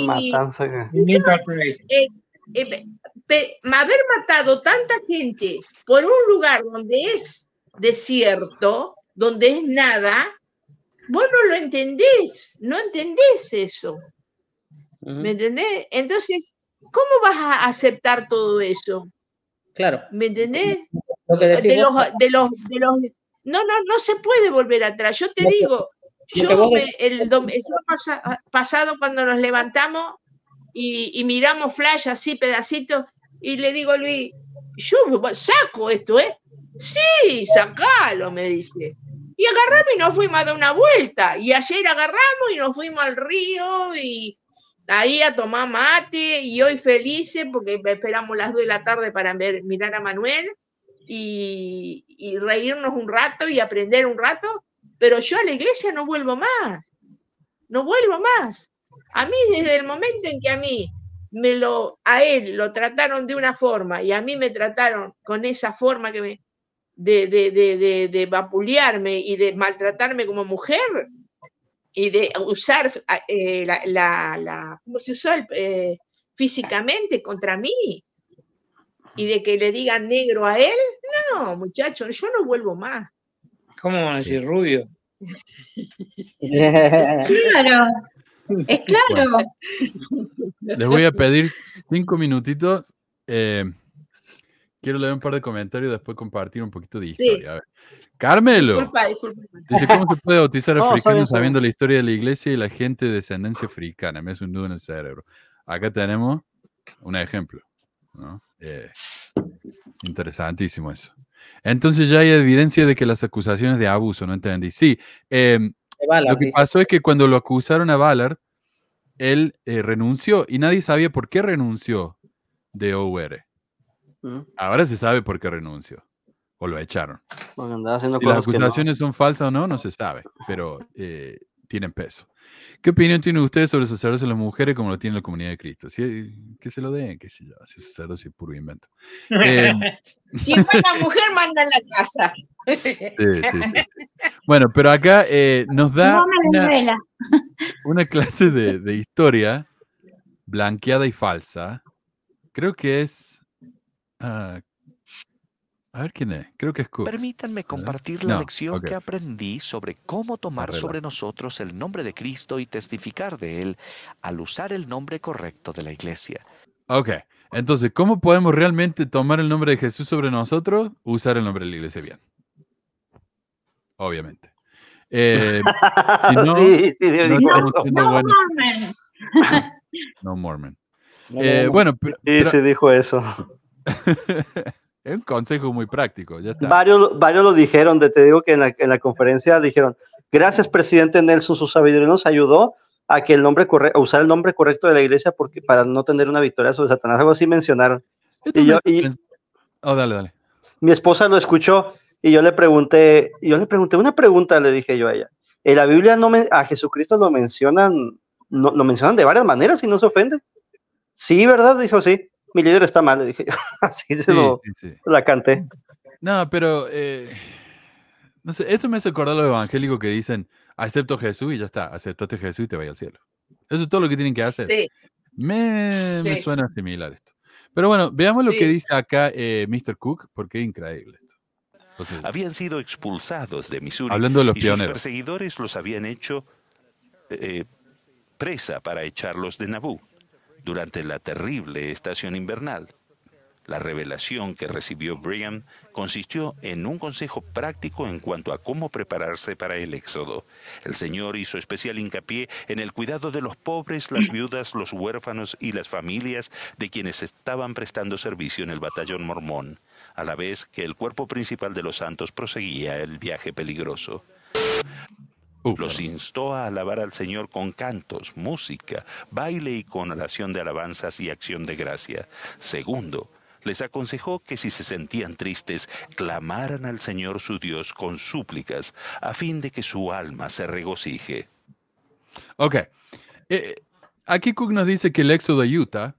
Y- matanza. Eh, eh, pe- haber matado tanta gente por un lugar donde es desierto, donde es nada, vos no lo entendés, no entendés eso, ¿me entendés? Entonces, ¿cómo vas a aceptar todo eso? Claro. ¿Me entendés? Lo que decís De los, de los, de los, no, no, no se puede volver atrás. Yo te Lo digo, que yo me- el, el pasa- pasado cuando nos levantamos y, y miramos flash así, pedacitos, y le digo a Luis, yo saco esto, ¿eh? Sí, sacalo, me dice. Y agarramos y nos fuimos a dar una vuelta. Y ayer agarramos y nos fuimos al río y ahí a tomar mate y hoy felices porque esperamos las 2 de la tarde para mirar a Manuel y, y reírnos un rato y aprender un rato, pero yo a la iglesia no vuelvo más, no vuelvo más. A mí desde el momento en que a mí me lo, a él lo trataron de una forma y a mí me trataron con esa forma que me, de, de, de, de, de vapulearme y de maltratarme como mujer y de usar eh, la, la, la, ¿cómo se usó? El, eh, físicamente contra mí y de que le digan negro a él, no, muchacho, yo no vuelvo más. ¿Cómo van a decir rubio? Claro, es claro. Les voy a pedir cinco minutitos. eh, quiero leer un par de comentarios y después compartir un poquito de Sí. historia. A ver. Carmelo. Disculpa, disculpa. Dice, ¿cómo se puede bautizar No, africano está sabiendo la historia de la iglesia y la gente de descendencia africana? Me hace un nudo en el cerebro. Acá tenemos un ejemplo. ¿no? Eh, interesantísimo eso. Entonces ya hay evidencia de que las acusaciones de abuso, ¿no entendí? Sí, em, Ballard, lo que dice. pasó es que cuando lo acusaron a Ballard, él eh, renunció y nadie sabía por qué renunció de Mm, Ahora se sabe por qué renunció o lo echaron. Bueno, andaba haciendo Si las cosas que no. acusaciones son falsas o no, no se sabe, pero eh, tienen peso. ¿Qué opinión tienen ustedes sobre el sacerdocio de las mujeres como lo tiene la comunidad de Cristo? Si, que se lo den, que sé yo, si es sacerdocio es puro invento. Eh, Si manda mujer, manda en la casa. sí, sí, sí, sí. Bueno, pero acá eh, nos da No una, una clase de, de historia blanqueada y falsa. Creo que es... ah, a ver quién es. Creo que es Cook. Permítanme compartir la No, lección que aprendí sobre cómo tomar Arregla. sobre nosotros el nombre de Cristo y testificar de Él al usar el nombre correcto de la iglesia. Ok, entonces, ¿cómo podemos realmente tomar el nombre de Jesús sobre nosotros? Usar el nombre de la iglesia bien. Obviamente. Eh, si no, sí, sí, no estamos siendo No buenos. mamen. No Mormon. No, Eh, no, bueno, pero, Sí, pero- sí, dijo eso. es un consejo muy práctico. Ya está. Varios, varios lo dijeron, de, te digo que en la, en la conferencia dijeron, gracias presidente Nelson, su sabiduría nos ayudó a que el nombre corre- a usar el nombre correcto de la iglesia porque para no tener una victoria sobre Satanás, algo así mencionaron. Y yo- y- Oh, dale, dale. Mi esposa lo escuchó y yo le pregunté, yo le pregunté una pregunta, le dije yo a ella. En la Biblia no me, a Jesucristo lo mencionan, no, lo mencionan de varias maneras y no se ofende. Sí, ¿verdad? Dijo, sí. Mi líder está mal, le dije yo. Así se lo, sí, sí. la canté. No, pero eh, no sé, eso me hace acordar a los evangélicos que dicen, acepto Jesús y ya está, aceptaste Jesús y te vaya al cielo. Eso es todo lo que tienen que hacer. Sí, Me, me suena similar esto. Pero bueno, veamos lo que dice acá eh, Mr. Cook, porque es increíble esto. Entonces, Habían sido expulsados de Missouri hablando de los y sus pioneros. perseguidores los habían hecho eh, presa para echarlos de Nabú durante la terrible estación invernal. La revelación que recibió Brigham consistió en un consejo práctico en cuanto a cómo prepararse para el éxodo. El Señor hizo especial hincapié en el cuidado de los pobres, las viudas, los huérfanos y las familias de quienes estaban prestando servicio en el batallón mormón, a la vez que el cuerpo principal de los santos proseguía el viaje peligroso. Uh, Los instó a alabar al Señor con cantos, música, baile y con oración de alabanzas y acción de gracia. Segundo, les aconsejó que si se sentían tristes, clamaran al Señor su Dios con súplicas, a fin de que su alma se regocije. Ok. Eh, aquí Cook nos dice que el éxodo de Utah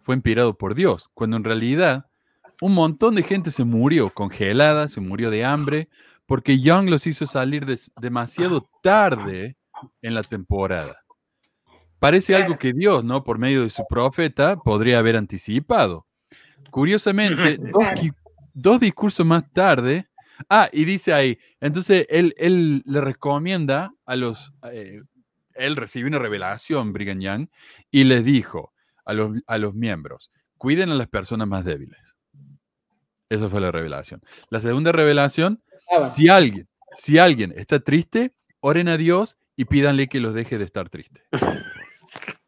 fue inspirado por Dios, cuando en realidad un montón de gente se murió congelada, se murió de hambre, porque Young los hizo salir des- demasiado tarde en la temporada. Parece algo que Dios, ¿no? Por medio de su profeta, podría haber anticipado. Curiosamente, dos, discursos más tarde, ah, y dice ahí, entonces él, él le recomienda a los, eh, él recibió una revelación, Brigham Young, y les dijo a los, a los miembros, cuiden a las personas más débiles. Esa fue la revelación. La segunda revelación. Si alguien, si alguien está triste, oren a Dios y pídanle que los deje de estar triste.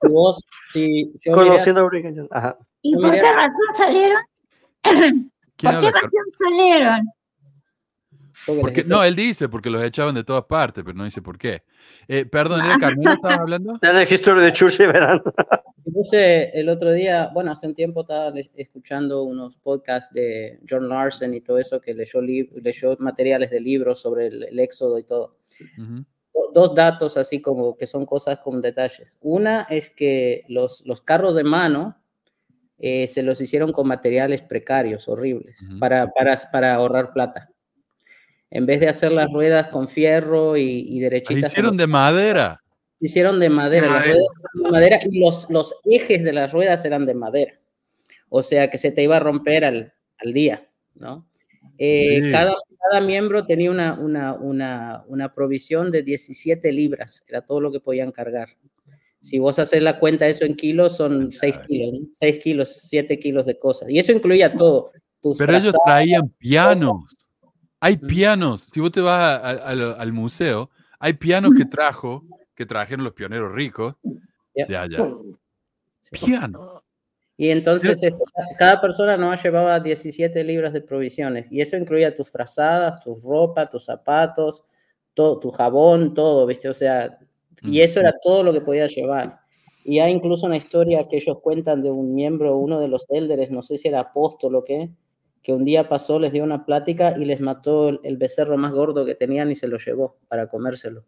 Vos, si, si Conociendo a Brigham Young, ajá. ¿Y por qué razón salieron? ¿Quién ¿Por qué razón salieron? Porque no, él dice porque los echaban de todas partes, pero no dice por qué. Eh, perdón, ¿era Carmelo estaba hablando? De la History de Church y verán. El otro día, bueno, hace un tiempo estaba escuchando unos podcasts de John Larson y todo eso, que leyó, leyó materiales de libros sobre el, el éxodo y todo. Ujú. Do- Dos datos así como que son cosas con detalles. Una es que los, los carros de mano eh, se los hicieron con materiales precarios, horribles, para, para, para ahorrar plata. En vez de hacer las ruedas con fierro y, y Las derechitas. hicieron de madera. hicieron de madera, las madera. ruedas eran de madera y los, los ejes de las ruedas eran de madera. O sea que se te iba a romper al, al día, ¿no? Eh, Sí. cada, cada miembro tenía una, una, una, una provisión de 17 libras, era todo lo que podían cargar. Si vos haces la cuenta eso en kilos, son 6 kilos, ¿no? 6 kilos, 7 kilos de cosas. Y eso incluía todo. tus Pero ellos frazadas, traían pianos. Hay pianos. Si vos te vas a- a- al- al museo, hay pianos que trajo, que trajeron los pioneros ricos de allá. Piano. Y entonces este, cada persona no llevaba 17 libras de provisiones y eso incluía tus frazadas, tus ropa, tus zapatos, todo, tu jabón, todo, ¿viste? O sea, y eso era todo lo que podías llevar. Y hay incluso una historia que ellos cuentan de un miembro, uno de los élderes, no sé si era apóstol o qué, que un día pasó, les dio una plática y les mató el, el becerro más gordo que tenían y se lo llevó para comérselo.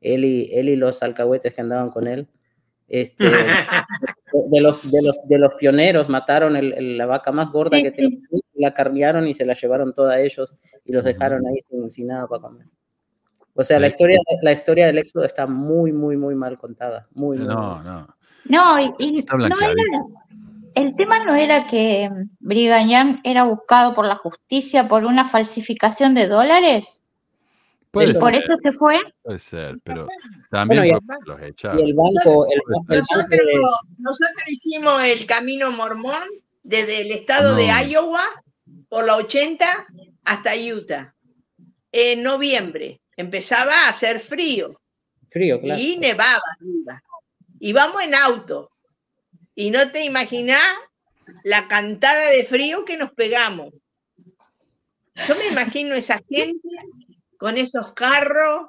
Él y, él y los alcahuetes que andaban con él. Este, de, los, de, los, de los pioneros mataron el- el- la vaca más gorda que tenían, la carnearon y se la llevaron toda a ellos y los dejaron ahí sin, sin nada para comer. O sea, la historia, la historia del éxodo está muy, muy, muy mal contada. Muy, muy No, mal. no. No, y, y Está no era, el tema no era que Brigham Young era buscado por la justicia por una falsificación de dólares. Puede y por ser, eso se fue. puede ser, pero también Bueno, los Y echaron. el banco, el, el banco Nosotros, de- nosotros hicimos el camino mormón desde el estado de. Iowa por la 80 hasta Utah. En noviembre empezaba a hacer frío frío, claro. y nevaba arriba. Y vamos en auto. Y no te imaginás la cantada de frío que nos pegamos. Yo me imagino esa gente con esos carros,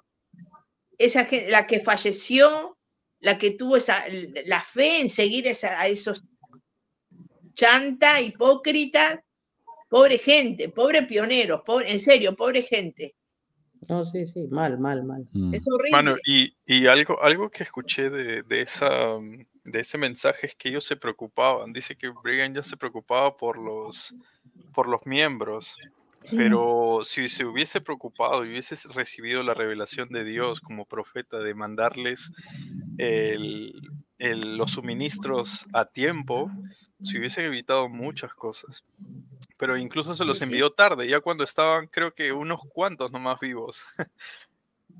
esa gente, la que falleció, la que tuvo esa, la fe en seguir esa- a esos chanta, hipócritas, pobre gente, pobre pioneros, pobre, en serio, pobre gente. No, sí, sí, mal, mal, mal. Mm. Es horrible. Mano, y, y algo, algo que escuché de, de esa, mm, de ese mensaje es que ellos se preocupaban. Dice que Brigham ya se preocupaba por los, por los miembros. Sí. Pero si se hubiese preocupado y hubiese recibido la revelación de Dios como profeta de mandarles el- el- los suministros a tiempo, se hubiesen evitado muchas cosas. Pero incluso se los sí. envió tarde, ya cuando estaban creo que unos cuantos nomás vivos.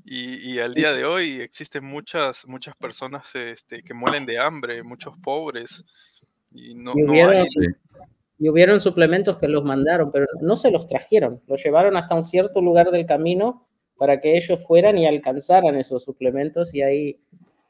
Y, y al día de hoy existen muchas, muchas personas este, que mueren de hambre, muchos pobres. Y no, Y no hubieron, hay... y hubieron suplementos que los mandaron, pero no se los trajeron, los llevaron hasta un cierto lugar del camino para que ellos fueran y alcanzaran esos suplementos y ahí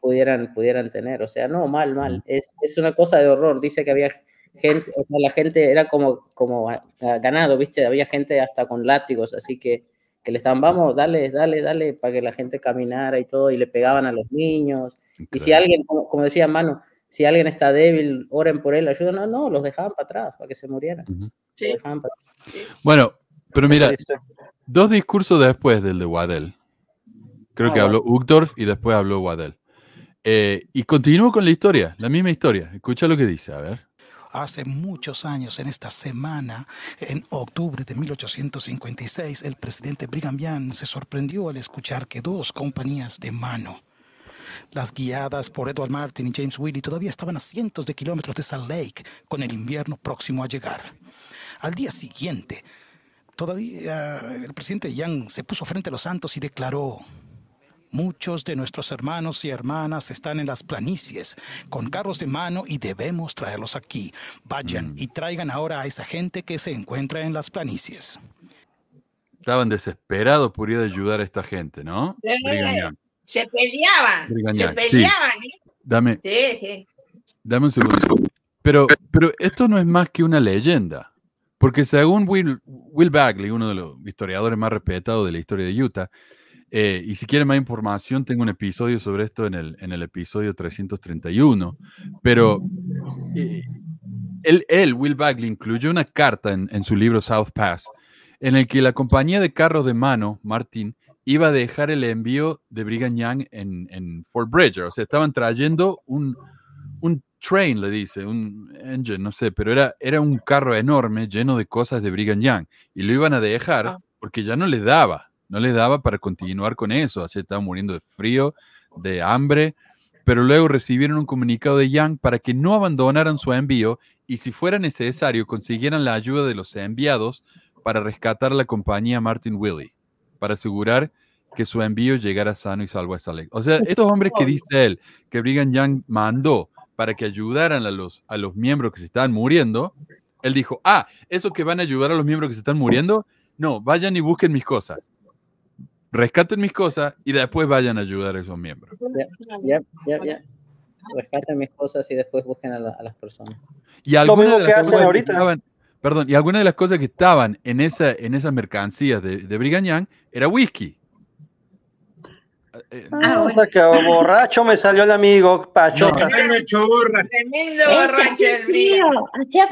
pudieran, pudieran tener. O sea, no, mal, mal. Es, es una cosa de horror. Dice que había gente, o sea, la gente era como, como a- a ganado, ¿viste? Había gente hasta con látigos, así que, que le estaban, vamos, dale, dale, dale, para que la gente caminara y todo, y le pegaban a los niños. Y si alguien, como, como decía Mano, si alguien está débil, oren por él, ayudan. No, no, los dejaban para atrás, para que se murieran. Bueno, pero mira, dos discursos después del de Waddell. Creo Ah, que habló Uchtdorf y después habló Waddell. Eh, y continúo con la historia, la misma historia. Escucha lo que dice, a ver. Hace muchos años, en esta semana, en octubre de 1856, el presidente Brigham Young se sorprendió al escuchar que dos compañías de mano, las guiadas por Edward Martin y James Willey, todavía estaban a cientos de kilómetros de Salt Lake, con el invierno próximo a llegar. Al día siguiente, todavía el presidente Young se puso frente a los santos y declaró, Muchos de nuestros hermanos y hermanas están en las planicies con carros de mano y debemos traerlos aquí. Vayan y traigan ahora a esa gente que se encuentra en las planicies. Estaban desesperados por ir a ayudar a esta gente, ¿no? Eh. Se peleaban, se sí. peleaban, ¿eh? Dame, Sí, sí. dame un segundo. Pero, pero esto no es más que una leyenda. Porque según Will, Will Bagley, uno de los historiadores más respetados de la historia de Utah, eh, y si quieren más información, tengo un episodio sobre esto en el, en el episodio 331. Pero eh, él, Will Bagley, incluyó una carta en, en, su libro South Pass, en el que la compañía de carros de mano, Martin, iba a dejar el envío de Brigham Young en, en Fort Bridger. O sea, estaban trayendo un, un train, le dice, un engine, no sé, pero era, era un carro enorme lleno de cosas de Brigham Young. Y lo iban a dejar Ah. porque ya no le daba, no le daba para continuar con eso. Así estaban muriendo de frío, de hambre. Pero luego recibieron un comunicado de Young para que no abandonaran su envío y si fuera necesario consiguieran la ayuda de los enviados para rescatar la compañía Martin Willie, para asegurar que su envío llegara sano y salvo a esa ley. O sea, estos hombres que dice él, que Brigham Young mandó para que ayudaran a los, a los miembros que se estaban muriendo, él dijo, ah, eso que van a ayudar a los miembros que se están muriendo, no, vayan y busquen mis cosas. Rescaten mis cosas y después vayan a ayudar a esos miembros. Ya, ya, ya. Rescaten mis cosas y después busquen a, la- a las personas. Y algunas de que las hacen cosas que ahorita. estaban, perdón, y algunas de las cosas que estaban en esa, en esas mercancías de, de Brigham Young era whisky. Eh, Ah, o sea que borracho me salió el amigo Pachoca. Tremendo borracho el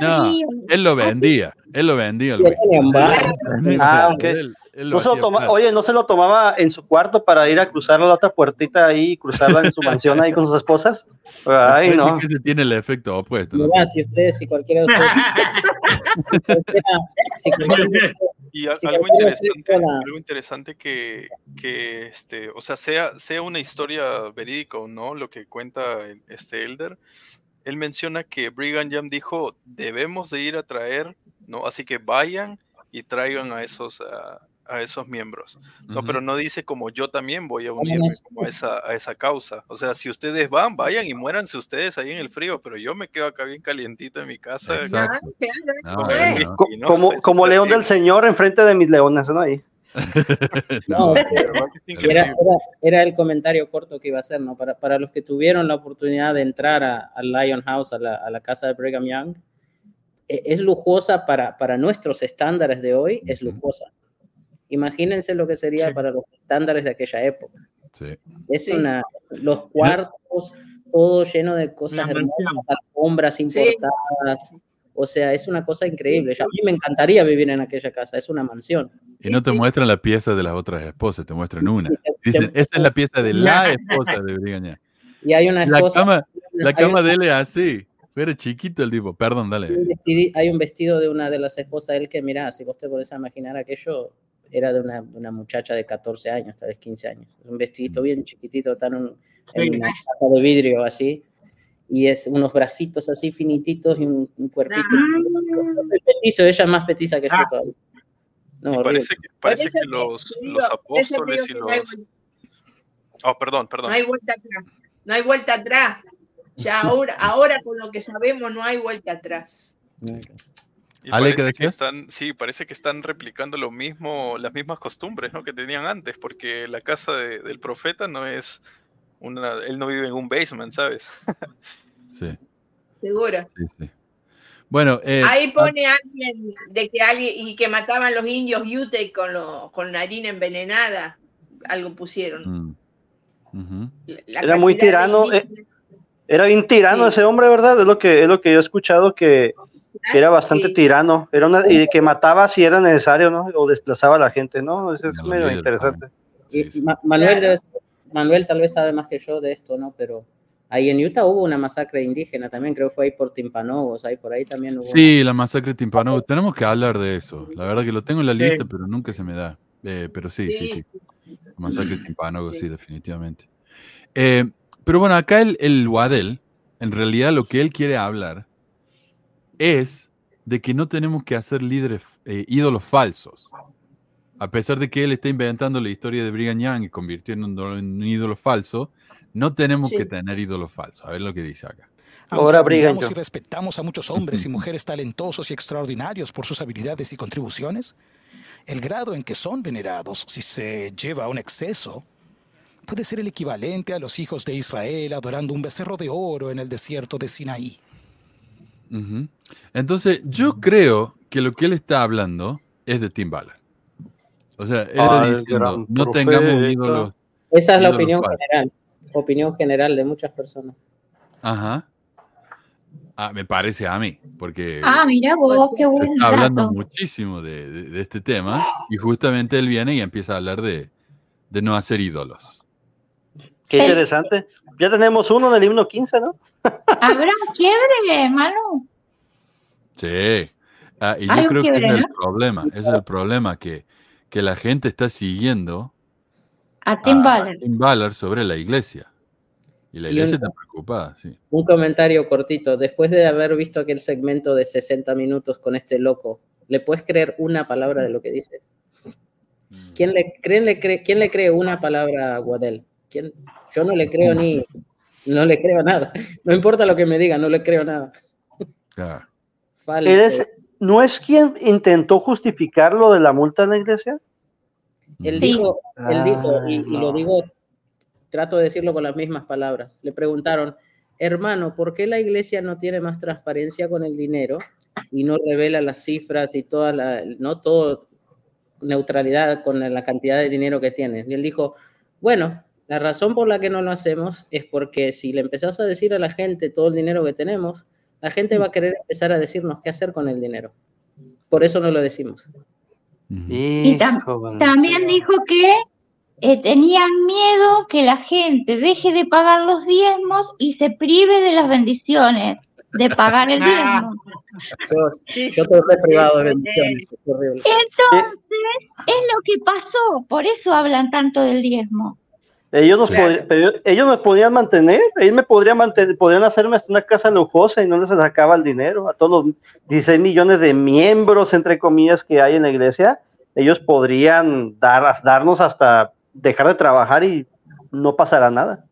No, frío. él lo vendía, él lo vendía. un bar. Ah, ok. Él- él lo No se lo hacía toma- plata. oye, no se lo tomaba en su cuarto para ir a cruzar la otra puertita ahí y cruzarla en su mansión ahí con sus esposas. Ay, no. que se tiene el efecto opuesto. ¿no? Mira, si ustedes, si cualquiera de ustedes. si cualquiera ustedes- Y a- si algo interesante, algo interesante que, que este, o sea, sea, sea una historia verídica o no, lo que cuenta este Elder, él menciona que Brigham Young dijo, debemos de ir a traer, ¿no? Así que vayan y traigan a esos, a, a esos miembros. No, Ujú. pero no dice como yo también voy a unirme como a esa, a esa causa. O sea, si ustedes van, vayan y muéranse ustedes ahí en el frío, pero yo me quedo acá bien calientito en mi casa. ¿no? como Pues, león del señor enfrente de mis leones, ¿no? Ahí. No, Era, era, era el comentario corto que iba a hacer, ¿no? Para, para los que tuvieron la oportunidad de entrar a- al Lion House, a la, a la casa de Brigham Young, e- es lujosa para, para nuestros estándares de hoy, es lujosa. Imagínense lo que sería para los estándares de aquella época. Sí. Es Sí. una, los cuartos, todo lleno de cosas hermosas, alfombras importadas. O sea, es una cosa increíble. Ya A mí me encantaría vivir en aquella casa, es una mansión. Y no te muestran la pieza de las otras esposas, te muestran una. Sí, Dicen, esta es la pieza de la esposa de Young. Y hay una La esposa. cama, la cama una- de él es así. Pero chiquito el tipo, perdón, hay un, dale. vestidi- hay un vestido de una de las esposas de él que, mira, si vos te podés imaginar aquello, era de una, una muchacha de 14 años, tal vez 15 años. Un vestidito bien chiquitito, tan un, en una caja de vidrio así, y es unos bracitos así finititos y un, un cuerpito. Es petizo, ella es más petiza que yo Ah. todavía. No, parece que, parece los, los apóstoles y que no hay los... Oh, perdón, perdón. No hay vuelta atrás. No hay vuelta atrás. Ya ahora, ahora con lo que sabemos no hay vuelta atrás. Y Ale, están, sí, parece que están replicando lo mismo, las mismas costumbres, ¿no? que tenían antes, porque la casa de- del profeta no es una, él no vive en un basement, ¿sabes? Sí, Seguro. sí, sí. Bueno, eh, Ahí pone alguien de que alguien y que mataban los indios Ute con lo, con la harina envenenada. Algo pusieron. mm, Era muy tirano. eh, Era bien tirano Sí. ese hombre, ¿verdad? Es lo que es lo que yo he escuchado que que era bastante Sí. tirano. Era una, y que mataba si era necesario, ¿no? O desplazaba a la gente, ¿no? Eso es No, los medio interesante. Sí, sí. Y Ma- Manuel, Manuel tal vez sabe más que yo de esto, ¿no? Pero ahí en Utah hubo una masacre indígena también, creo que fue ahí por Timpanogos, ahí por ahí también hubo. Sí, la masacre de Timpano. Tenemos que hablar de eso. La verdad que lo tengo en la Sí. lista, pero nunca se me da. Eh, pero sí, sí, Sí. sí. La masacre de Timpano, Sí. sí, definitivamente. Eh, pero bueno, acá el, el Waddell, en realidad lo que él quiere hablar es de que no tenemos que hacer líderes, eh, ídolos falsos. A pesar de que él está inventando la historia de Brigham Young y convirtiéndolo en un ídolo falso, no tenemos Sí. que tener ídolos falsos. A ver lo que dice acá. Ahora Brigham y respetamos a muchos hombres y mujeres talentosos y extraordinarios por sus habilidades y contribuciones, el grado en que son venerados, si se lleva a un exceso, puede ser el equivalente a los hijos de Israel adorando un becerro de oro en el desierto de Sinaí. Entonces, yo creo que lo que él está hablando es de Tim Ballard. O sea, él Ah, está el diciendo, gran no tengamos un profeta. ídolo. Esa es la opinión falso". general. Opinión general de muchas personas. Ajá. Ah, me parece a mí, porque Ah, mira vos, qué se está hablando dato. muchísimo de, de- de este tema y justamente él viene y empieza a hablar de, de no hacer ídolos. Qué interesante. Ya tenemos uno en el himno 15, ¿no? ¿Habrá quiebre, Manu? Sí. Ah, y yo creo que es el problema, es el problema, que, que la gente está siguiendo A Tim a Ballard. Tim Ballard sobre la iglesia. Y la Y iglesia un- está preocupada, sí. Un comentario cortito. Después de haber visto aquel segmento de 60 minutos con este loco, ¿le puedes creer una palabra de lo que dice? ¿Quién le, creen, le cree, ¿quién le cree una palabra a Guadel? ¿Quién? Yo no le creo ni... No le creo nada. No importa lo que me diga, no le creo nada. Claro. Falso. ¿Eres- ¿No es quien intentó justificar lo de la multa en la iglesia? Él Sí. dijo, él dijo, y, lo no. digo, trato de decirlo con las mismas palabras. Le preguntaron, hermano, ¿por qué la iglesia no tiene más transparencia con el dinero y no revela las cifras y toda la, no todo neutralidad con la cantidad de dinero que tiene? Y él dijo, bueno, la razón por la que no lo hacemos es porque si le empezás a decir a la gente todo el dinero que tenemos, la gente va a querer empezar a decirnos qué hacer con el dinero. Por eso no lo decimos. Y tam- también dijo que eh, tenían miedo que la gente deje de pagar los diezmos y se prive de las bendiciones de pagar el diezmo. Yo, yo estoy privado de bendiciones, es horrible. Entonces, es lo que pasó, por eso hablan tanto del diezmo. Ellos nos, Claro. pero ellos podían mantener, ellos me podrían mantener, podrían hacerme hasta una casa lujosa y no les sacaba el dinero a todos los 16 millones de miembros, entre comillas, que hay en la iglesia. Ellos podrían dar, darnos hasta dejar de trabajar y no pasará nada.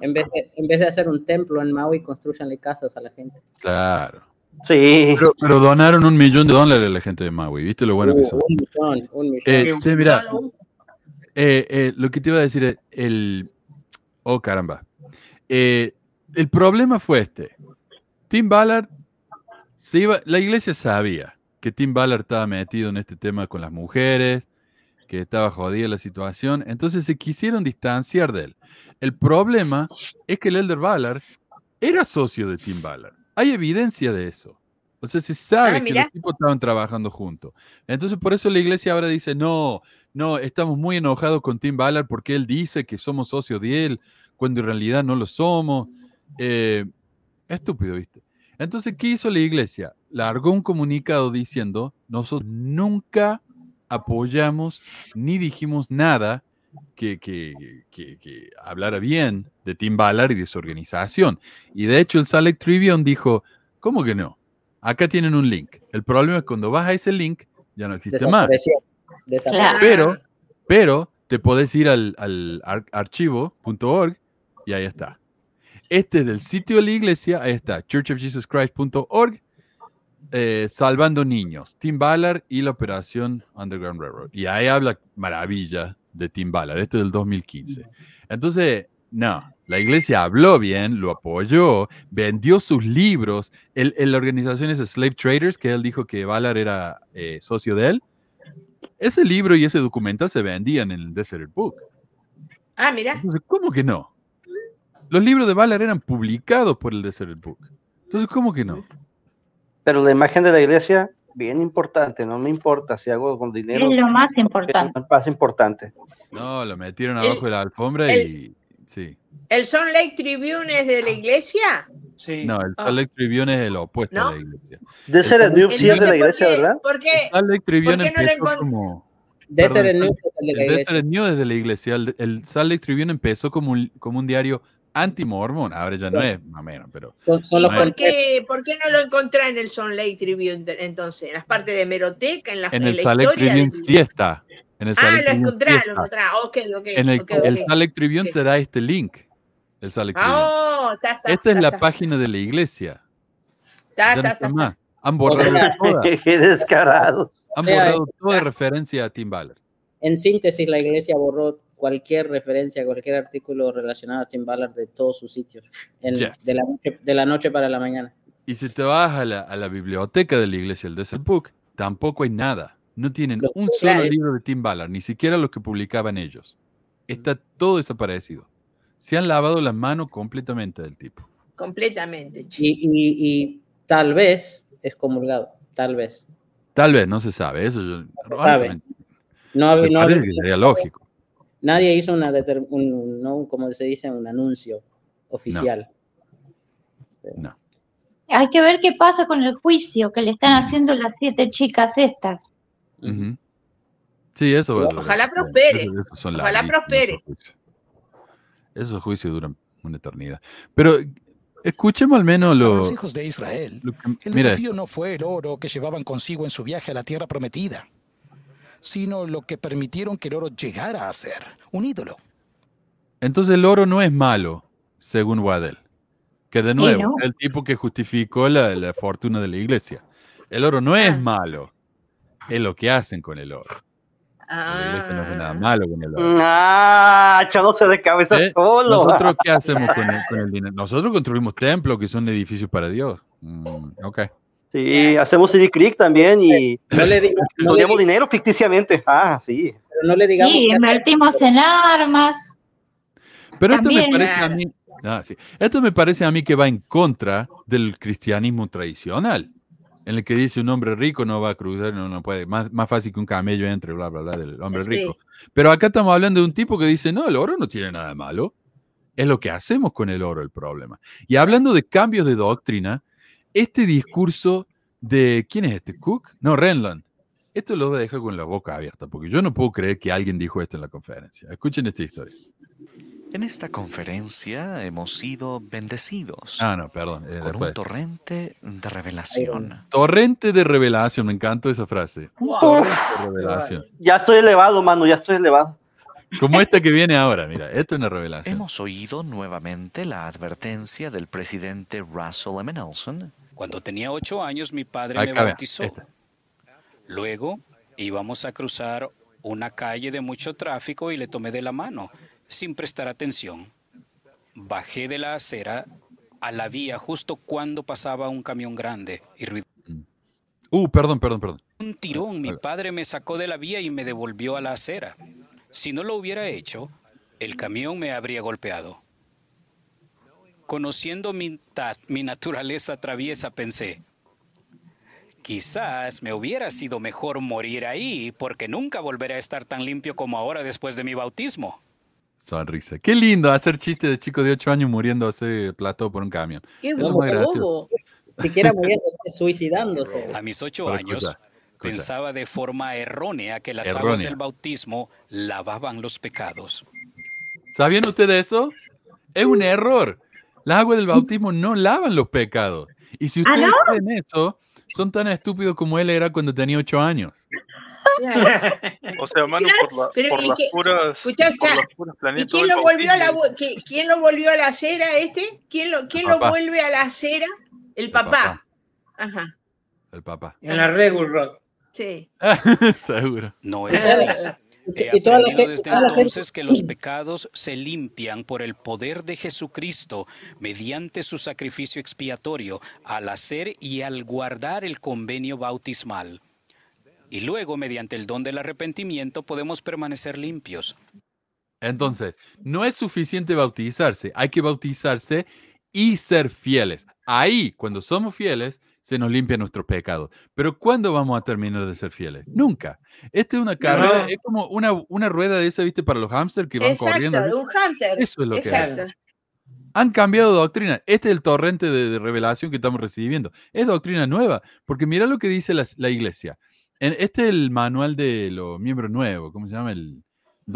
En vez, de, en vez de hacer un templo en Maui, construyanle casas a la gente. Claro. Sí. Pero, pero donaron un millón de dólares a la gente de Maui, ¿viste lo bueno que Uh, son? un millón, un millón. Eh, sí, mira, eh, eh, lo que te iba a decir es el... Oh, caramba. Eh, el problema fue este. Tim Ballard se iba... La iglesia sabía que Tim Ballard estaba metido en este tema con las mujeres, que estaba jodida la situación, entonces se quisieron distanciar de él. El problema es que el Elder Ballard era socio de Tim Ballard. Hay evidencia de eso. O sea, se sabe Ah, que los tipos estaban trabajando juntos. Entonces, por eso la iglesia ahora dice, no, no, estamos muy enojados con Tim Ballard porque él dice que somos socios de él, cuando en realidad no lo somos. Eh, estúpido, ¿viste? Entonces, ¿qué hizo la iglesia? Largó un comunicado diciendo, nosotros nunca apoyamos ni dijimos nada que, que, que- hablara bien de Tim Ballard y de su organización. Y de hecho el Lake Tribune dijo, ¿cómo que no? Acá tienen un link. El problema es cuando vas a ese link, ya no existe más. Desapareció. Desapareció. Pero, pero te podés ir al, al ar- archivo.org y ahí está. Este es del sitio de la iglesia, ahí está, churchofjesuschrist.org, eh, salvando niños, Tim Ballard y la operación Underground Railroad. Y ahí habla maravilla de Tim Ballard, esto es del 2015. Entonces, no, la iglesia habló bien, lo apoyó, vendió sus libros, el, el- la organización es Slave Traders, que él dijo que Ballard era eh, socio de él. Ese libro y ese documental se vendían en el Desert Book. Ah, mira. Entonces, ¿cómo que no? Los libros de Ballard eran publicados por el Desert Book. Entonces, ¿cómo que no? Pero la imagen de la iglesia, bien importante, no me importa si hago con dinero. Es lo más Es importante. lo más importante. No, lo metieron abajo de la alfombra el- y. Sí. ¿El Son Lake Tribune es de la iglesia? Sí. No, el Ah. Salt Lake Tribune es el opuesto ¿No? a la iglesia. Desert El News sí es de la iglesia, ¿verdad? ¿Por qué? Salt Lake Tribune ¿Por qué no lo empezó como. News es de la el iglesia. Desert News es de la iglesia. El, el Salt Lake Tribune empezó como un, como un diario anti-mormón. Ahora ya no es, más o menos, pero. Son, son ¿Y los No es. por qué, por qué no lo encontré en el Son Lake Tribune entonces? ¿En las partes de Meroteca? ¿En la, En en el la Salt Lake? Tribune del- sí está. En el Ah, lo encontré, lo encontré. Ok, ok. En el, ok, el ok. Salt Lake Tribune Ok. te da este link. El. Ah, oh, está, está, Esta es la página de la iglesia. Está, Ya no más. Han O borrado sea, toda. Qué descarados. Han sea, borrado toda referencia a Tim Ballard. En síntesis, la iglesia borró cualquier referencia, cualquier artículo relacionado a Tim Ballard de todos sus sitios, en- Yes. de, la noche, de la noche para la mañana. Y si te vas a la, a la biblioteca de la iglesia, el Desert Book, tampoco hay nada. No tienen un solo claro. libro de Tim Ballard, ni siquiera los que publicaban ellos. Está todo desaparecido. Se han lavado las manos completamente del tipo. Completamente. che. Y, y- y tal vez excomulgado, tal vez. Tal vez, no se sabe. Eso yo, No, hab- me no parece que sería lógico. nadie hizo una un, no, como se dice, un anuncio oficial. No. Hay que ver qué pasa con el juicio que le están haciendo las siete chicas estas. Sí, eso. Ojalá prospere. esos- esos son Ojalá prospere. Esos juicios. Esos juicios duran una eternidad. Pero escuchemos al menos Para lo. los hijos de Israel, lo que- el mira, desafío no fue el oro que llevaban consigo en su viaje a la tierra prometida, sino lo que permitieron que el oro llegara a ser, un ídolo. entonces el oro no es malo, según Waddell. Que de nuevo, no. el tipo que justificó la, la fortuna de la iglesia. El oro no Ah. es malo, es lo que hacen con el oro. La iglesia no ve nada Ah, malo con el oro. Ah, echándose de cabeza ¿Eh? solo. ¿Nosotros qué hacemos con el, con el dinero? Nosotros construimos templos que son edificios para Dios. Mm, ok. Sí, hacemos CD Creek también y No le, diga- no le ponemos di- dinero ficticiamente. Ah, sí. pero no le digamos Sí, invertimos en armas. Pero esto me También, parece a mí, ah, sí. esto me parece a mí que va en contra del cristianismo tradicional, en el que dice un hombre rico no va a cruzar, no, no puede, más, más fácil que un camello entre, bla, bla, bla, del hombre Sí. rico. Pero acá estamos hablando de un tipo que dice, no, el oro no tiene nada de malo, es lo que hacemos con el oro el problema. Y hablando de cambios de doctrina, este discurso de, ¿quién es este? ¿Cook? No, Renland. Esto lo voy a dejar con la boca abierta, porque yo no puedo creer que alguien dijo esto en la conferencia. Escuchen esta historia. En esta conferencia hemos sido bendecidos Ah, no, perdón. eh, con después. un torrente de revelación. Torrente de revelación, me encantó esa frase. Un Wow. torrente de revelación. Ya estoy elevado, mano, ya estoy elevado. Como esta que viene ahora, mira, esto es una revelación. Hemos oído nuevamente la advertencia del presidente Russell M. Nelson Cuando tenía ocho años, mi padre Acá me bautizó. esta. Luego íbamos a cruzar una calle de mucho tráfico y le tomé de la mano, sin prestar atención. Bajé de la acera a la vía justo cuando pasaba un camión grande y ruido. Uh, perdón, perdón, perdón. Un tirón, mi padre me sacó de la vía y me devolvió a la acera. Si no lo hubiera hecho, el camión me habría golpeado. Conociendo mi, mi naturaleza traviesa, pensé, quizás me hubiera sido mejor morir ahí porque nunca volveré a estar tan limpio como ahora después de mi bautismo. Sonrisa. Qué lindo hacer chiste de chico de 8 años muriéndose plató por un camión. Qué bobo. Siquiera muriéndose, suicidándose. A mis ocho Pero años escucha, escucha. pensaba de forma errónea que las aguas Errónea. del bautismo lavaban los pecados. ¿Sabían ustedes eso? Es un error. Las aguas del bautismo no lavan los pecados. Y si ¿Ah, ustedes no? creen eso, son tan estúpidos como él era cuando tenía 8 años. Claro. O sea, mano, por, la- Pero, por ¿y las qué? puras. Por las puras ¿Y planetas quién del lo volvió a la quién lo volvió a la acera este? ¿Quién lo quién lo vuelve a la acera? El papá. Ajá. El papá. En la Regular Rock. Sí. Seguro. No es así. He aprendido gente- desde entonces que los pecados se limpian por el poder de Jesucristo mediante su sacrificio expiatorio al hacer y al guardar el convenio bautismal. Y luego, mediante el don del arrepentimiento, podemos permanecer limpios. Entonces, no es suficiente bautizarse, hay que bautizarse y ser fieles. Ahí, cuando somos fieles, se nos limpia nuestro pecado. Pero ¿cuándo vamos a terminar de ser fieles? Nunca. Esta es una carrera, No. es como una, una rueda de esa, ¿viste? Para los hámsters que van Exacto, corriendo. de un hunter. Eso es lo que Exacto. Han cambiado doctrina. Este es el torrente de, de revelación que estamos recibiendo. Es doctrina nueva, porque mira lo que dice la, la iglesia. En, este es el manual de los miembros nuevos, ¿cómo se llama? El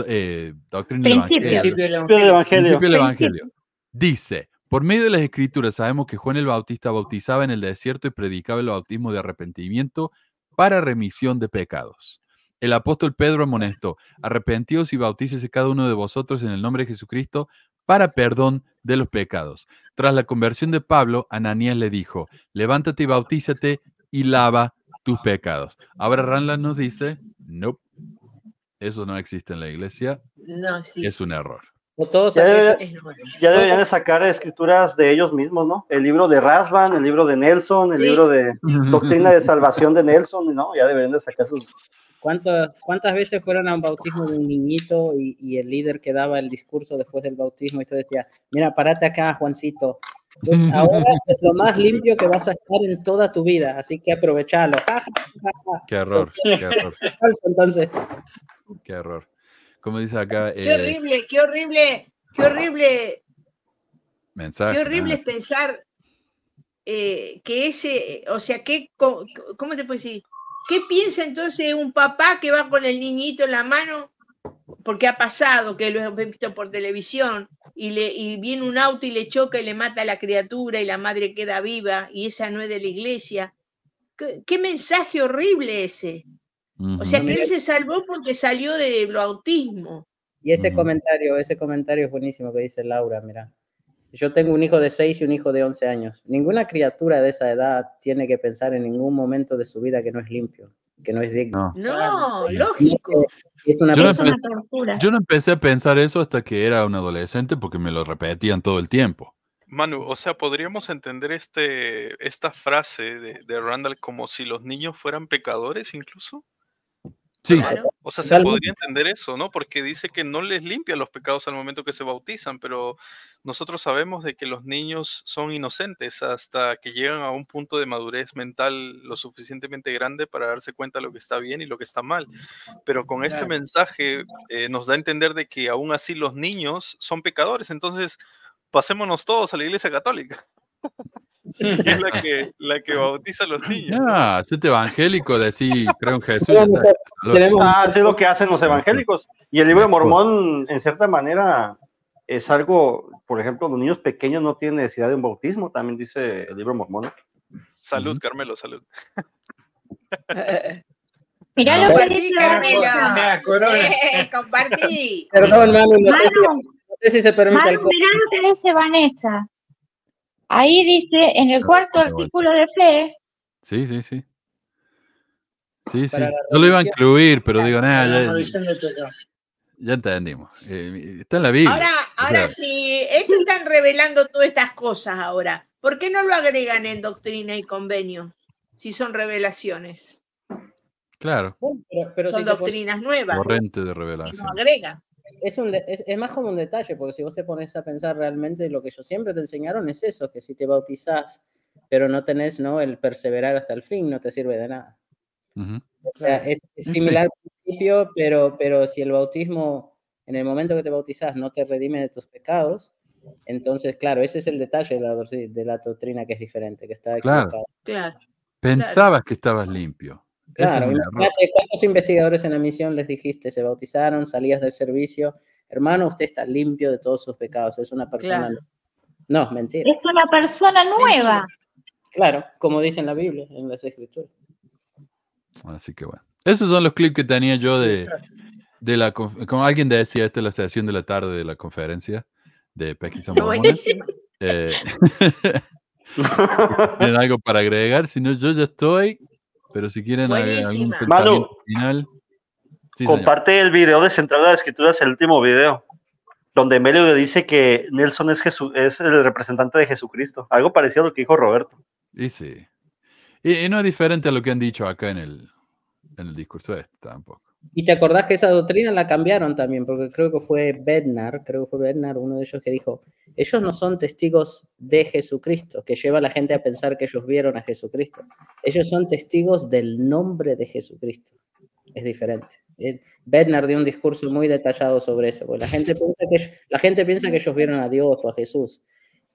eh, doctrina del evangelio. Principio del Principio del Evangelio. Evangelio. Principio del Evangelio. Dice, por medio de las escrituras sabemos que Juan el Bautista bautizaba en el desierto y predicaba el bautismo de arrepentimiento para remisión de pecados. El apóstol Pedro amonestó, arrepentíos y bautícese cada uno de vosotros en el nombre de Jesucristo para perdón de los pecados. Tras la conversión de Pablo, Ananías le dijo, levántate y bautízate y lava tus pecados. Ahora Ranlan nos dice, no, eso no existe en la iglesia, No, sí. es un error. Todos Ya, deberían- ya deberían de sacar escrituras de ellos mismos, ¿no? El libro de Rasban, el libro de Nelson, el Sí. libro de Doctrina de Salvación de Nelson, ¿no? Ya deberían de sacar sus... ¿Cuántas, ¿Cuántas veces fueron a un bautismo de un niñito y, y el líder que daba el discurso después del bautismo y tú decía, mira, parate acá, Juancito. Pues ahora es lo más limpio que vas a estar en toda tu vida, así que aprovechalo. Qué error, qué error, entonces. qué error. Como dice acá, Qué eh, horrible, qué horrible, qué horrible, mensaje. qué horrible es pensar eh, que ese, o sea, ¿qué, co- ¿cómo te puedo decir? ¿Qué piensa entonces un papá que va con el niñito en la mano? Porque ha pasado, que lo he visto por televisión, y, le, y viene un auto y le choca y le mata a la criatura y la madre queda viva y esa no es de la iglesia. ¿Qué, qué mensaje horrible ese? O sea, que él se salvó porque salió del autismo. Y ese comentario, ese comentario es buenísimo que dice Laura, mira. Yo tengo un hijo de 6 y un hijo de 11 años. Ninguna criatura de esa edad tiene que pensar en ningún momento de su vida que no es limpio, que no es digno. No, lógico. Es una Yo no, persona empe- yo no empecé a pensar eso hasta que era un adolescente porque me lo repetían todo el tiempo. Manu, o sea, podríamos entender este, esta frase de, de Randall como si los niños fueran pecadores incluso. Sí. O sea, se podría entender eso, ¿no? Porque dice que no les limpia los pecados al momento que se bautizan, pero nosotros sabemos de que los niños son inocentes hasta que llegan a un punto de madurez mental lo suficientemente grande para darse cuenta de lo que está bien y lo que está mal. Pero con este Claro. mensaje eh, nos da a entender de que aún así los niños son pecadores, entonces pasémonos todos a la iglesia católica. que es la que, la que bautiza a los niños. Ah, hacete evangélico, decir, creo en Jesús. Ah, sí, es lo que hacen los evangélicos. Y el libro de Mormón, en cierta manera, es algo, por ejemplo, los niños pequeños no tienen necesidad de un bautismo, también dice el libro de Mormón. Salud, Carmelo, salud. Mirá lo que Compartí, dice Carmelo. Eh, compartí. Perdón, Manu, no sé, si, Manu, no sé si se permite el Manu, mirá lo que dice Vanessa. Ahí dice, en el cuarto artículo de fe, Sí, sí, sí. Sí, sí. Yo lo iba a incluir, pero digo, nada, ya, ya entendimos. Eh, está en la Biblia. Ahora, ahora sí, esto están revelando todas estas cosas ahora. ¿Por qué no lo agregan en doctrina y convenio? Si son revelaciones. Claro, Pero, pero son si doctrinas nuevas. corriente de No revelación. agrega. Es, un es, es más como un detalle, porque si vos te pones a pensar realmente lo que ellos siempre te enseñaron es eso, que si te bautizás, pero no tenés ¿no? el perseverar hasta el fin, no te sirve de nada. Ujú. O sea, es, es Sí, similar al principio, pero, pero si el bautismo, en el momento que te bautizás, no te redime de tus pecados, entonces, claro, ese es el detalle de la, de la doctrina que es diferente, que está Claro. equivocada. Claro. Pensabas que estabas limpio. Claro, imagínate cuántos investigadores en la misión les dijiste, se bautizaron, salías del servicio, hermano, usted está limpio de todos sus pecados, es una persona. Claro. No, mentira. es una persona nueva. Claro, como dice en la Biblia, en las escrituras. Así que bueno. Esos son los clips que tenía yo de, de la... Como alguien decía, esta es la sesión de la tarde de la conferencia de. Buenísimo. Eh, ¿Tienen algo para agregar? Si no, yo ya estoy. Pero si quieren ag- algún Manu, final. Sí, señor. Comparte el video de Central de las Escrituras, el último video, donde Melio le dice que Nelson es, Jesu- es el representante de Jesucristo. Algo parecido a lo que dijo Roberto. Y sí. Y, y no es diferente a lo que han dicho acá en el, en el discurso este tampoco. Y te acordás que esa doctrina la cambiaron también, porque creo que fue Bednar, creo que fue Bednar, uno de ellos que dijo, ellos no son testigos de Jesucristo, que lleva a la gente a pensar que ellos vieron a Jesucristo. Ellos son testigos del nombre de Jesucristo. Es diferente. Eh, Bednar dio un discurso muy detallado sobre eso, porque la gente piensa que, ellos- la gente piensa que ellos vieron a Dios o a Jesús.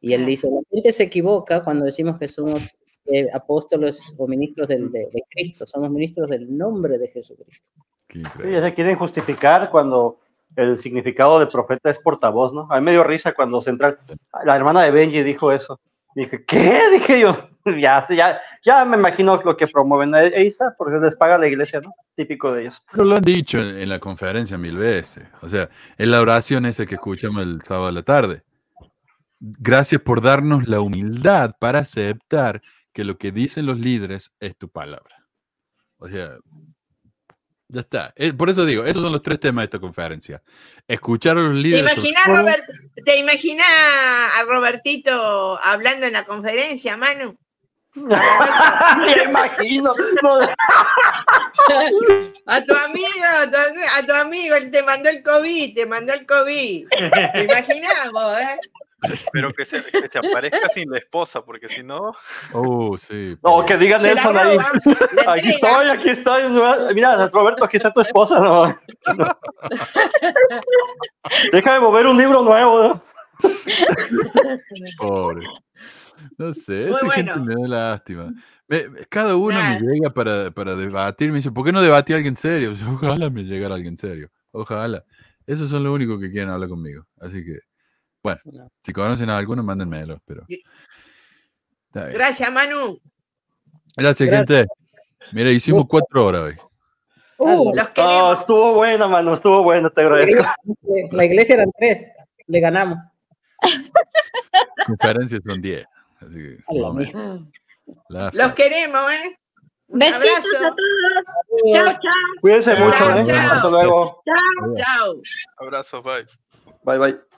Y él dice, la gente se equivoca cuando decimos que somos eh, apóstoles o ministros del- de, de Cristo, somos ministros del nombre de Jesucristo. Sí, ya se quieren justificar cuando el significado de profeta es portavoz, ¿no? A mí me dio risa cuando Central, la hermana de Benji dijo eso. Dije, ¿qué? Dije yo, ya, ya, ya me imagino lo que promueven. Ahí ahí está, porque les paga la iglesia, ¿no? Típico de ellos. Pero lo han dicho en, en la conferencia mil veces. O sea, en la oración esa que escuchamos el sábado a la tarde. Gracias por darnos la humildad para aceptar que lo que dicen los líderes es tu palabra. O sea, Ya está. Eh, por eso digo, esos son los tres temas de esta conferencia. Escuchar a los ¿Te líderes. sobre imaginas, Robert, ¿Te imaginas a Robertito hablando en la conferencia, Manu? Me imagino. No, A tu amigo, a tu, a tu amigo, él te mandó el COVID, te mandó el COVID. ¿Te imaginas vos, eh? Pero que se, que se aparezca sin la esposa, porque si no. Oh, sí. no, que diga Nelson ahí. Aquí estoy, aquí estoy. Mira, Roberto, aquí está tu esposa. No. Déjame mover un libro nuevo. ¿no? Pobre. No sé, esa bueno. gente me da lástima. Me- cada uno me llega para, para debatir. Me dice, ¿por qué no debatí a alguien serio? Ojalá me llegara alguien serio. Ojalá. Esos son los únicos que quieren hablar conmigo. Así que, bueno, No. si conocen a alguno, mándenmelo. Pero... Gracias, Manu. Gracias, Gracias. gente. Mira, hicimos cuatro horas hoy. Uh, Los No, queremos. estuvo buena, mano, estuvo buena, te agradezco. la iglesia eran tres, le ganamos. Conferencias son diez. Así que, la Los queremos, ¿eh? Un Besitos abrazo. a todos. Chao, chao, Cuídense Chao, mucho, ¿eh? chao. Hasta luego. chao. Chao. Abrazos, bye. Bye, bye.